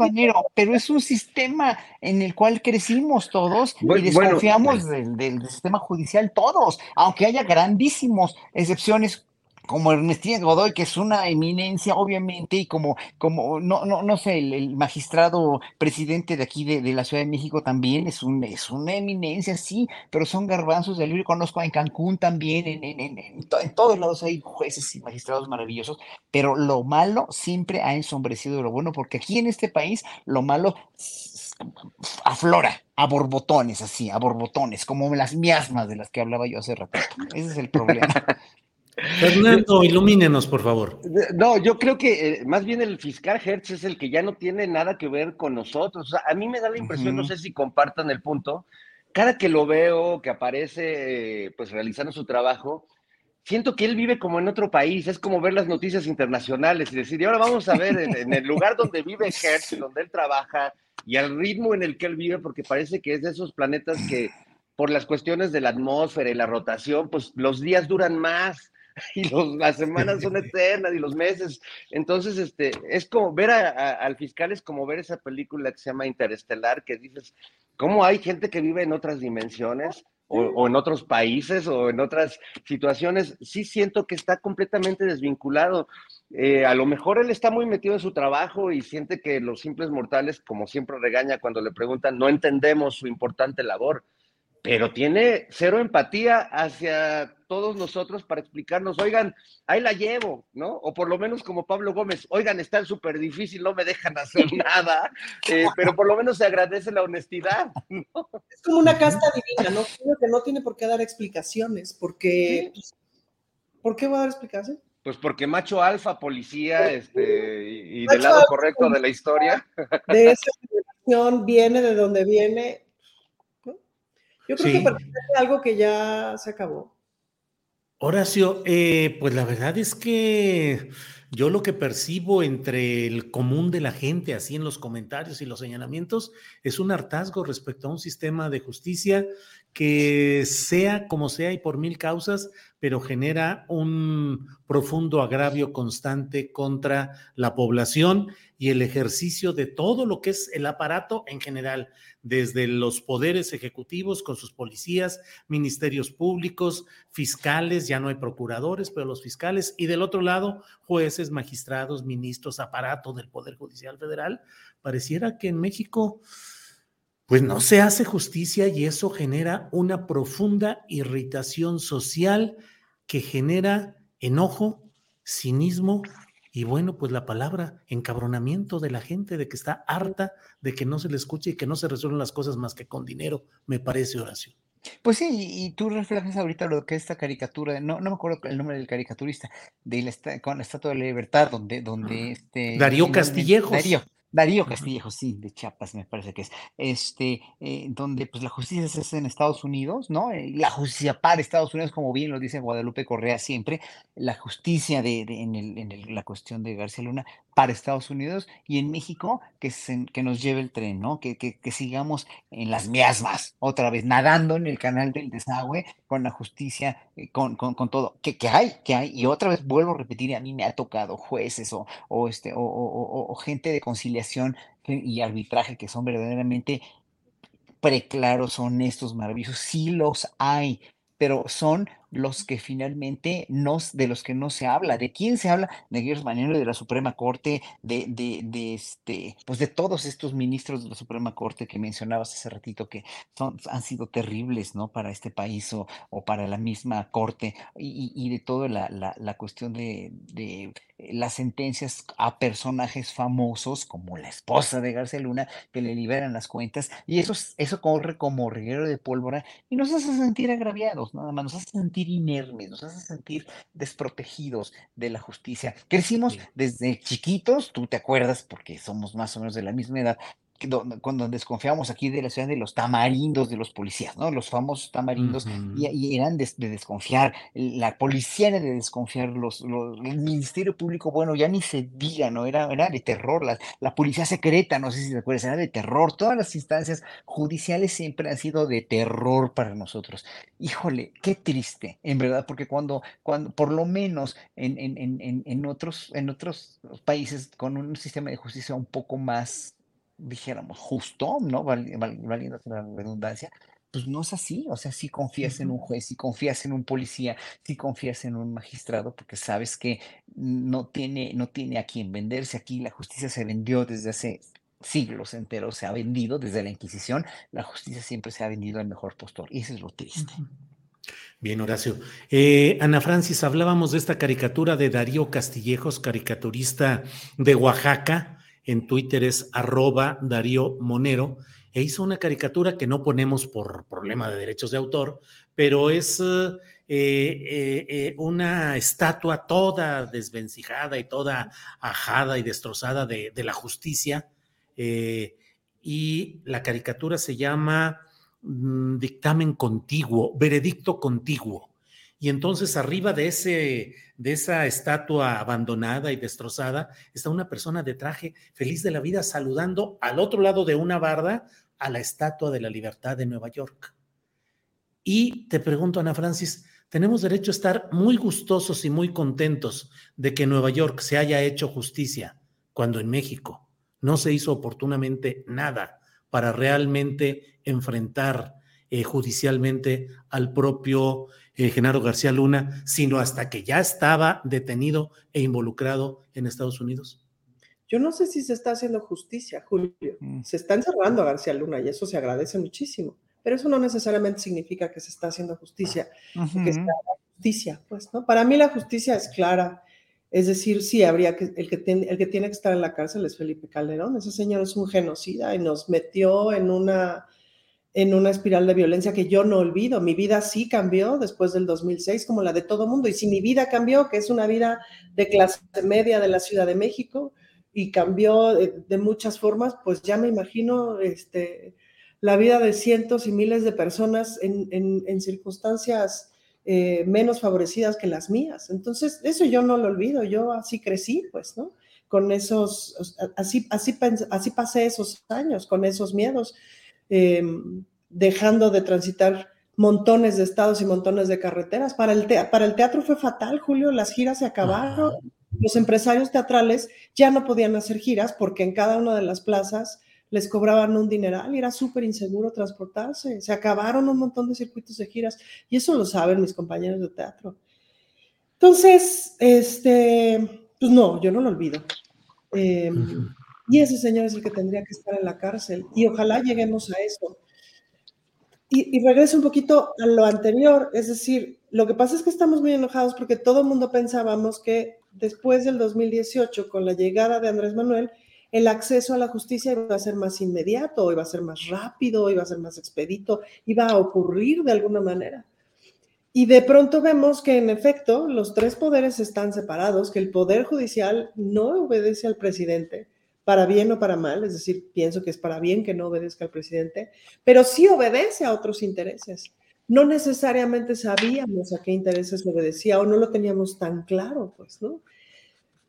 pero es un sistema en el cual crecimos todos y desconfiamos del, sistema judicial todos, aunque haya grandísimos excepciones como Ernestina Godoy, que es una eminencia, obviamente, y como, como no, no, no sé, el, magistrado presidente de aquí de, la Ciudad de México también es, un, es una eminencia, sí, pero son garbanzos de libro. Conozco en Cancún también, en, en, en, todos lados hay jueces y magistrados maravillosos, pero lo malo siempre ha ensombrecido lo bueno, porque aquí en este país lo malo aflora a borbotones, así, a borbotones, como las miasmas de las que hablaba yo hace rato. Ese es el problema. Fernando, ilumínenos, por favor. No, yo creo que eh, más bien el fiscal Hertz es el que ya no tiene nada que ver con nosotros. a mí me da la impresión, no sé si compartan el punto, cada que lo veo, que aparece pues realizando su trabajo, siento que él vive como en otro país, es como ver las noticias internacionales y decir, y ahora vamos a ver en, el lugar donde vive Hertz, donde él trabaja, y al ritmo en el que él vive, porque parece que es de esos planetas que por las cuestiones de la atmósfera y la rotación, pues los días duran más y las semanas son eternas y los meses. Entonces, este, es como ver al fiscal, es como ver esa película que se llama Interestelar, que dices, ¿cómo hay gente que vive en otras dimensiones? O, en otros países o en otras situaciones, sí siento que está completamente desvinculado. Eh, a lo mejor él está muy metido en su trabajo y siente que los simples mortales, como siempre regaña cuando le preguntan, no entendemos su importante labor pero tiene cero empatía hacia todos nosotros para explicarnos, oigan, ahí la llevo, ¿no? O por lo menos como Pablo Gómez, oigan, está súper difícil, no me dejan hacer nada, eh, pero por lo menos se agradece la honestidad. ¿no? Es como una casta divina, ¿no? Creo que no tiene por qué dar explicaciones, porque... ¿Por qué va a dar explicaciones? Pues porque macho alfa, policía, este, y, del lado correcto de la historia. De esa generación viene de donde viene, yo creo que parece algo que ya se acabó. Horacio, eh, pues la verdad es que yo lo que percibo entre el común de la gente, así en los comentarios y los señalamientos, es un hartazgo respecto a un sistema de justicia que sea como sea y por mil causas, pero genera un profundo agravio constante contra la población y el ejercicio de todo lo que es el aparato en general, desde los poderes ejecutivos con sus policías, ministerios públicos, fiscales, ya no hay procuradores, pero los fiscales, y del otro lado, jueces, magistrados, ministros, aparato del Poder Judicial Federal. Pareciera que en México pues no se hace justicia y eso genera una profunda irritación social que genera enojo, cinismo y bueno, pues la palabra encabronamiento de la gente de que está harta de que no se le escuche y que no se resuelven las cosas más que con dinero, me parece Horacio. Pues sí, y tú reflejas ahorita lo que es esta caricatura, no, no me acuerdo el nombre del caricaturista, de la, con la Estatua de la Libertad, donde, donde este... Darío Castillejos. Darío, Darío Castillejo, sí, de Chiapas me parece que es, este, eh, donde pues la justicia se hace en Estados Unidos, ¿no? Eh, la justicia para Estados Unidos, como bien lo dice Guadalupe Correa siempre, la justicia de, de- en, el- en el- la cuestión de García Luna para Estados Unidos y en México que, se- que nos lleve el tren, ¿no? Que, que, que sigamos en las miasmas, otra vez, nadando en el canal del desagüe con la justicia, eh, con, con, con todo, que, que hay, que hay, y otra vez vuelvo a repetir, a mí me ha tocado jueces o, o, este, o, o- o- o gente de conciliación y arbitraje que son verdaderamente preclaros, honestos, maravillosos, sí los hay, pero son los que finalmente no, de los que no se habla. ¿De quién se habla? De Guillermo Manero, de la Suprema Corte, de, de, este, pues de todos estos ministros de la Suprema Corte que mencionabas hace ratito que son, han sido terribles, ¿no? Para este país o, o para la misma Corte y, y- y de toda la, la, la cuestión de, de las sentencias a personajes famosos como la esposa de García Luna que le liberan las cuentas y eso, es- eso corre como reguero de pólvora y nos hace sentir agraviados, nada más, nos hace sentir inermes, nos hace sentir desprotegidos de la justicia. Crecimos desde chiquitos, tú te acuerdas porque somos más o menos de la misma edad, cuando desconfiábamos aquí de la ciudad de los tamarindos de los policías, ¿no? Los famosos tamarindos, y, eran de, de desconfiar, la policía era de desconfiar, los, los- el Ministerio Público, bueno, ya ni se diga, ¿no? Era, era de terror, la, la policía secreta, no sé si te acuerdas, era de terror, todas las instancias judiciales siempre han sido de terror para nosotros. Híjole, qué triste, en verdad, porque cuando, cuando por lo menos en, en, en, en en otros, en otros países con un sistema de justicia un poco más dijéramos, justo, ¿no? Val- val- Valiendo la redundancia, pues no es así. O sea, si confías en un juez, si confías en un policía, si confías en un magistrado, porque sabes que no tiene, no tiene a quien venderse. Aquí la justicia se vendió desde hace siglos enteros, se ha vendido desde la Inquisición. La justicia siempre se ha vendido al mejor postor. Y eso es lo triste. Bien, Horacio. Eh, Ana Francis, hablábamos de esta caricatura de Darío Castillejos, caricaturista de Oaxaca. En Twitter es arroba Darío Monero. E hizo una caricatura que no ponemos por problema de derechos de autor, pero es eh, eh, eh, una estatua toda desvencijada y toda ajada y destrozada de, la justicia. y la caricatura se llama mm, dictamen contiguo, veredicto contiguo. Y entonces arriba de, ese, de esa estatua abandonada y destrozada está una persona de traje feliz de la vida saludando al otro lado de una barda a la estatua de la libertad de Nueva York. Y te pregunto, Ana Francis, tenemos derecho a estar muy gustosos y muy contentos de que Nueva York se haya hecho justicia, cuando en México no se hizo oportunamente nada para realmente enfrentar eh, judicialmente al propio eh, Genaro García Luna, sino hasta que ya estaba detenido e involucrado en Estados Unidos. Yo no sé si se está haciendo justicia, Julio. Se está encerrando a García Luna y eso se agradece muchísimo. Pero eso no necesariamente significa que se está haciendo justicia, que justicia, pues, ¿no? Para mí la justicia es clara. Es decir, sí, habría que el, que tiene, el que tiene que estar en la cárcel es Felipe Calderón. Ese señor es un genocida y nos metió en una, en una espiral de violencia que yo no olvido. Mi vida sí cambió después del 2006, como la de todo mundo. Y si mi vida cambió, que es una vida de clase media de la Ciudad de México, y cambió de, de muchas formas, pues ya me imagino este, la vida de cientos y miles de personas en, en, en circunstancias eh, menos favorecidas que las mías. Entonces, eso yo no lo olvido, yo así crecí, pues, ¿no? Con esos, así, así, así pasé esos años, con esos miedos, eh, dejando de transitar montones de estados y montones de carreteras. Para el, te para el teatro fue fatal, Julio, las giras se acabaron. Ajá. Los empresarios teatrales ya no podían hacer giras porque en cada una de las plazas les cobraban un dineral y era súper inseguro transportarse. Se acabaron un montón de circuitos de giras y eso lo saben mis compañeros de teatro. Entonces, este, pues no, yo no lo olvido. Eh, uh -huh. Y ese señor es el que tendría que estar en la cárcel y ojalá lleguemos a eso. Y, regreso un poquito a lo anterior, es decir, lo que pasa es que estamos muy enojados porque todo el mundo pensábamos que después del 2018, con la llegada de Andrés Manuel, el acceso a la justicia iba a ser más inmediato, iba a ser más rápido, iba a ser más expedito, iba a ocurrir de alguna manera. Y de pronto vemos que en efecto los tres poderes están separados, que el poder judicial no obedece al presidente, para bien o para mal, es decir, pienso que es para bien que no obedezca al presidente, pero sí obedece a otros intereses. No necesariamente sabíamos a qué intereses obedecía o no lo teníamos tan claro, pues, ¿no?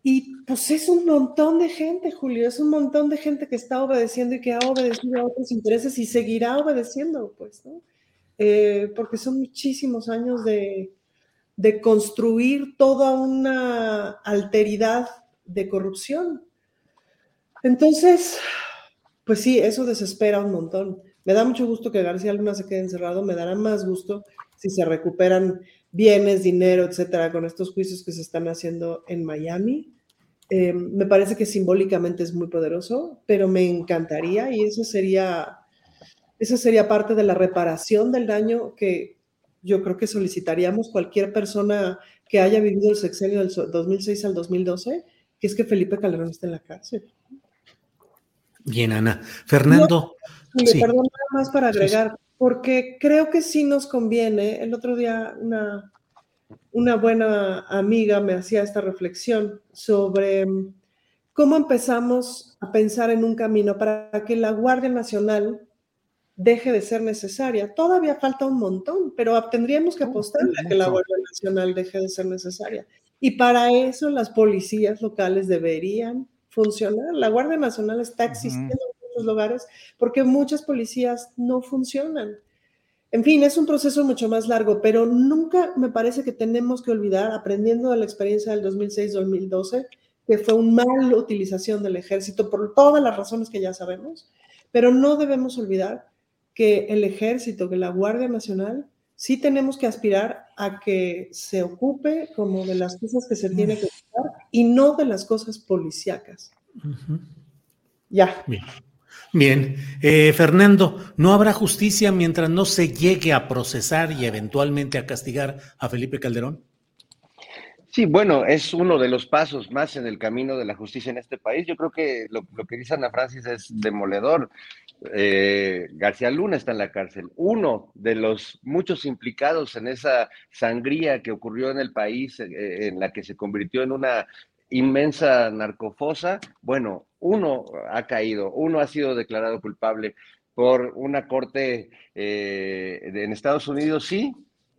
Y pues es un montón de gente, Julio, es un montón de gente que está obedeciendo y que ha obedecido a otros intereses y seguirá obedeciendo, pues, ¿no? Eh, porque son muchísimos años de, de construir toda una alteridad de corrupción. Entonces, pues sí, eso desespera un montón. Me da mucho gusto que García Luna se quede encerrado, me dará más gusto si se recuperan bienes, dinero, etcétera, con estos juicios que se están haciendo en Miami. Eh, me parece que simbólicamente es muy poderoso, pero me encantaría y eso sería, eso sería parte de la reparación del daño que yo creo que solicitaríamos cualquier persona que haya vivido el sexenio del 2006 al 2012, que es que Felipe Calderón esté en la cárcel. Bien, Ana. Fernando. Perdón, nada más para agregar, porque creo que sí nos conviene. El otro día una, una buena amiga me hacía esta reflexión sobre cómo empezamos a pensar en un camino para que la Guardia Nacional deje de ser necesaria. Todavía falta un montón, pero tendríamos que apostar a que la Guardia Nacional deje de ser necesaria. Y para eso las policías locales deberían funcionar. La Guardia Nacional está existiendo en muchos lugares porque muchas policías no funcionan. En fin, es un proceso mucho más largo, pero nunca me parece que tenemos que olvidar, aprendiendo de la experiencia del 2006-2012, que fue una mala utilización del ejército por todas las razones que ya sabemos, pero no debemos olvidar que el ejército, que la Guardia Nacional, sí tenemos que aspirar a que se ocupe como de las cosas que se tiene que ocupar y no de las cosas policíacas. Ya. Bien. Bien. Eh, Fernando, ¿no habrá justicia mientras no se llegue a procesar y eventualmente a castigar a Felipe Calderón? Sí, bueno, es uno de los pasos más en el camino de la justicia en este país. Yo creo que lo, que dice Ana Francis es demoledor. Eh, García Luna está en la cárcel. Uno de los muchos implicados en esa sangría que ocurrió en el país, eh, en la que se convirtió en una inmensa narcofosa, bueno, uno ha caído, uno ha sido declarado culpable por una corte eh, en Estados Unidos, sí,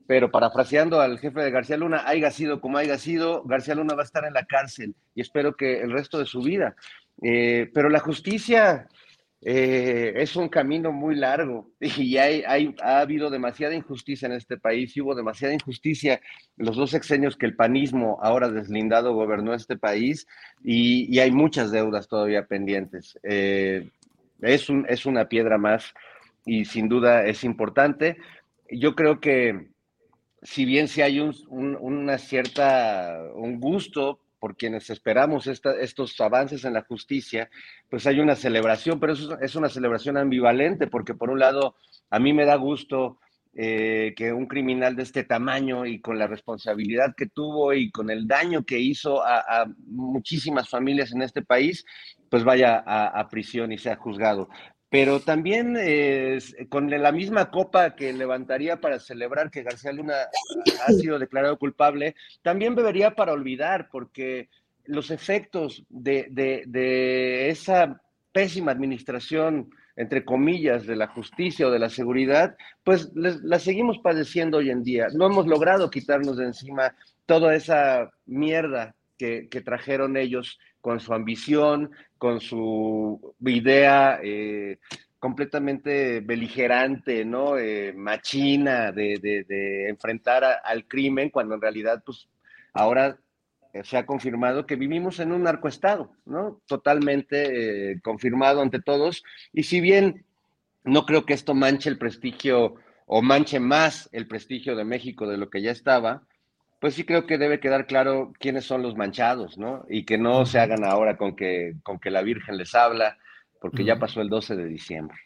pero parafraseando al jefe de García Luna, haya sido como haya sido, García Luna va a estar en la cárcel y espero que el resto de su vida. Eh, pero la justicia eh, es un camino muy largo y hay, ha habido demasiada injusticia en este país y hubo demasiada injusticia los dos sexenios que el panismo, ahora deslindado, gobernó este país y, hay muchas deudas todavía pendientes. Eh, es, un, es una piedra más y sin duda es importante. Yo creo que si bien si hay un, una cierta, un gusto por quienes esperamos estos avances en la justicia, pues hay una celebración, pero eso es una celebración ambivalente, porque por un lado, a mí me da gusto eh, que un criminal de este tamaño y con la responsabilidad que tuvo y con el daño que hizo a, muchísimas familias en este país, pues vaya a, prisión y sea juzgado pero también con la misma copa que levantaría para celebrar que García Luna ha sido declarado culpable, también bebería para olvidar, porque los efectos de, esa pésima administración, entre comillas, de la justicia o de la seguridad, pues la seguimos padeciendo hoy en día. No hemos logrado quitarnos de encima toda esa mierda que, que trajeron ellos con su ambición, con su idea eh, completamente beligerante, ¿no? Eh, machina de, enfrentar al crimen, cuando en realidad, pues, ahora se ha confirmado que vivimos en un narcoestado, ¿no? Totalmente eh, confirmado ante todos. Y si bien no creo que esto manche el prestigio o manche más el prestigio de México de lo que ya estaba, pues sí creo que debe quedar claro quiénes son los manchados, ¿no? Y que no se hagan ahora con que, con que la Virgen les habla, porque ya pasó el 12 de diciembre.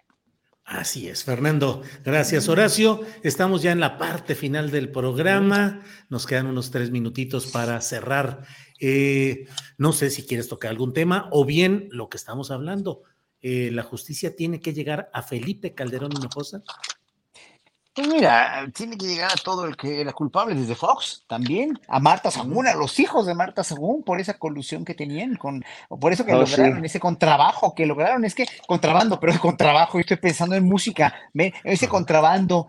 Así es, Fernando. Gracias, Horacio. Estamos ya en la parte final del programa. Nos quedan unos tres minutitos para cerrar. Eh, no sé si quieres tocar algún tema o bien lo que estamos hablando. Eh, ¿La justicia tiene que llegar a Felipe Calderón Hinojosa? Pues mira, tiene que llegar a todo el que era culpable, desde Fox también, a Marta Sagún, a los hijos de Marta Sagún, por esa colusión que tenían, con, por eso que Oh, sí. lograron ese contrabajo que lograron, es que contrabando, pero es contrabajo, yo estoy pensando en música, ve, ese contrabando.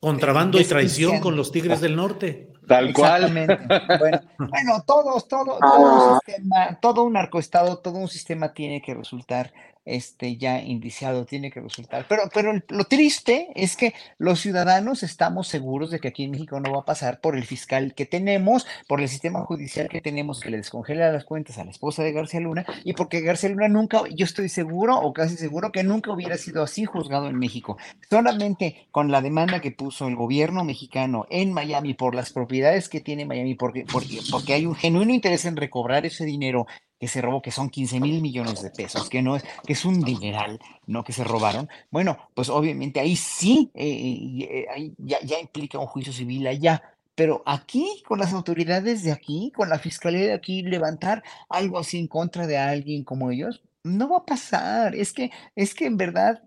Contrabando y traición con los Tigres del Norte. Tal cual. Bueno, bueno, todos, todo, todo un sistema, todo un narcoestado, todo un sistema tiene que resultar este ya indiciado, tiene que resultar. Pero, pero lo triste es que los ciudadanos estamos seguros de que aquí en México no va a pasar por el fiscal que tenemos, por el sistema judicial que tenemos que le descongela las cuentas a la esposa de García Luna y porque García Luna nunca, yo estoy seguro o casi seguro que nunca hubiera sido así juzgado en México. Solamente con la demanda que puso el gobierno mexicano en Miami por las propiedades que tiene Miami, porque, porque, porque hay un genuino interés en recobrar ese dinero que se robó, que son 15 mil millones de pesos, que no es, que es un dineral, ¿no? Que se robaron. Bueno, pues obviamente ahí sí, eh, eh, ya, ya implica un juicio civil allá. Pero aquí, con las autoridades de aquí, con la fiscalía de aquí, levantar algo así en contra de alguien como ellos, no va a pasar. Es que, es que en verdad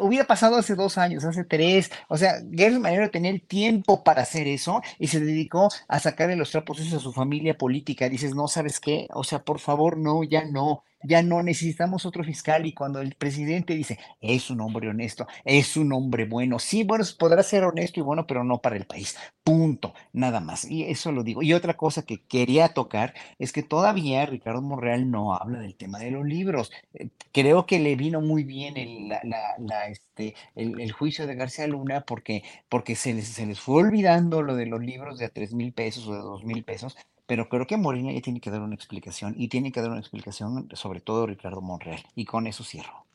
hubiera pasado hace dos años, hace tres. O sea, Gertz Manero tenía el tiempo para hacer eso y se dedicó a sacarle los trapos a su familia política. Dices, no, ¿sabes qué? O sea, por favor, no, ya no. Ya no necesitamos otro fiscal y cuando el presidente dice, es un hombre honesto, es un hombre bueno, sí, bueno, podrá ser honesto y bueno, pero no para el país. Punto, nada más. Y eso lo digo. Y otra cosa que quería tocar es que todavía Ricardo Monreal no habla del tema de los libros. Eh, Creo que le vino muy bien el, la, la- la, este, el, juicio de García Luna porque, porque se les, se les fue olvidando lo de los libros de a tres mil pesos o de dos mil pesos. Pero creo que Morena ya tiene que dar una explicación y tiene que dar una explicación sobre todo Ricardo Monreal. Y con eso cierro.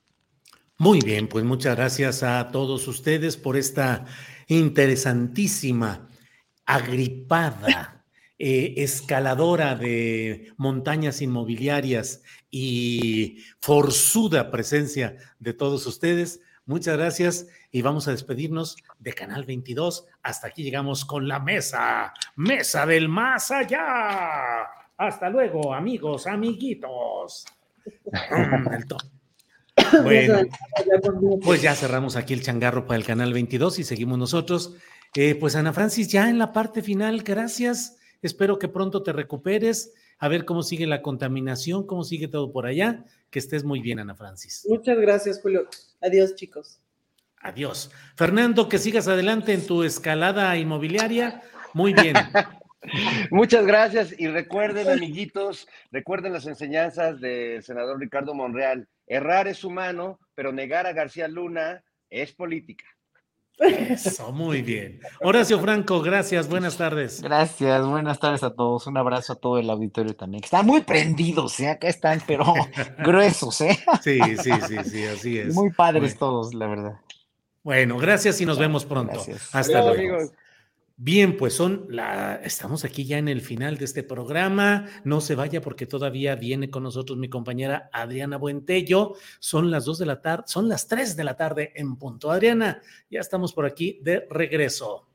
Muy bien, pues muchas gracias a todos ustedes por esta interesantísima, agripada, eh, escaladora de montañas inmobiliarias y forzuda presencia de todos ustedes. Muchas gracias y vamos a despedirnos de Canal 22. Hasta aquí llegamos con la mesa, mesa del más allá. Hasta luego, amigos, amiguitos. Mm, Bueno, pues ya cerramos aquí el changarro para el canal 22 y seguimos nosotros. Eh, pues Ana Francis, ya en la parte final, gracias. Espero que pronto te recuperes. A ver cómo sigue la contaminación, cómo sigue todo por allá. Que estés muy bien, Ana Francis. Muchas gracias, Julio. Adiós, chicos. Adiós. Fernando, que sigas adelante en tu escalada inmobiliaria. Muy bien. Muchas gracias y recuerden, amiguitos, recuerden las enseñanzas del senador Ricardo Monreal. Errar es humano, pero negar a García Luna es política. Eso, muy bien. Horacio Franco, gracias. Buenas tardes. Gracias, buenas tardes a todos. Un abrazo a todo el auditorio también. que Están muy prendidos, ¿eh? Acá están, pero gruesos, ¿eh? Sí, sí, sí, sí, así es. Muy padres Bueno. todos, la verdad. Bueno, gracias y nos vemos pronto. Gracias. Hasta Adiós, luego. amigos. Bien, pues son la, estamos aquí ya en el final de este programa. No se vaya porque todavía viene con nosotros mi compañera Adriana Buentello. Son las dos de la tarde, son las tres de la tarde en punto. Adriana, ya estamos por aquí de regreso.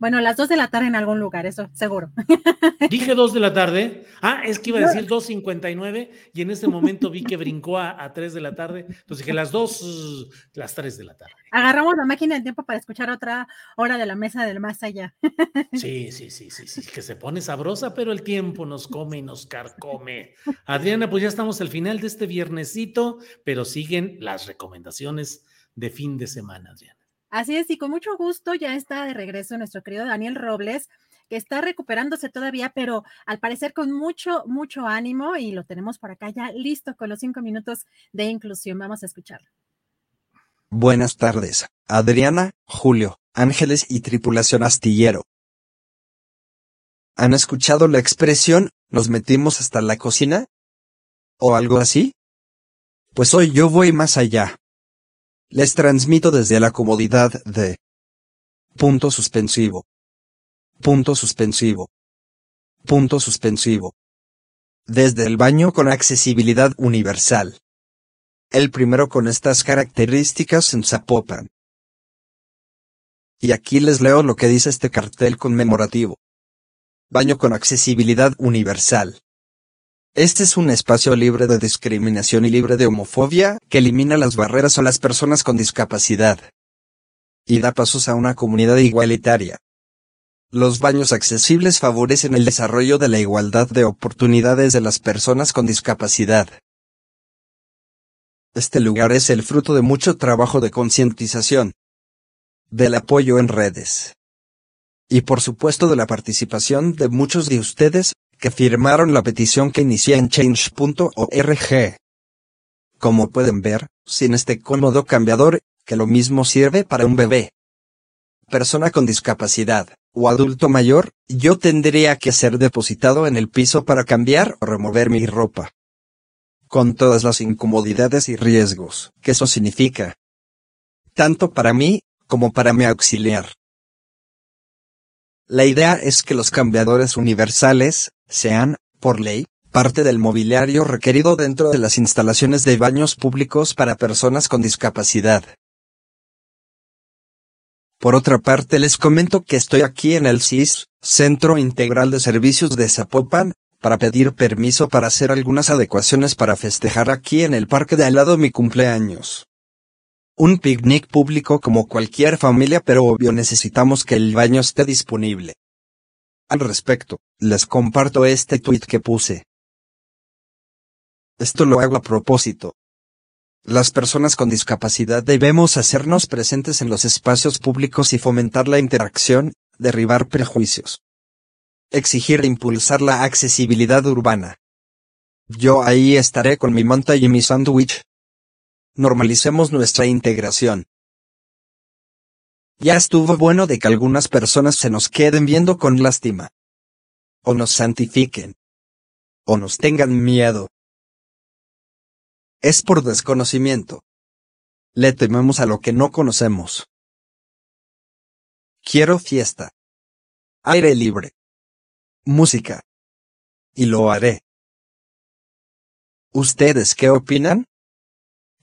Bueno, las dos de la tarde en algún lugar, eso seguro. Dije dos de la tarde. Ah, es que iba a decir 2.59 y en este momento vi que brincó a, a 3 de la tarde. Entonces dije las dos, las 3 de la tarde. Agarramos la máquina del tiempo para escuchar otra hora de la mesa del más allá. Sí, sí, sí, sí, sí, que se pone sabrosa, pero el tiempo nos come y nos carcome. Adriana, pues ya estamos al final de este viernesito, pero siguen las recomendaciones de fin de semana, Adriana. Así es, y con mucho gusto ya está de regreso nuestro querido Daniel Robles, que está recuperándose todavía, pero al parecer con mucho, mucho ánimo y lo tenemos por acá ya listo con los cinco minutos de inclusión. Vamos a escucharlo. Buenas tardes, Adriana, Julio, Ángeles y tripulación astillero. ¿Han escuchado la expresión, nos metimos hasta la cocina? ¿O algo así? Pues hoy yo voy más allá. Les transmito desde la comodidad de... Punto suspensivo. Punto suspensivo. Punto suspensivo. Desde el baño con accesibilidad universal. El primero con estas características en Zapopan. Y aquí les leo lo que dice este cartel conmemorativo. Baño con accesibilidad universal. Este es un espacio libre de discriminación y libre de homofobia, que elimina las barreras a las personas con discapacidad. y da pasos a una comunidad igualitaria. Los baños accesibles favorecen el desarrollo de la igualdad de oportunidades de las personas con discapacidad. Este lugar es el fruto de mucho trabajo de concientización, del apoyo en redes y por supuesto de la participación de muchos de ustedes que firmaron la petición que inicié en change.org. Como pueden ver, sin este cómodo cambiador, que lo mismo sirve para un bebé, persona con discapacidad, o adulto mayor, yo tendría que ser depositado en el piso para cambiar o remover mi ropa. Con todas las incomodidades y riesgos que eso significa. Tanto para mí, como para mi auxiliar. La idea es que los cambiadores universales sean, por ley, parte del mobiliario requerido dentro de las instalaciones de baños públicos para personas con discapacidad. Por otra parte les comento que estoy aquí en el CIS, Centro Integral de Servicios de Zapopan, para pedir permiso para hacer algunas adecuaciones para festejar aquí en el parque de al lado mi cumpleaños. Un picnic público como cualquier familia pero obvio necesitamos que el baño esté disponible. Al respecto, les comparto este tweet que puse. Esto lo hago a propósito. Las personas con discapacidad debemos hacernos presentes en los espacios públicos y fomentar la interacción, derribar prejuicios. Exigir e impulsar la accesibilidad urbana. Yo ahí estaré con mi manta y mi sándwich. Normalicemos nuestra integración. Ya estuvo bueno de que algunas personas se nos queden viendo con lástima. O nos santifiquen. O nos tengan miedo. Es por desconocimiento. Le tememos a lo que no conocemos. Quiero fiesta. Aire libre. Música. Y lo haré. ¿Ustedes qué opinan?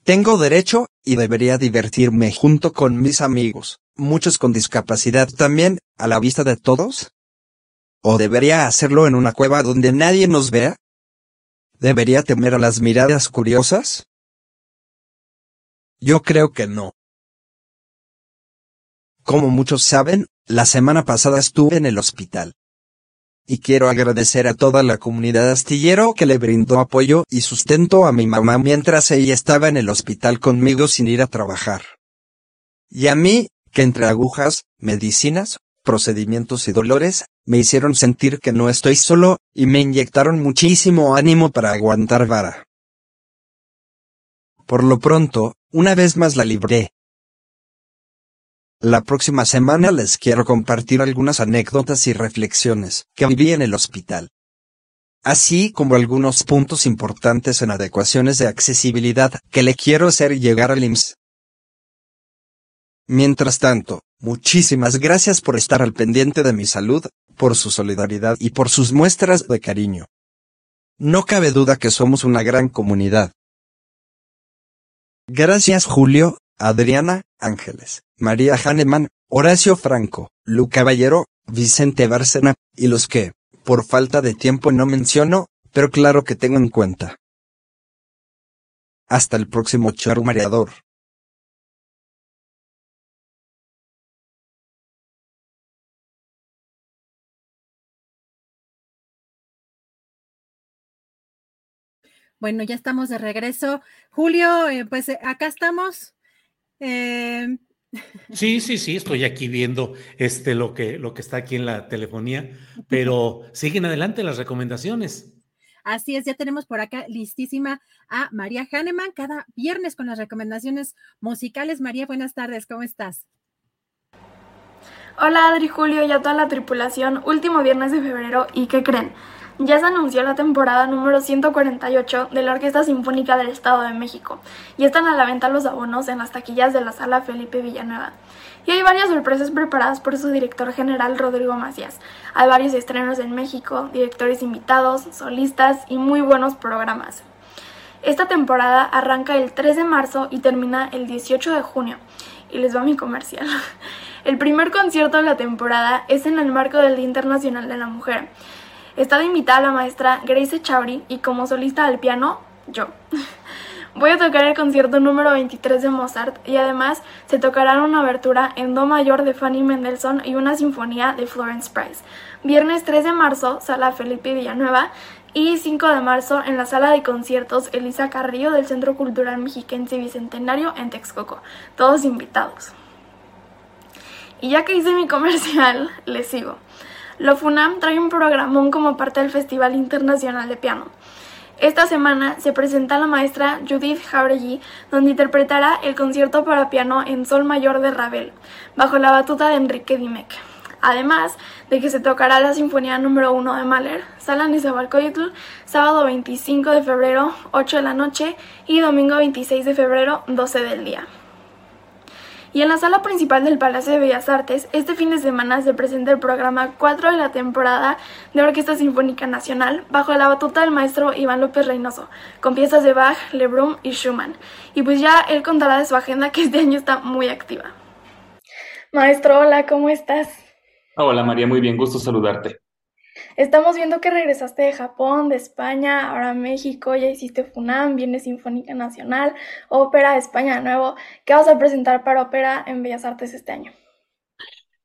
Tengo derecho, y debería divertirme junto con mis amigos, muchos con discapacidad también, a la vista de todos. ¿O debería hacerlo en una cueva donde nadie nos vea? ¿Debería temer a las miradas curiosas? Yo creo que no. Como muchos saben, la semana pasada estuve en el hospital. Y quiero agradecer a toda la comunidad astillero que le brindó apoyo y sustento a mi mamá mientras ella estaba en el hospital conmigo sin ir a trabajar. Y a mí, que entre agujas, medicinas, procedimientos y dolores, me hicieron sentir que no estoy solo, y me inyectaron muchísimo ánimo para aguantar vara. Por lo pronto, una vez más la libré. La próxima semana les quiero compartir algunas anécdotas y reflexiones que viví en el hospital. Así como algunos puntos importantes en adecuaciones de accesibilidad que le quiero hacer llegar al IMSS. Mientras tanto, muchísimas gracias por estar al pendiente de mi salud, por su solidaridad y por sus muestras de cariño. No cabe duda que somos una gran comunidad. Gracias Julio, Adriana, Ángeles, María Hahnemann, Horacio Franco, Lu Caballero, Vicente Bárcena, y los que, por falta de tiempo no menciono, pero claro que tengo en cuenta. Hasta el próximo charro Bueno, ya estamos de regreso. Julio, eh, pues eh, acá estamos. Eh... Sí, sí, sí, estoy aquí viendo este, lo, que, lo que está aquí en la telefonía, pero siguen adelante las recomendaciones. Así es, ya tenemos por acá listísima a María Hahnemann cada viernes con las recomendaciones musicales. María, buenas tardes, ¿cómo estás? Hola Adri, Julio y a toda la tripulación. Último viernes de febrero y ¿qué creen? Ya se anunció la temporada número 148 de la Orquesta Sinfónica del Estado de México y están a la venta los abonos en las taquillas de la sala Felipe Villanueva. Y hay varias sorpresas preparadas por su director general Rodrigo Macías. Hay varios estrenos en México, directores invitados, solistas y muy buenos programas. Esta temporada arranca el 3 de marzo y termina el 18 de junio. Y les va mi comercial. El primer concierto de la temporada es en el marco del Día Internacional de la Mujer Está de invitada la maestra Grace Chauri y como solista al piano, yo. Voy a tocar el concierto número 23 de Mozart y además se tocará una abertura en Do mayor de Fanny Mendelssohn y una sinfonía de Florence Price. Viernes 3 de marzo, Sala Felipe Villanueva y 5 de marzo en la sala de conciertos Elisa Carrillo del Centro Cultural Mexiquense Bicentenario en Texcoco. Todos invitados. Y ya que hice mi comercial, les sigo. Lo FUNAM trae un programón como parte del Festival Internacional de Piano. Esta semana se presenta la maestra Judith Jauregui, donde interpretará el concierto para piano en Sol Mayor de Ravel, bajo la batuta de Enrique Dimec. Además de que se tocará la Sinfonía número 1 de Mahler, Sala Nezahualcóyotl, sábado 25 de febrero, 8 de la noche, y domingo 26 de febrero, 12 del día. Y en la sala principal del Palacio de Bellas Artes, este fin de semana se presenta el programa 4 de la temporada de Orquesta Sinfónica Nacional, bajo la batuta del maestro Iván López Reynoso, con piezas de Bach, Lebrun y Schumann. Y pues ya él contará de su agenda que este año está muy activa. Maestro, hola, ¿cómo estás? Hola María, muy bien, gusto saludarte. Estamos viendo que regresaste de Japón, de España, ahora México, ya hiciste FUNAM, viene Sinfónica Nacional, Ópera de España de nuevo. ¿Qué vas a presentar para Ópera en Bellas Artes este año?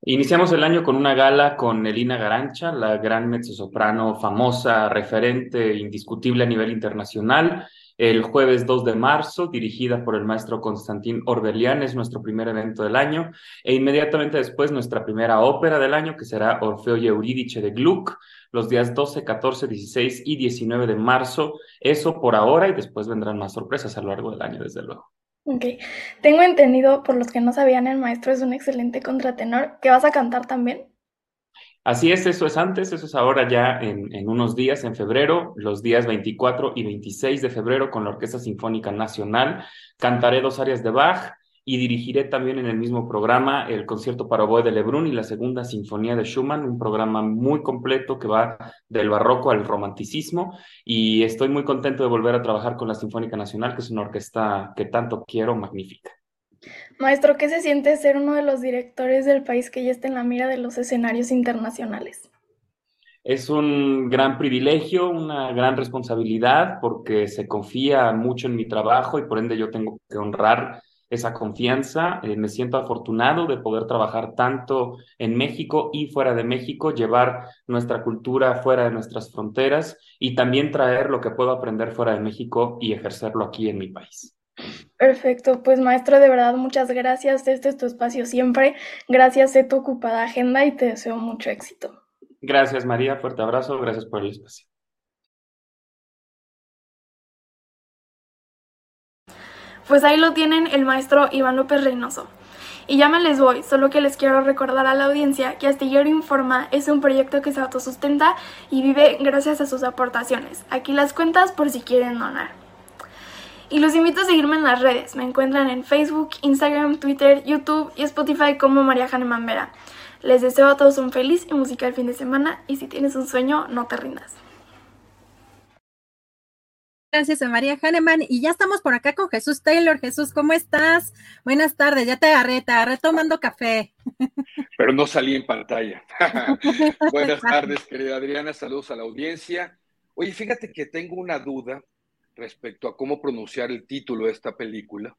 Iniciamos el año con una gala con Elina Garancha, la gran mezzosoprano famosa, referente, indiscutible a nivel internacional el jueves 2 de marzo, dirigida por el maestro Constantín Orbelian, es nuestro primer evento del año, e inmediatamente después nuestra primera ópera del año, que será Orfeo y Eurídice de Gluck, los días 12, 14, 16 y 19 de marzo. Eso por ahora, y después vendrán más sorpresas a lo largo del año, desde luego. Ok, tengo entendido, por los que no sabían, el maestro es un excelente contratenor, que vas a cantar también. Así es, eso es antes, eso es ahora ya en, unos días, en febrero, los días 24 y 26 de febrero con la Orquesta Sinfónica Nacional. Cantaré dos áreas de Bach y dirigiré también en el mismo programa el concierto para oboe de Lebrun y la segunda sinfonía de Schumann, un programa muy completo que va del barroco al romanticismo y estoy muy contento de volver a trabajar con la Sinfónica Nacional, que es una orquesta que tanto quiero, magnífica. Maestro, ¿qué se siente ser uno de los directores del país que ya está en la mira de los escenarios internacionales? Es un gran privilegio, una gran responsabilidad, porque se confía mucho en mi trabajo y por ende yo tengo que honrar esa confianza. Eh, me siento afortunado de poder trabajar tanto en México y fuera de México, llevar nuestra cultura fuera de nuestras fronteras y también traer lo que puedo aprender fuera de México y ejercerlo aquí en mi país. Perfecto, pues maestro, de verdad muchas gracias. Este es tu espacio siempre. Gracias de tu ocupada agenda y te deseo mucho éxito. Gracias María, fuerte abrazo, gracias por el espacio. Pues ahí lo tienen el maestro Iván López Reynoso. Y ya me les voy, solo que les quiero recordar a la audiencia que Astillero Informa es un proyecto que se autosustenta y vive gracias a sus aportaciones. Aquí las cuentas por si quieren donar. Y los invito a seguirme en las redes. Me encuentran en Facebook, Instagram, Twitter, YouTube y Spotify como María Hahnemann Vera. Les deseo a todos un feliz y musical fin de semana y si tienes un sueño, no te rindas. Gracias a María Hahnemann. Y ya estamos por acá con Jesús Taylor. Jesús, ¿cómo estás? Buenas tardes, ya te agarré, te agarré tomando café. Pero no salí en pantalla. Buenas tardes, querida Adriana. Saludos a la audiencia. Oye, fíjate que tengo una duda respecto a cómo pronunciar el título de esta película,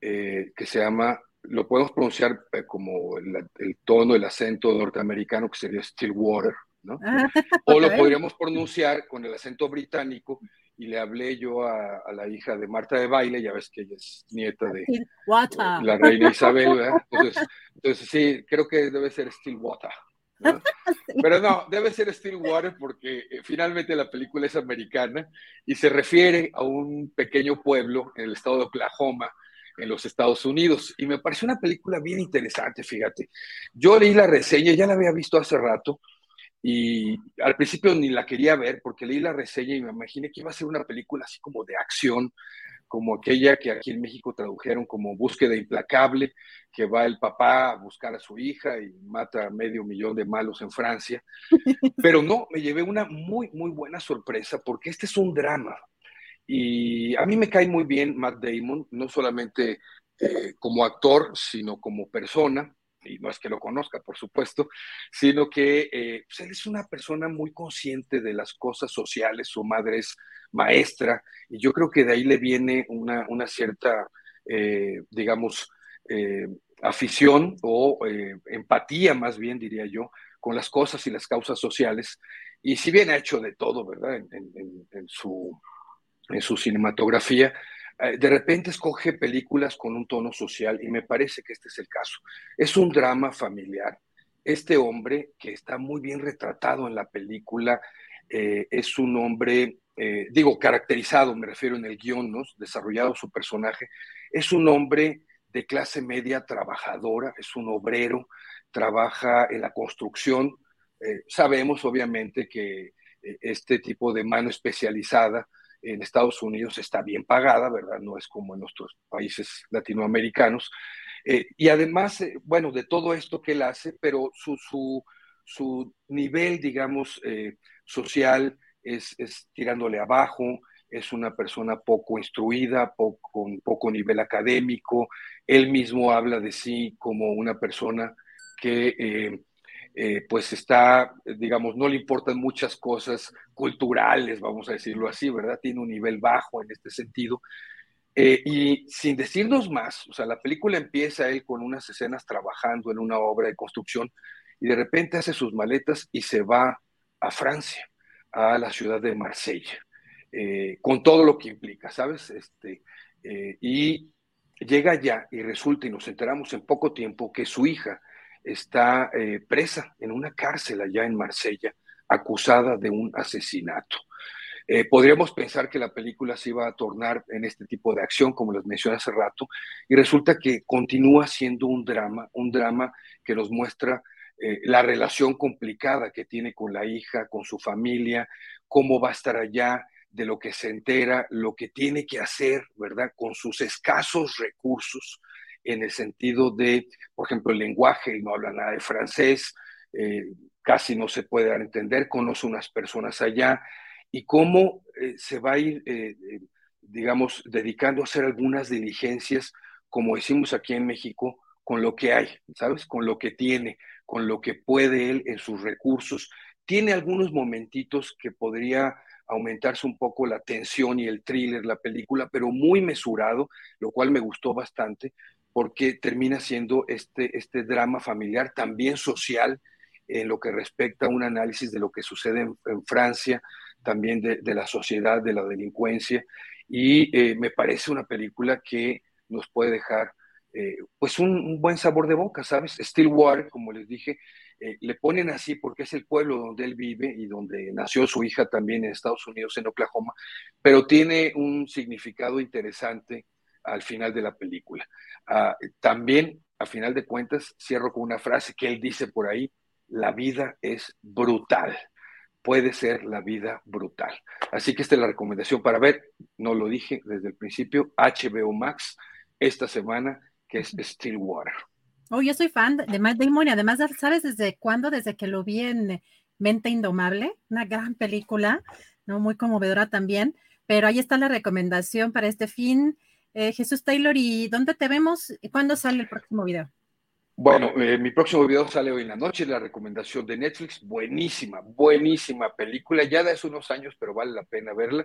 eh, que se llama, lo podemos pronunciar eh, como el, tono, el acento norteamericano, que sería Stillwater, ¿no? Ah, o lo podríamos pronunciar con el acento británico, y le hablé yo a, la hija de Marta de Baile, ya ves que ella es nieta de, la reina Isabel, Entonces, entonces sí, creo que debe ser Stillwater. Pero no, debe ser Stillwater porque eh, finalmente la película es americana y se refiere a un pequeño pueblo en el estado de Oklahoma, en los Estados Unidos. Y me pareció una película bien interesante, fíjate. Yo leí la reseña, ya la había visto hace rato, y al principio ni la quería ver porque leí la reseña y me imaginé que iba a ser una película así como de acción, como aquella que aquí en México tradujeron como Búsqueda Implacable, que va el papá a buscar a su hija y mata a medio millón de malos en Francia. Pero no, me llevé una muy, muy buena sorpresa porque este es un drama. Y a mí me cae muy bien Matt Damon, no solamente eh, como actor, sino como persona. Y no es que lo conozca, por supuesto, sino que eh, pues, él es una persona muy consciente de las cosas sociales, su madre es maestra, y yo creo que de ahí le viene una, una cierta, eh, digamos, eh, afición o empatía, más bien diría yo, con las cosas y las causas sociales. Y si bien ha hecho de todo, ¿verdad? en su, en su cinematografía, de repente escoge películas con un tono social y me parece que este es el caso. Es un drama familiar. Este hombre, que está muy bien retratado en la película, eh, es un hombre, eh, digo, caracterizado, me refiero en el guion, ¿no? desarrollado su personaje, es un hombre de clase media trabajadora, es un obrero, trabaja en la construcción. sabemos, obviamente, que este tipo de mano especializada en Estados Unidos está bien pagada, ¿verdad? No es como en nuestros países latinoamericanos. Eh, y además, eh, bueno, de todo esto que él hace, pero su, su, su nivel, digamos, eh, social es, es, tirándole abajo, es una persona poco instruida, con poco nivel académico. Él mismo habla de sí como una persona que eh, pues está, digamos, no le importan muchas cosas culturales, vamos a decirlo así, ¿verdad? Tiene un nivel bajo en este sentido. Eh, y sin decirnos más, o sea, la película empieza él con unas escenas trabajando en una obra de construcción y de repente hace sus maletas y se va a Francia, a la ciudad de Marsella, eh, con todo lo que implica, ¿sabes? Este, y llega allá y resulta, y nos enteramos en poco tiempo, que su hija, está eh, presa en una cárcel allá en Marsella, acusada de un asesinato. Eh, podríamos pensar que la película se iba a tornar en este tipo de acción, como les mencioné hace rato, y resulta que continúa siendo un drama, un drama que nos muestra eh, la relación complicada que tiene con la hija, con su familia, cómo va a estar allá, de lo que se entera, lo que tiene que hacer, ¿verdad? Con sus escasos recursos, en el sentido de, por ejemplo, el lenguaje, no habla nada de francés, eh, casi no se puede dar a entender, conoce unas personas allá, y cómo eh, se va a ir, eh, digamos, dedicando a hacer algunas diligencias, como decimos aquí en México, con lo que hay, ¿sabes? Con lo que tiene, con lo que puede él en sus recursos. Tiene algunos momentitos que podría aumentarse un poco la tensión y el thriller, la película, pero muy mesurado, lo cual me gustó bastante porque termina siendo este, este drama familiar, también social, en lo que respecta a un análisis de lo que sucede en, Francia, también de, la sociedad, de la delincuencia, y eh, me parece una película que nos puede dejar eh, pues un, buen sabor de boca, ¿sabes? Stillwater, como les dije, eh, le ponen así porque es el pueblo donde él vive y donde nació su hija también en Estados Unidos, en Oklahoma, pero tiene un significado interesante al final de la película. Ah, también, a final de cuentas, cierro con una frase que él dice por ahí, la vida es brutal. Puede ser la vida brutal. Así que esta es la recomendación para ver, no lo dije desde el principio, HBO Max esta semana, que es Stillwater. Oh, yo soy fan de Matt Damon y además, ¿sabes desde cuándo? Desde que lo vi en Mente Indomable, una gran película, ¿no? Muy conmovedora también. Pero ahí está la recomendación para este fin. Eh, Jesús Taylor, ¿y dónde te vemos? ¿Y cuándo sale el próximo video? Bueno, eh, mi próximo video sale hoy en la noche, la recomendación de Netflix, buenísima, buenísima película, ya de hace unos años, pero vale la pena verla.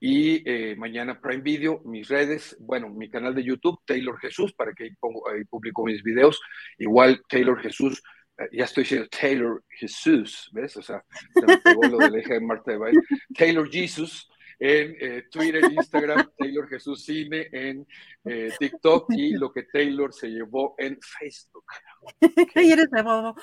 Y eh, mañana Prime Video, mis redes, bueno, mi canal de YouTube, Taylor Jesús, para que ahí, pongo, ahí publico mis videos. Igual Taylor Jesús, ya estoy diciendo Taylor Jesús, ¿ves? O sea, se me pegó lo de la hija de Marta de Baile. Taylor Jesus, en eh, Twitter, Instagram, Taylor Jesús Cine, en eh, TikTok y lo que Taylor se llevó en Facebook. Okay. Eres de bobo.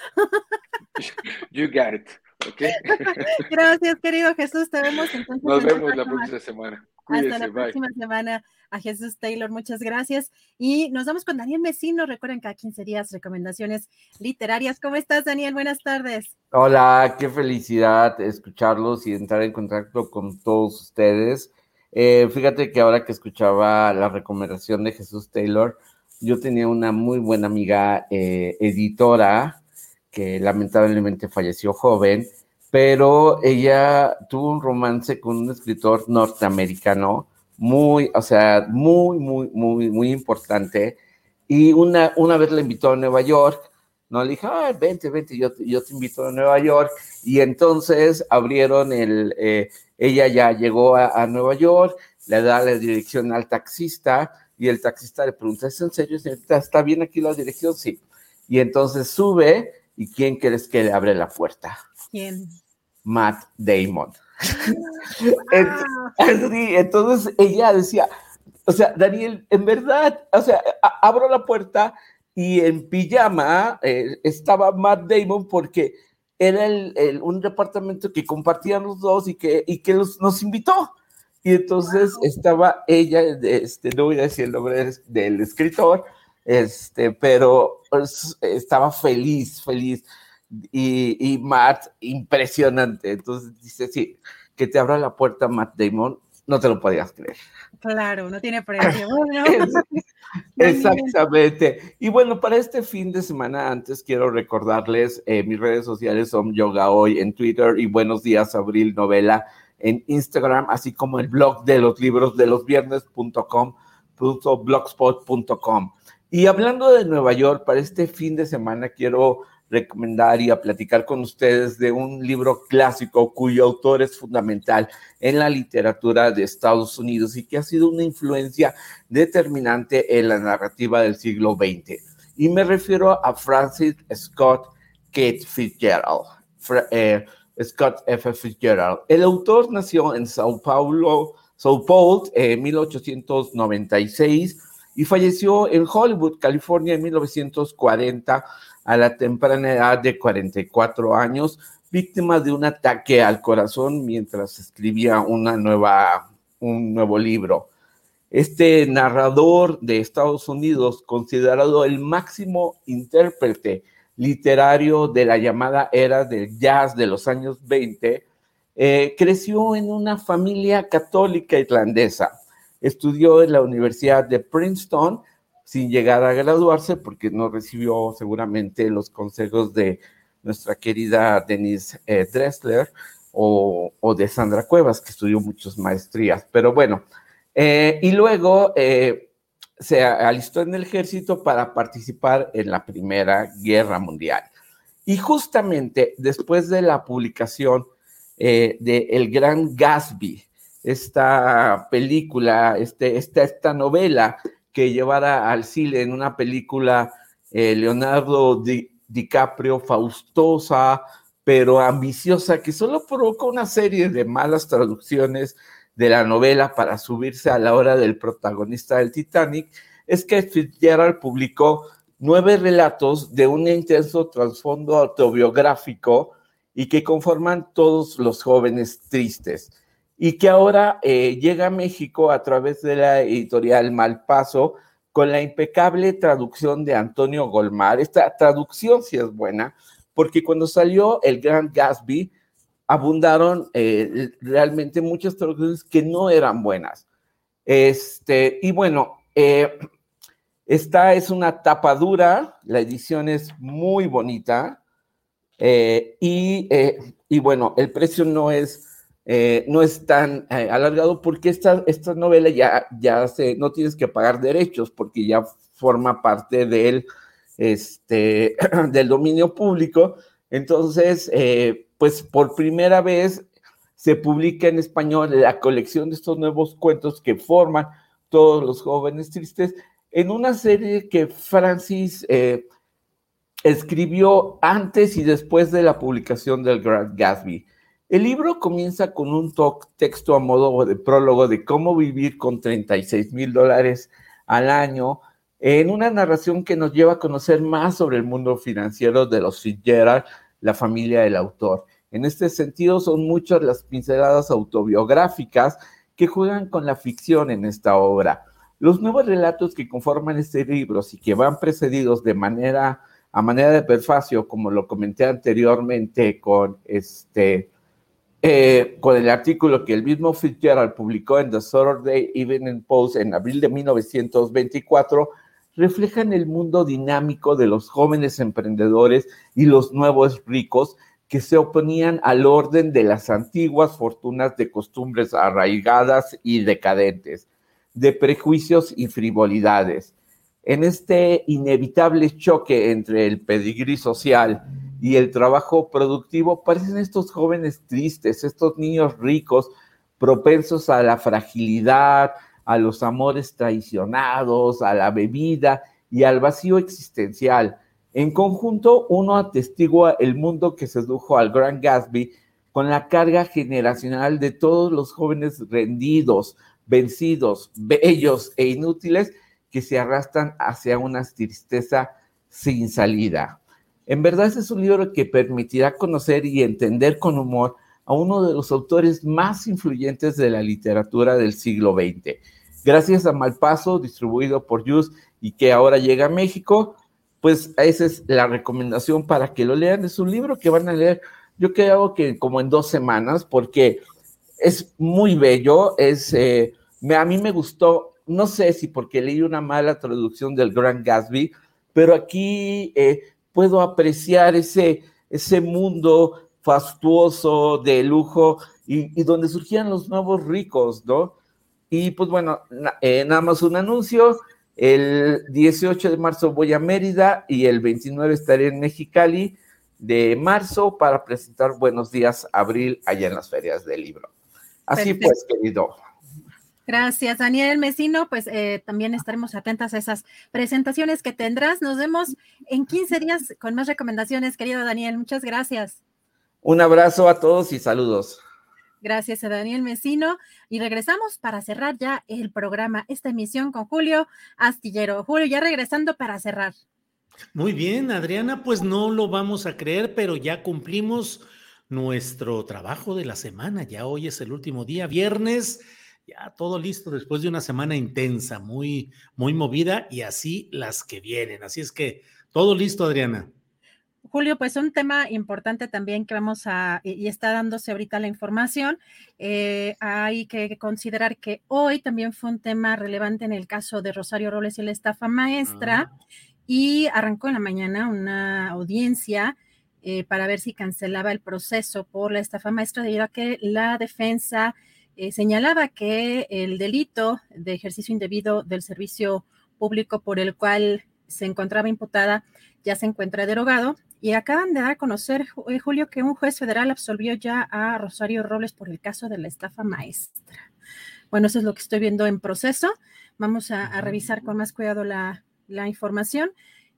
You got it. Okay. Gracias, querido Jesús. Te vemos entonces. Nos vemos la próxima semana. Hasta la próxima semana a Jesús Taylor, muchas gracias. Y nos vamos con Daniel Mesino. Recuerden cada 15 días recomendaciones literarias. ¿Cómo estás, Daniel? Buenas tardes. Hola, qué felicidad escucharlos y entrar en contacto con todos ustedes. Eh, fíjate que ahora que escuchaba la recomendación de Jesús Taylor, yo tenía una muy buena amiga eh, editora que lamentablemente falleció joven, pero ella tuvo un romance con un escritor norteamericano muy, o sea, muy, muy, muy, muy importante. Y una, una vez la invitó a Nueva York No le dije, ah, vente, vente, yo, yo te invito a Nueva York. Y entonces abrieron el, eh, ella ya llegó a, Nueva York, le da la dirección al taxista y el taxista le pregunta, ¿es en serio? ¿Está bien aquí la dirección? Sí. Y entonces sube y ¿quién crees que le abre la puerta? ¿Quién? Matt Damon. entonces ella decía, o sea, Daniel, en verdad, o sea, abro la puerta y en pijama eh, estaba Matt Damon porque era el, un departamento que compartían los dos y que, y que nos invitó. Y entonces estaba ella, este, no voy a decir el nombre del escritor, este, pero pues, estaba feliz, feliz. Y, y, Matt, impresionante. Entonces dice, sí, que te abra la puerta Matt Damon, no te lo podías creer. Claro, no tiene precio. Exactamente. Y bueno, para este fin de semana antes quiero recordarles, eh, mis redes sociales son Yoga Hoy en Twitter y Buenos Días Abril Novela en Instagram, así como el blog de los libros de los viernes.com, blogspot.com. Y hablando de Nueva York, para este fin de semana quiero recomendar y a platicar con ustedes de un libro clásico cuyo autor es fundamental en la literatura de Estados Unidos y que ha sido una influencia determinante en la narrativa del siglo XX. Y me refiero a Francis Scott Kate Fitzgerald. Eh, Scott F. Fitzgerald. El autor nació en Sao Paulo, Sao Paulo en 1896 y falleció en Hollywood, California en 1940 a la temprana edad de 44 años, víctima de un ataque al corazón mientras escribía una nueva, un nuevo libro. Este narrador de Estados Unidos, considerado el máximo intérprete literario de la llamada era del jazz de los años 20, eh, creció en una familia católica irlandesa. Estudió en la Universidad de Princeton sin llegar a graduarse porque no recibió seguramente los consejos de nuestra querida Denise eh, Dressler o, de Sandra Cuevas, que estudió muchas maestrías. Pero bueno, eh, y luego eh, se alistó en el ejército para participar en la Primera Guerra Mundial. Y justamente después de la publicación de El Gran Gatsby, esta película, este, esta, esta novela que llevara al cine en una película eh, Leonardo DiCaprio faustosa, pero ambiciosa, que solo provocó una serie de malas traducciones de la novela para subirse a la hora del protagonista del Titanic, es que Fitzgerald publicó nueve relatos de un intenso trasfondo autobiográfico y que conforman todos los jóvenes tristes y que ahora eh, llega a México a través de la editorial Malpaso con la impecable traducción de Antonio Golmar. Esta traducción sí es buena, porque cuando salió el Gran Gatsby, abundaron eh, realmente muchas traducciones que no eran buenas. Este, y bueno, eh, esta es una tapa dura, la edición es muy bonita, y, y bueno, el precio no es eh, no es tan eh, alargado porque esta, novela ya, ya se, no tienes que pagar derechos porque ya forma parte del, este, del dominio público. Entonces, eh, pues por primera vez se publica en español la colección de estos nuevos cuentos que forman todos los jóvenes tristes en una serie que Francis escribió antes y después de la publicación del Grand Gatsby. El libro comienza con un texto a modo de prólogo de cómo vivir con 36 mil dólares al año, en una narración que nos lleva a conocer más sobre el mundo financiero de los Fitzgerald, la familia del autor. En este sentido, son muchas las pinceladas autobiográficas que juegan con la ficción en esta obra. Los nuevos relatos que conforman este libro y que van precedidos de manera a manera de prefacio, como lo comenté anteriormente con este eh, con el artículo que el mismo Fitzgerald publicó en The Saturday Evening Post en abril de 1924, reflejan el mundo dinámico de los jóvenes emprendedores y los nuevos ricos que se oponían al orden de las antiguas fortunas de costumbres arraigadas y decadentes, de prejuicios y frivolidades. en este inevitable choque entre el pedigrí social y el trabajo productivo, parecen estos jóvenes tristes, estos niños ricos, propensos a la fragilidad, a los amores traicionados, a la bebida y al vacío existencial. En conjunto, uno atestigua el mundo que sedujo al Gran Gatsby con la carga generacional de todos los jóvenes rendidos, vencidos, bellos e inútiles que se arrastran hacia una tristeza sin salida. En verdad, es un libro que permitirá conocer y entender con humor a uno de los autores más influyentes de la literatura del siglo XX. Gracias a Malpaso, distribuido por Jus y que ahora llega a México, pues esa es la recomendación para que lo lean. Es un libro que van a leer, yo creo que como en dos semanas, porque es muy bello, eh, a mí me gustó, no sé si porque leí una mala traducción del Grand Gatsby, pero aquí eh, puedo apreciar ese, ese mundo fastuoso, de lujo, y, donde surgían los nuevos ricos, ¿no? Y pues bueno, eh, nada más un anuncio, el 18 de marzo voy a Mérida y el 29 estaré en Mexicali de marzo para presentar Buenos Días Abril allá en las ferias del libro. Así pues, querido. Gracias, Daniel Mesino. Pues eh, también estaremos atentas a esas presentaciones que tendrás. Nos vemos en 15 días con más recomendaciones, querido Daniel. Muchas gracias. Un abrazo a todos y saludos. Gracias a Daniel Mesino. Y regresamos para cerrar ya el programa, esta emisión con Julio Astillero. Julio, ya regresando para cerrar. Muy bien, Adriana, pues no lo vamos a creer, pero ya cumplimos nuestro trabajo de la semana. Ya hoy es el último día, viernes, ya todo listo después de una semana intensa, muy, muy movida y así las que vienen. Así es que todo listo, Adriana. Julio, pues un tema importante también que vamos a, y está dándose ahorita la información, eh, hay que considerar que hoy también fue un tema relevante en el caso de Rosario Robles y la estafa maestra, ah. y arrancó en la mañana una audiencia eh, para ver si cancelaba el proceso por la estafa maestra debido a que la defensa eh, señalaba que el delito de ejercicio indebido del servicio público por el cual se encontraba imputada ya se encuentra derogado y acaban de dar a conocer, eh, Julio, que un juez federal absolvió ya a Rosario Robles por el caso de la estafa maestra. Bueno, eso es lo que estoy viendo en proceso. Vamos a, revisar con más cuidado la, información,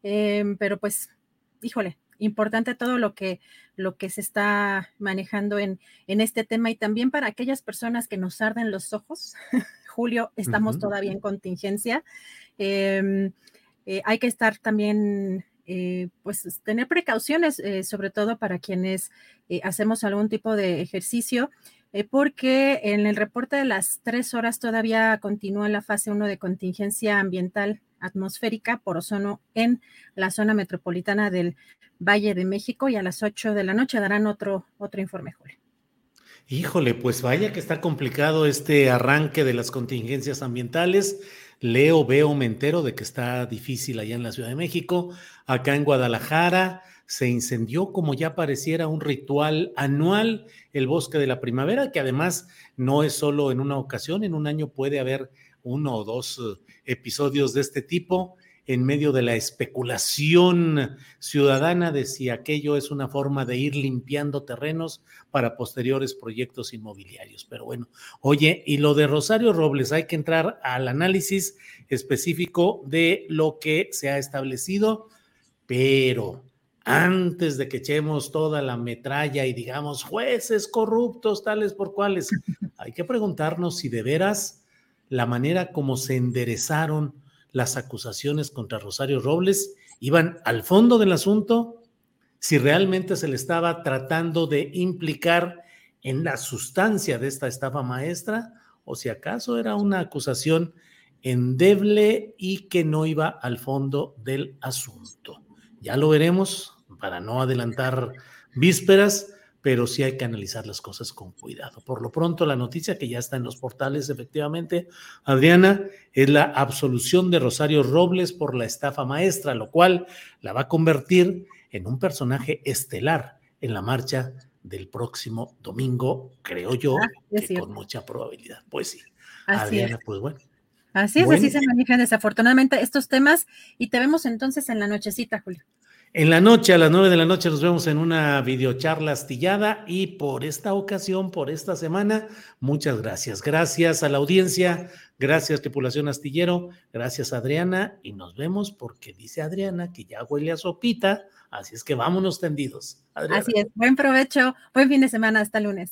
em, pero pues, híjole, importante todo lo que, lo que se está manejando en, en este tema y también para aquellas personas que nos arden los ojos. Julio, estamos todavía en contingencia. Em, eh, hay que estar también eh, pues tener precauciones, eh, sobre todo para quienes eh, hacemos algún tipo de ejercicio, porque en el reporte de las tres horas todavía continúa la fase 1 de contingencia ambiental atmosférica por ozono en la zona metropolitana del Valle de México y a las 8 de la noche darán otro, otro informe, Julio. Híjole, pues vaya que está complicado este arranque de las contingencias ambientales leo, veo, me entero de que está difícil allá en la Ciudad de México. Acá en Guadalajara se incendió como ya pareciera un ritual anual el bosque de la primavera, que además no es solo en una ocasión, en un año puede haber uno o dos eh, episodios de este tipo en medio de la especulación ciudadana de si aquello es una forma de ir limpiando terrenos para posteriores proyectos inmobiliarios. Pero bueno, oye, y lo de Rosario Robles, hay que entrar al análisis específico de lo que se ha establecido, pero antes de que echemos toda la metralla y digamos jueces corruptos, tales por cuales, hay que preguntarnos si de veras la manera como se enderezaron las acusaciones contra Rosario Robles iban al fondo del asunto, si realmente se le estaba tratando de implicar en la sustancia de esta estafa maestra o si acaso era una acusación endeble y que no iba al fondo del asunto. Ya lo veremos para no adelantar vísperas, pero sí hay que analizar las cosas con cuidado. Por lo pronto, la noticia que ya está en los portales, efectivamente, Adriana, es la absolución de Rosario Robles por la estafa maestra, lo cual la va a convertir en un personaje estelar en la marcha del próximo domingo, creo yo, ah, que con mucha probabilidad. Pues sí. Adriana, pues bueno. Así es, así se manejan desafortunadamente estos temas y te vemos entonces en la nochecita, Julio. En la noche, a las nueve de la noche, nos vemos en una videocharla astillada y por esta ocasión, por esta semana, muchas gracias. Gracias a la audiencia, gracias tripulación astillero, gracias Adriana y nos vemos porque dice Adriana que ya huele a sopita, así es que vámonos tendidos. Así es, buen provecho, buen fin de semana, hasta lunes.